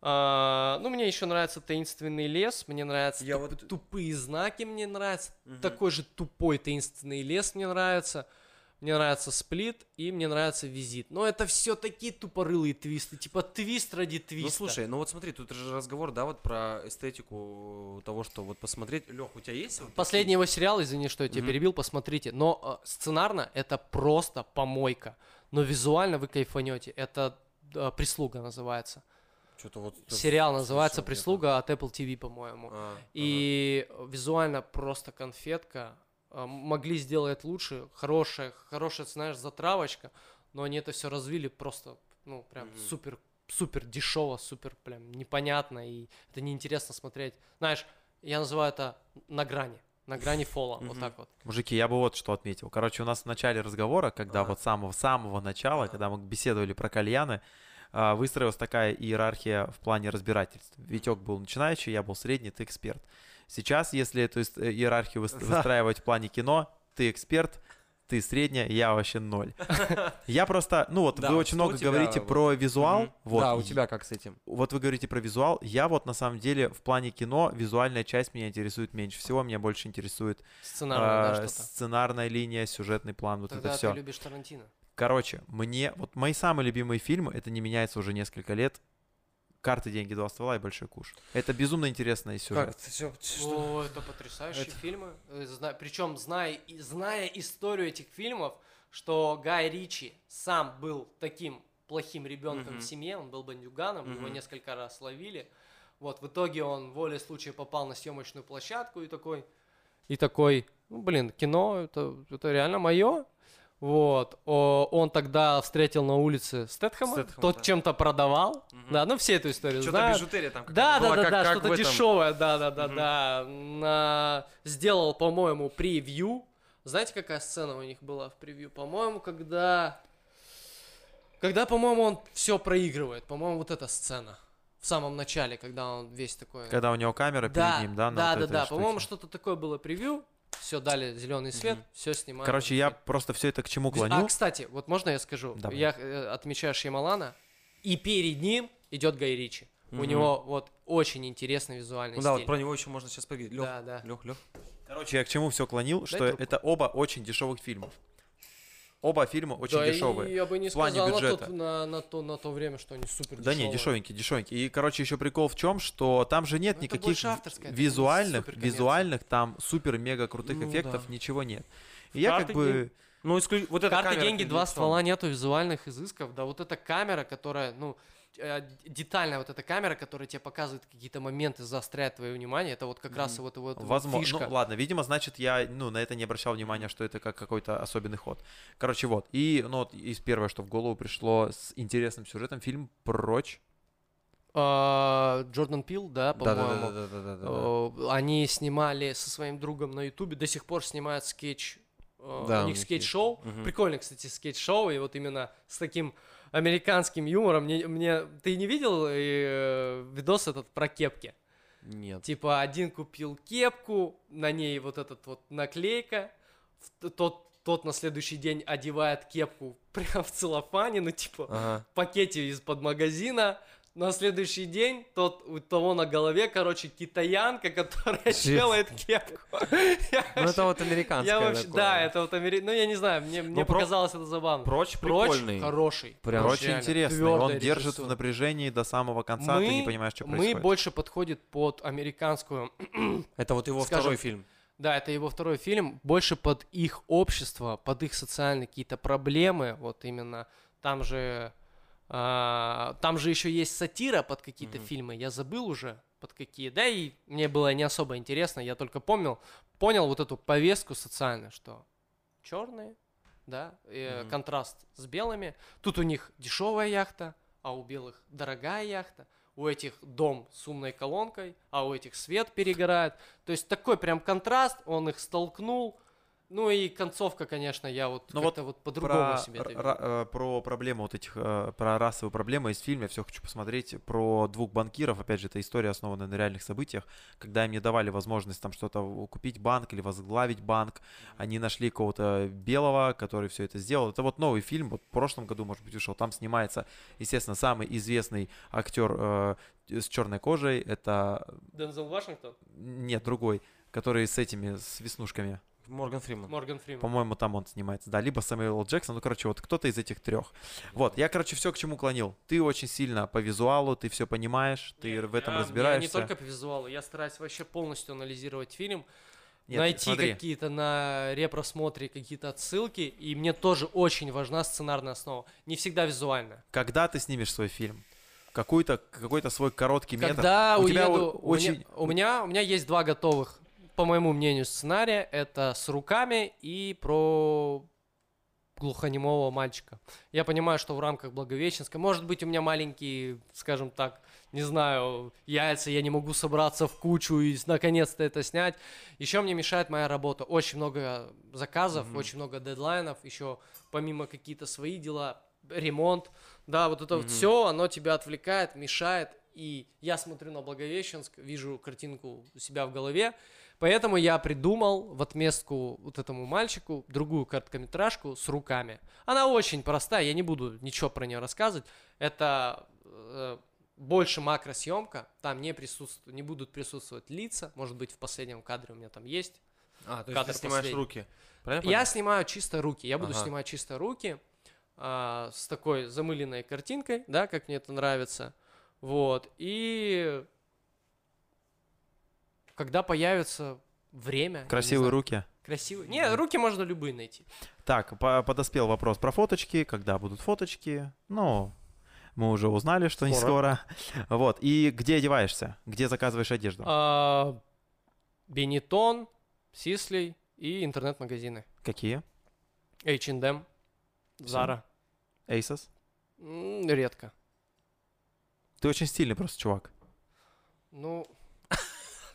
А, ну, мне еще нравится таинственный лес, мне нравятся Я туп- вот- тупые знаки, мне нравится Мгм. такой же тупой таинственный лес, мне нравится. Мне нравится сплит и мне нравится визит. Но это все такие тупорылые твисты. Типа твист ради твиста. Ну слушай, ну вот смотри, тут же разговор, да, вот про эстетику того, что вот посмотреть. Лех, у тебя есть? вот Последний его сериал, извини, что я тебя Мгм. перебил, посмотрите. Но э, сценарно это просто помойка. Но визуально вы кайфанете. Это э, прислуга называется. такие- Что-то вот... Сериал называется. «Прислуга» от Apple TV, по-моему. А, И визуально просто конфетка. А, Могли сделать лучше. Хорошая, хорошая, знаешь, затравочка. Но они это все развили просто, ну, прям Мгм. супер, супер дешево, супер прям непонятно. И это неинтересно смотреть. Знаешь, я называю это на грани. На грани фола. Вот Мгм. так вот. Мужики, я бы вот что отметил. Короче, у нас в начале разговора, когда Ага. вот с самого-самого начала, Ага. когда мы беседовали про кальяны, а, выстроилась такая иерархия в плане разбирательств. Витек был начинающий, я был средний, ты эксперт. Сейчас, если эту иерархию выстраивать в плане кино, ты эксперт, ты средняя, я вообще ноль. Я просто, ну вот Да, вы очень много тебя говорите вот- про визуал. Вот, Да, у тебя как с этим? вот вы говорите про визуал. Я вот на самом деле в плане кино визуальная часть меня интересует меньше всего. Меня больше интересует да, а, сценарная линия, сюжетный план, вот Тогда это ты все. любишь Тарантино. Короче, мне вот мои самые любимые фильмы, это не меняется уже несколько лет. Карты, деньги, два ствола и большой куш. Это безумно интересный сюжет. Как? Всё- ты О, это потрясающие Это- фильмы. Причем, зная, зная историю этих фильмов, что Гай Ричи сам был таким плохим ребенком Мгм. в семье, он был бандюганом, его Мгм. несколько раз ловили. Вот, в итоге он волей случая попал на съемочную площадку и такой, и такой, ну, блин, кино, это, это реально мое. Вот, О, он тогда встретил на улице Стэтхэма, Стэтхэма, тот да. чем-то продавал, Мгм. да, ну все эту историю Что-то знают. бижутерия там Да, какая-то да, была, да, как- да, как что-то этом. дешевое, да, да, да, Мгм. да. На- Сделал, по-моему, превью. Знаете, какая сцена у них была в превью? По-моему, когда... Когда, по-моему, он все проигрывает. По-моему, вот эта сцена. В самом начале, когда он весь такой... Когда у него камера да, перед ним, да, на да, вот да, да. По-моему, что-то такое было превью. Все, дали зеленый свет, Мгм. все снимаем. Короче, я просто все это к чему Виз- А, клоню. кстати, вот можно я скажу? Давай. Я э, отмечаю Шьямалана, и перед ним идет Гай Ричи. У Мгм. него вот очень интересный визуальный Ну да, стиль. вот про него еще можно сейчас поговорить. Лех, Да, да. Лех, Лех. Короче, я к чему все клонил, что трубку. это оба очень дешевых фильмов. Оба фильма очень да дешевые. Я бы не в плане сказал на, бюджета. тот- на, на то, на то время, что они супер Да не, дешевенькие, дешевенькие. И, короче, еще прикол в чем, что там же нет Ну, это никаких визуальных, визуальных там супер-мега крутых Ну эффектов, да. ничего нет. И я как бы... Ну, исклю- вот эта Карты, деньги, два ствола, нету визуальных изысков. Да вот эта камера, которая, ну, детальная вот эта камера, которая тебе показывает какие-то моменты, заостряет твое внимание, это вот как раз и вот, вот Возможно. фишка. Ну, ладно, видимо, значит, я ну, на это не обращал внимания, что это как какой-то особенный ход. Короче, вот. И ну, вот, из первое, что в голову пришло с интересным сюжетом, фильм «Прочь». А, Джордан Пил, да, по-моему. Да-да-да-да-да-да. Э, Они снимали со своим другом на Ютубе, до сих пор снимают скетч. э, Да, у них скетч-шоу. Мгм. Прикольный, кстати, скетч-шоу. И вот именно с таким американским юмором. Мне, мне... Ты не видел э, видос этот про кепки? Нет. Типа один купил кепку, на ней вот этот вот наклейка, тот, тот на следующий день одевает кепку прямо в целлофане, ну типа Ага. в пакете из-под магазина. На следующий день тот, у того на голове, короче, китаянка, которая Честно. делает кепку. Ну, это вот американское я вообще, такое. да, это вот амери... Ну, я не знаю, мне, мне про- показалось это забавно. Прочь прикольный. хороший. Прям реально интересный. Он держит в напряжении до самого конца, ты не Мы- понимаешь, что Мы происходит. больше подходит под американскую Это вот его Скажем, второй фильм. Да, это его второй фильм, больше под их общество, под их социальные какие-то проблемы, вот именно там же, а, там же еще есть сатира под какие-то Мгм. фильмы, я забыл уже под какие, да и мне было не особо интересно, я только помнил, понял вот эту повестку социальную, что черные, да, и, Мгм. контраст с белыми, тут у них дешевая яхта, а у белых дорогая яхта, у этих дом с умной колонкой, а у этих свет перегорает. То есть такой прям контраст, он их столкнул. Ну и концовка, конечно, я вот Ну как-то вот по-другому про, себе это ра- э, про проблему вот этих, э, про расовые проблемы из фильма. Я все хочу посмотреть про двух банкиров, опять же, это история основанная на реальных событиях, когда им не давали возможность там что-то купить банк или возглавить банк, они нашли кого-то белого, который все это сделал. Это вот новый фильм, вот в прошлом году, может быть, вышел, там снимается, естественно, самый известный актер э, с черной кожей, это, Дензел Вашингтон, нет, другой, который с этими, с веснушками. Морган Фриман. Морган Фриман. По-моему, там он снимается. Да, либо Сэмюэл. Джексон, ну, короче, вот кто-то из этих трех. Вот, я, короче, все к чему клонил. Ты очень сильно по визуалу, ты все понимаешь, ты Нет, в этом я- разбираешься. Я не только по визуалу, я стараюсь вообще полностью анализировать фильм, Нет, найти смотри, какие-то на репросмотре какие-то отсылки, и мне тоже очень важна сценарная основа. Не всегда визуальная. когда ты снимешь свой фильм, какой-то какой-то свой короткий метр. Когда у тебя уеду, о- у, меня, очень- у меня у меня есть два готовых, по моему мнению, сценария. Это с руками и про глухонемого мальчика. Я понимаю, что в рамках Благовещенска, может быть, у меня маленькие, скажем так, не знаю, яйца, я не могу собраться в кучу и наконец-то это снять. Еще мне мешает моя работа. Очень много заказов, Мгм. очень много дедлайнов, еще помимо какие-то свои дела, ремонт. Да, вот это вот Мгм. все, оно тебя отвлекает, мешает. И я смотрю на Благовещенск, вижу картинку у себя в голове. Поэтому я придумал в отместку вот этому мальчику другую короткометражку с руками. Она очень простая, я не буду ничего про нее рассказывать. Это э, больше макросъемка, там не присутствуют, не будут присутствовать лица, может быть в последнем кадре у меня там есть. А, то есть Кадр ты снимаешь последний. руки. Правильно? Я снимаю чисто руки. Я буду Ага. снимать чисто руки а, с такой замыленной картинкой, да, как мне это нравится. Вот. И когда появится время. Красивые руки. Красивые. Не, руки можно любые найти. Так, по- подоспел вопрос про фоточки, когда будут фоточки. Ну, мы уже узнали, что не скоро. Вот, и где одеваешься? Где заказываешь одежду? А, Бенетон, Сислей и интернет-магазины. Какие? H&M, Zara. Asos? Редко. Ты очень стильный просто чувак. Ну,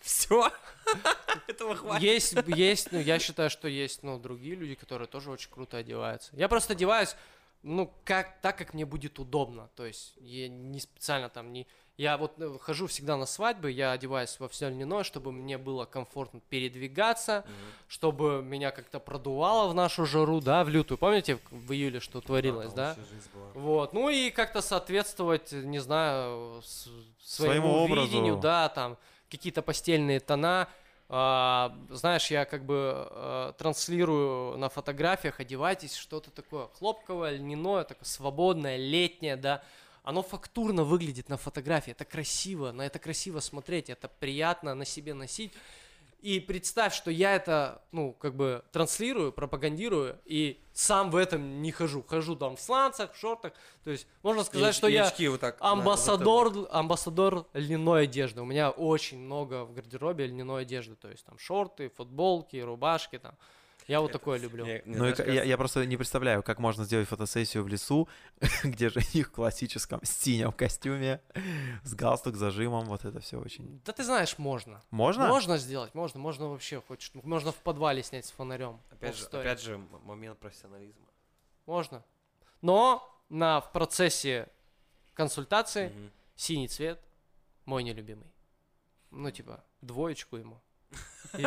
Все. Этого хватит. Есть, есть, ну, я считаю, что есть, ну, другие люди, которые тоже очень круто одеваются. Я просто одеваюсь, ну, как, так, как мне будет удобно. То есть, я не специально там не... Я вот э, хожу всегда на свадьбы, я одеваюсь во все льняное, чтобы мне было комфортно передвигаться, чтобы меня как-то продувало в нашу жару, да, в лютую. Помните, в июле что творилось, да? Вот, ну и как-то соответствовать, не знаю, с- своему, Своему образу. видению, да, там какие-то постельные тона. А, знаешь, я как бы э, транслирую на фотографиях, одевайтесь что-то такое хлопковое, льняное, такое свободное, летнее, да. Оно фактурно выглядит на фотографии, это красиво, на это красиво смотреть, это приятно на себе носить. И представь, что я это, ну, как бы транслирую, пропагандирую, и сам в этом не хожу. Хожу там в сланцах, в шортах. То есть можно сказать, И- что и я вот так амбассадор, амбассадор льняной одежды. У меня очень много в гардеробе льняной одежды. То есть там шорты, футболки, рубашки там. Я вот такое люблю. Мне- мне, Ну, я, просто не представляю, как можно сделать фотосессию в лесу, где жених в классическом синем костюме, с галстук, зажимом, вот это все очень... Да ты знаешь, можно. Можно? Можно сделать, можно, можно вообще хоть что- можно в подвале снять с фонарем. Опять же, опять же, момент профессионализма. Можно. Но на, в процессе консультации Мгм. синий цвет мой нелюбимый. Ну, типа, двоечку ему. И,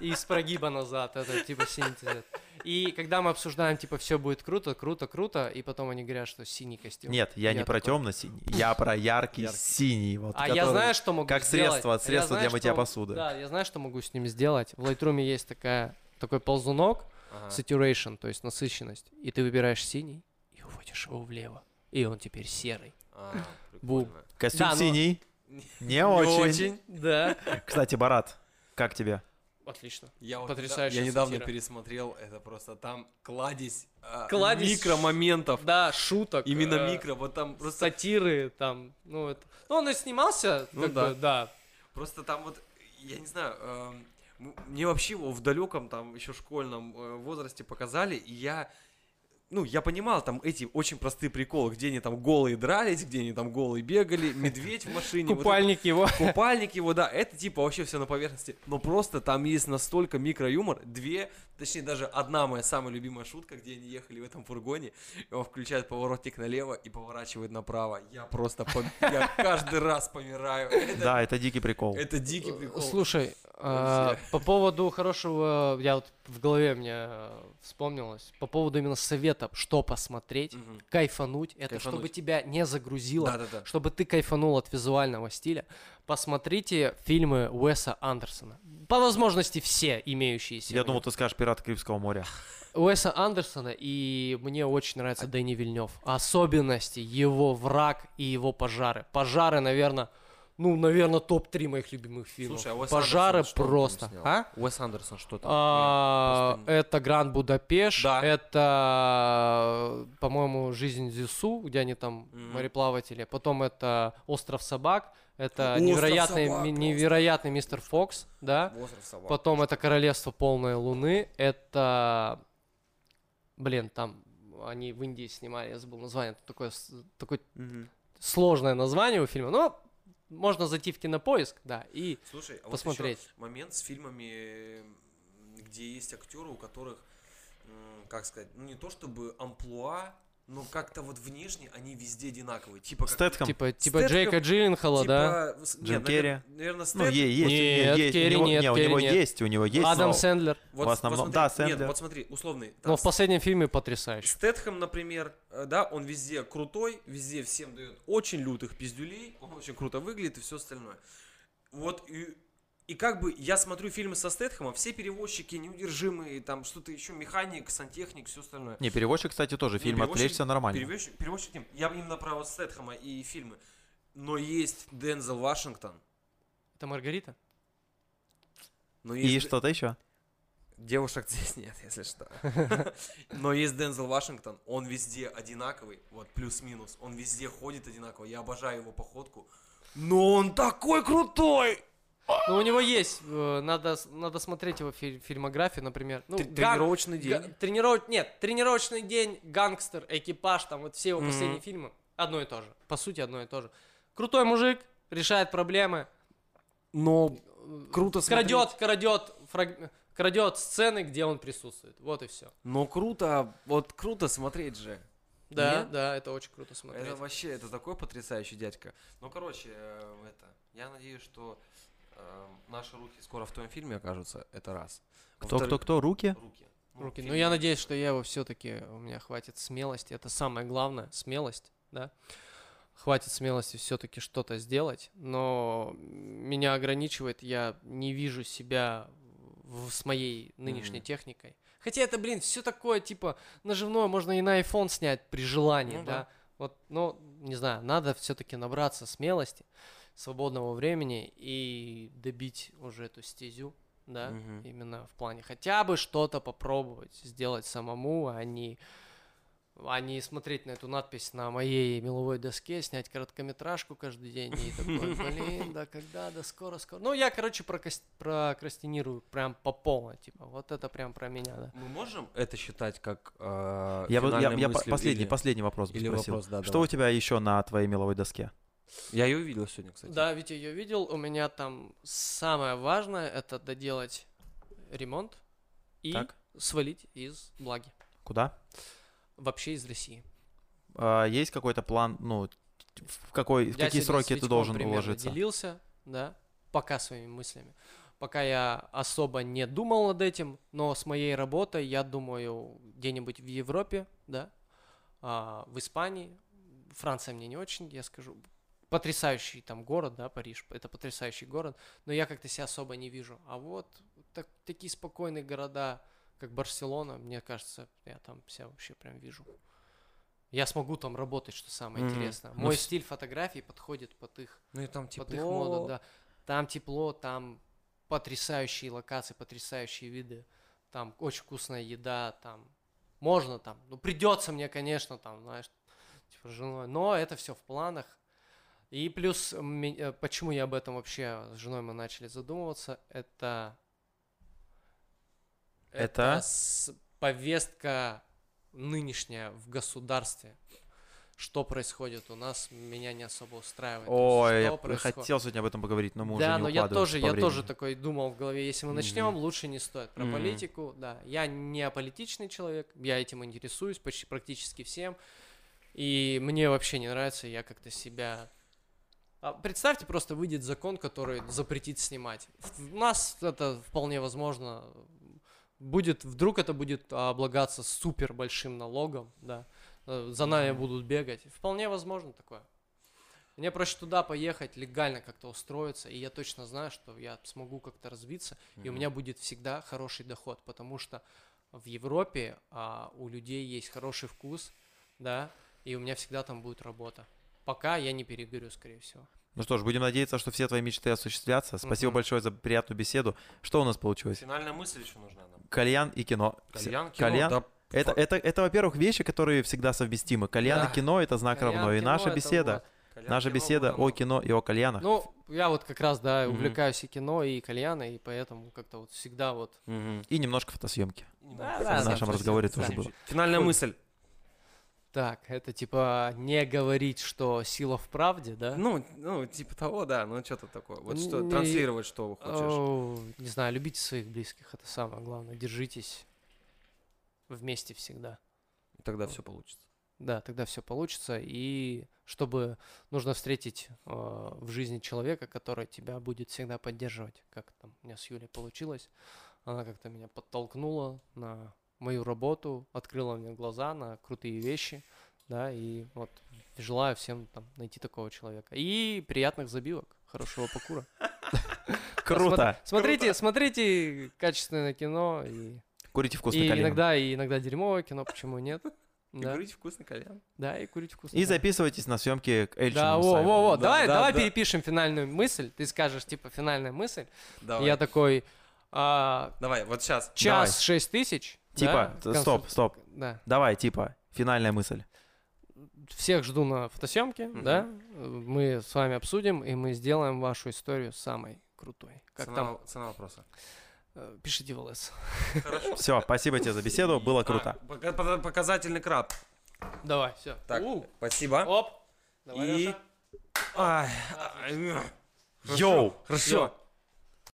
и с прогиба назад, это типа синий цвет. И когда мы обсуждаем, типа, все будет круто, круто, круто, и потом они говорят, что синий костюм. Нет, я, не про темно-синий, я про яркий, Яркий. синий. Вот, А я который- знаю, что могу как сделать. средство, я средство знаю, для мытья что- посуды. Да, я знаю, что могу с ним сделать. В Lightroom есть такая, такой ползунок, Ага. saturation, то есть насыщенность. И ты выбираешь синий и уводишь его влево. И он теперь серый. А, Бу. прикольно. Костюм Да, но- синий, Не не очень. очень. Да. Кстати, Барат, как тебе? Отлично. Я вот Потрясающая Я недавно сатира. пересмотрел, это просто там кладезь, а, Кладезь микромоментов. Да, шуток. Именно э, микро, вот там просто, Сатиры там, ну это... Ну он и снимался, Ну да. бы, да. просто там вот, я не знаю, м- мне вообще его в далеком там еще школьном э, возрасте показали, и я, ну, я понимал там эти очень простые приколы, где они там голые дрались, где они там голые бегали, медведь в машине. вот это- Купальник его. Купальник его, да, это типа вообще все на поверхности. Но просто там есть настолько микроюмор. Две, точнее даже одна моя самая любимая шутка, где они ехали в этом фургоне, и он включает поворотник налево и поворачивает направо. Я просто, пом- я каждый раз помираю. Это, Да, это дикий прикол. это дикий прикол. Слушай, а, по поводу хорошего, я вот в голове мне э, вспомнилось, по поводу именно совета, что посмотреть, Мгм. кайфануть, это Кайфануть. чтобы тебя не загрузило, Да-да-да. чтобы ты кайфанул от визуального стиля, посмотрите фильмы Уэса Андерсона. По возможности все имеющиеся. Я думал, ты скажешь «Пираты Карибского моря». Уэса Андерсона, и мне очень нравится Дэнни Вильнев. Особенности его враг и его пожары. Пожары, наверное, ну, наверное, топ-3 моих любимых фильмов. Слушай, а Уэс пожары Андерсон что он там просто. снял? А? Уэс Андерсон что там? А, это Гранд Будапешт, Да. это, по-моему, Жизнь Зису, где они там Мгм. мореплаватели. Потом это Остров собак, это Остров невероятный, собак невероятный мистер Фокс, да. Остров собак. Потом это Королевство полной луны. Это, блин, там они в Индии снимали, я забыл название, это такое, такое Мгм. сложное название у фильма. Но можно зайти в кинопоиск, да, и Слушай, а вот посмотреть. ещё момент с фильмами, где есть актеры, у которых, как сказать, ну не то чтобы амплуа, но как-то вот внешне они везде одинаковые. Типа как- Стэтхэм. типа, типа Стэтхэм, Джейка Джилленхола, да. типа, с- Джим нет, Керри. Наверное, Ну, е- есть, у Нет, есть, у Керри него- нет, не, у него нет. есть, у него есть. Адам но- Сэндлер. в основном- да, Нет, Сэндлер. вот смотри, условный. Но там в последнем фильме потрясающий. Стэтхэм, например, э, да, он везде крутой, везде всем дает очень лютых пиздюлей, он очень круто выглядит и все остальное. Вот и, и как бы я смотрю фильмы со Стэтхэмом, все перевозчики неудержимые, там что-то еще, механик, сантехник, все остальное. Не, переводчик, кстати, тоже. Фильм переводчик- «Отвлечься» нормально. Перевозчик, перевозчик я именно про вот Стэтхэма и фильмы. Но есть Дензел Вашингтон, Это Маргарита? но И есть Д- что-то еще? Девушек здесь нет, если что. Но есть Дензел Вашингтон, он везде одинаковый, вот плюс-минус, он везде ходит одинаково, я обожаю его походку. Но он такой крутой! Ну, у него есть, э, надо, надо смотреть его фи- фильмографию, например. Ну, Т- ган- Тренировочный га- день. трениров- Нет, тренировочный день, гангстер, экипаж, там вот все его Мгм. последние фильмы. Одно и то же. По сути, одно и то же. Крутой мужик, решает проблемы. Но круто Крадет, крадет, фраг- крадет сцены, где он присутствует. Вот и все. Но круто, вот круто смотреть же. Да, Нет? да, это очень круто смотреть. Это вообще, это такой потрясающий дядька. Ну, короче, э, это, я надеюсь, что э, наши руки скоро в твоем фильме окажутся, это раз. Кто, кто, кто? Руки? Руки. Ну, Руки. фильм. Ну, я надеюсь, что я его все-таки, у меня хватит смелости. Это самое главное, смелость, да. Хватит смелости все-таки что-то сделать, но меня ограничивает, я не вижу себя в- с моей нынешней Мгм. техникой. Хотя это, блин, все такое, типа, наживное можно и на iPhone снять при желании, Ну да. да. Вот, ну, не знаю, надо все-таки набраться смелости, свободного времени и добить уже эту стезю да, Мгм. именно в плане хотя бы что-то попробовать сделать самому, а не, а не смотреть на эту надпись на моей меловой доске, снять короткометражку каждый день и такой, блин, да когда, да скоро, скоро. Ну, я, короче, прокас- прокрастинирую прям по полной, типа, вот это прям про меня, да. Мы можем это считать как э, Я, я, я мыслью последний, или- последний вопрос бы или спросил. вопрос, да, Что давай. у тебя еще на твоей меловой доске? Я ее увидел сегодня, кстати. Да, Витя ее видел. У меня там самое важное это доделать ремонт и Так. свалить из Благи. Куда? Вообще из России. А, есть какой-то план, ну, в, какой, в Я какие сроки ты должен уложиться? делился, да, пока своими мыслями. Пока я особо не думал над этим, но с моей работой я думаю где-нибудь в Европе, да, а, в Испании. Франция мне не очень, я скажу. Потрясающий там город, да, Париж, это потрясающий город, но я как-то себя особо не вижу. А вот так- такие спокойные города, как Барселона, мне кажется, я там себя вообще прям вижу. Я смогу там работать, что самое Мгм. интересное. Ну, Мой с- стиль фотографий подходит под их, Ну и там под их моду, тепло. да. Там тепло, там потрясающие локации, потрясающие виды, там очень вкусная еда, там можно там, ну придется мне, конечно, там, знаешь, типа женой, но это все в планах. И плюс, э, почему я об этом вообще с женой мы начали задумываться, это... Это? с- повестка нынешняя в государстве. Что происходит у нас, меня не особо устраивает. Есть, Ой, я происход- хотел сегодня об этом поговорить, но мы уже да, не но я тоже, я времени. тоже такой думал в голове, если мы начнем, лучше не стоит. Про Мгм. политику, да. Я не аполитичный человек, я этим интересуюсь почти практически всем. И мне вообще не нравится, я как-то себя... А представьте, просто выйдет закон, который запретит снимать. У нас это вполне возможно будет, вдруг это будет облагаться супер большим налогом, да, э, за нами будут бегать. Вполне возможно такое. Мне проще туда поехать, легально как-то устроиться, и я точно знаю, что я смогу как-то развиться, и у меня будет всегда хороший доход, потому что в Европе а, у людей есть хороший вкус, да, и у меня всегда там будет работа. Пока я не перегорю, скорее всего. Ну что ж, будем надеяться, что все твои мечты осуществятся. Спасибо Мгм. большое за приятную беседу. Что у нас получилось? Финальная мысль еще нужна нам. Кальян и кино. Кальян, кино, да, Это, это, это, во-первых, вещи, которые всегда совместимы. Кальян Да. и кино — это знак Кальян, равно. И кино, наша это беседа, кальян, наша кино, беседа о кино и о кальянах. Ну, я вот как раз, да, увлекаюсь и кино, и кальяна, и поэтому как-то вот всегда вот... Мгм. И немножко фотосъемки. Да, В да, нашем да, разговоре тоже было. Финальная мысль. Так, это типа не говорить, что сила в правде, да? Ну, ну, типа того, да, ну что-то такое. Вот что, Не- транслировать, что хочешь. Оу, не знаю, любите своих близких, это самое главное. Держитесь вместе всегда. И Тогда все получится. Да, тогда все получится. И чтобы нужно встретить э, в жизни человека, который тебя будет всегда поддерживать. Как там у меня с Юлей получилось. Она как-то меня подтолкнула на мою работу, открыла мне глаза на крутые вещи. Да, и вот желаю всем там найти такого человека. И приятных забивок, хорошего покура. Круто! Смотрите, смотрите качественное кино и, Курите вкусный кальян. иногда и иногда дерьмовое кино, почему нет? И Да, курить вкусный кальян. да, и курить вкусно. И записывайтесь на съемки к Эльчину Да, во, во, во, Да, давай, да, давай да. перепишем финальную мысль. Ты скажешь, типа, финальная мысль. Давай. Я такой, а, Давай, вот сейчас. час шесть тысяч. Типа, да, стоп, стоп. Да. Давай, типа, финальная мысль. Всех жду на фотосъемке, Мгм. да. Мы с вами обсудим, и мы сделаем вашу историю самой крутой. Как цена, там? цена вопроса. Э, Пишите в ЛС. Хорошо. Все, спасибо тебе за беседу, было круто. А, пока- пока- показательный краб. Давай, все. Так, спасибо. Оп. Давай, И-. Ай. Йоу! Хорошо.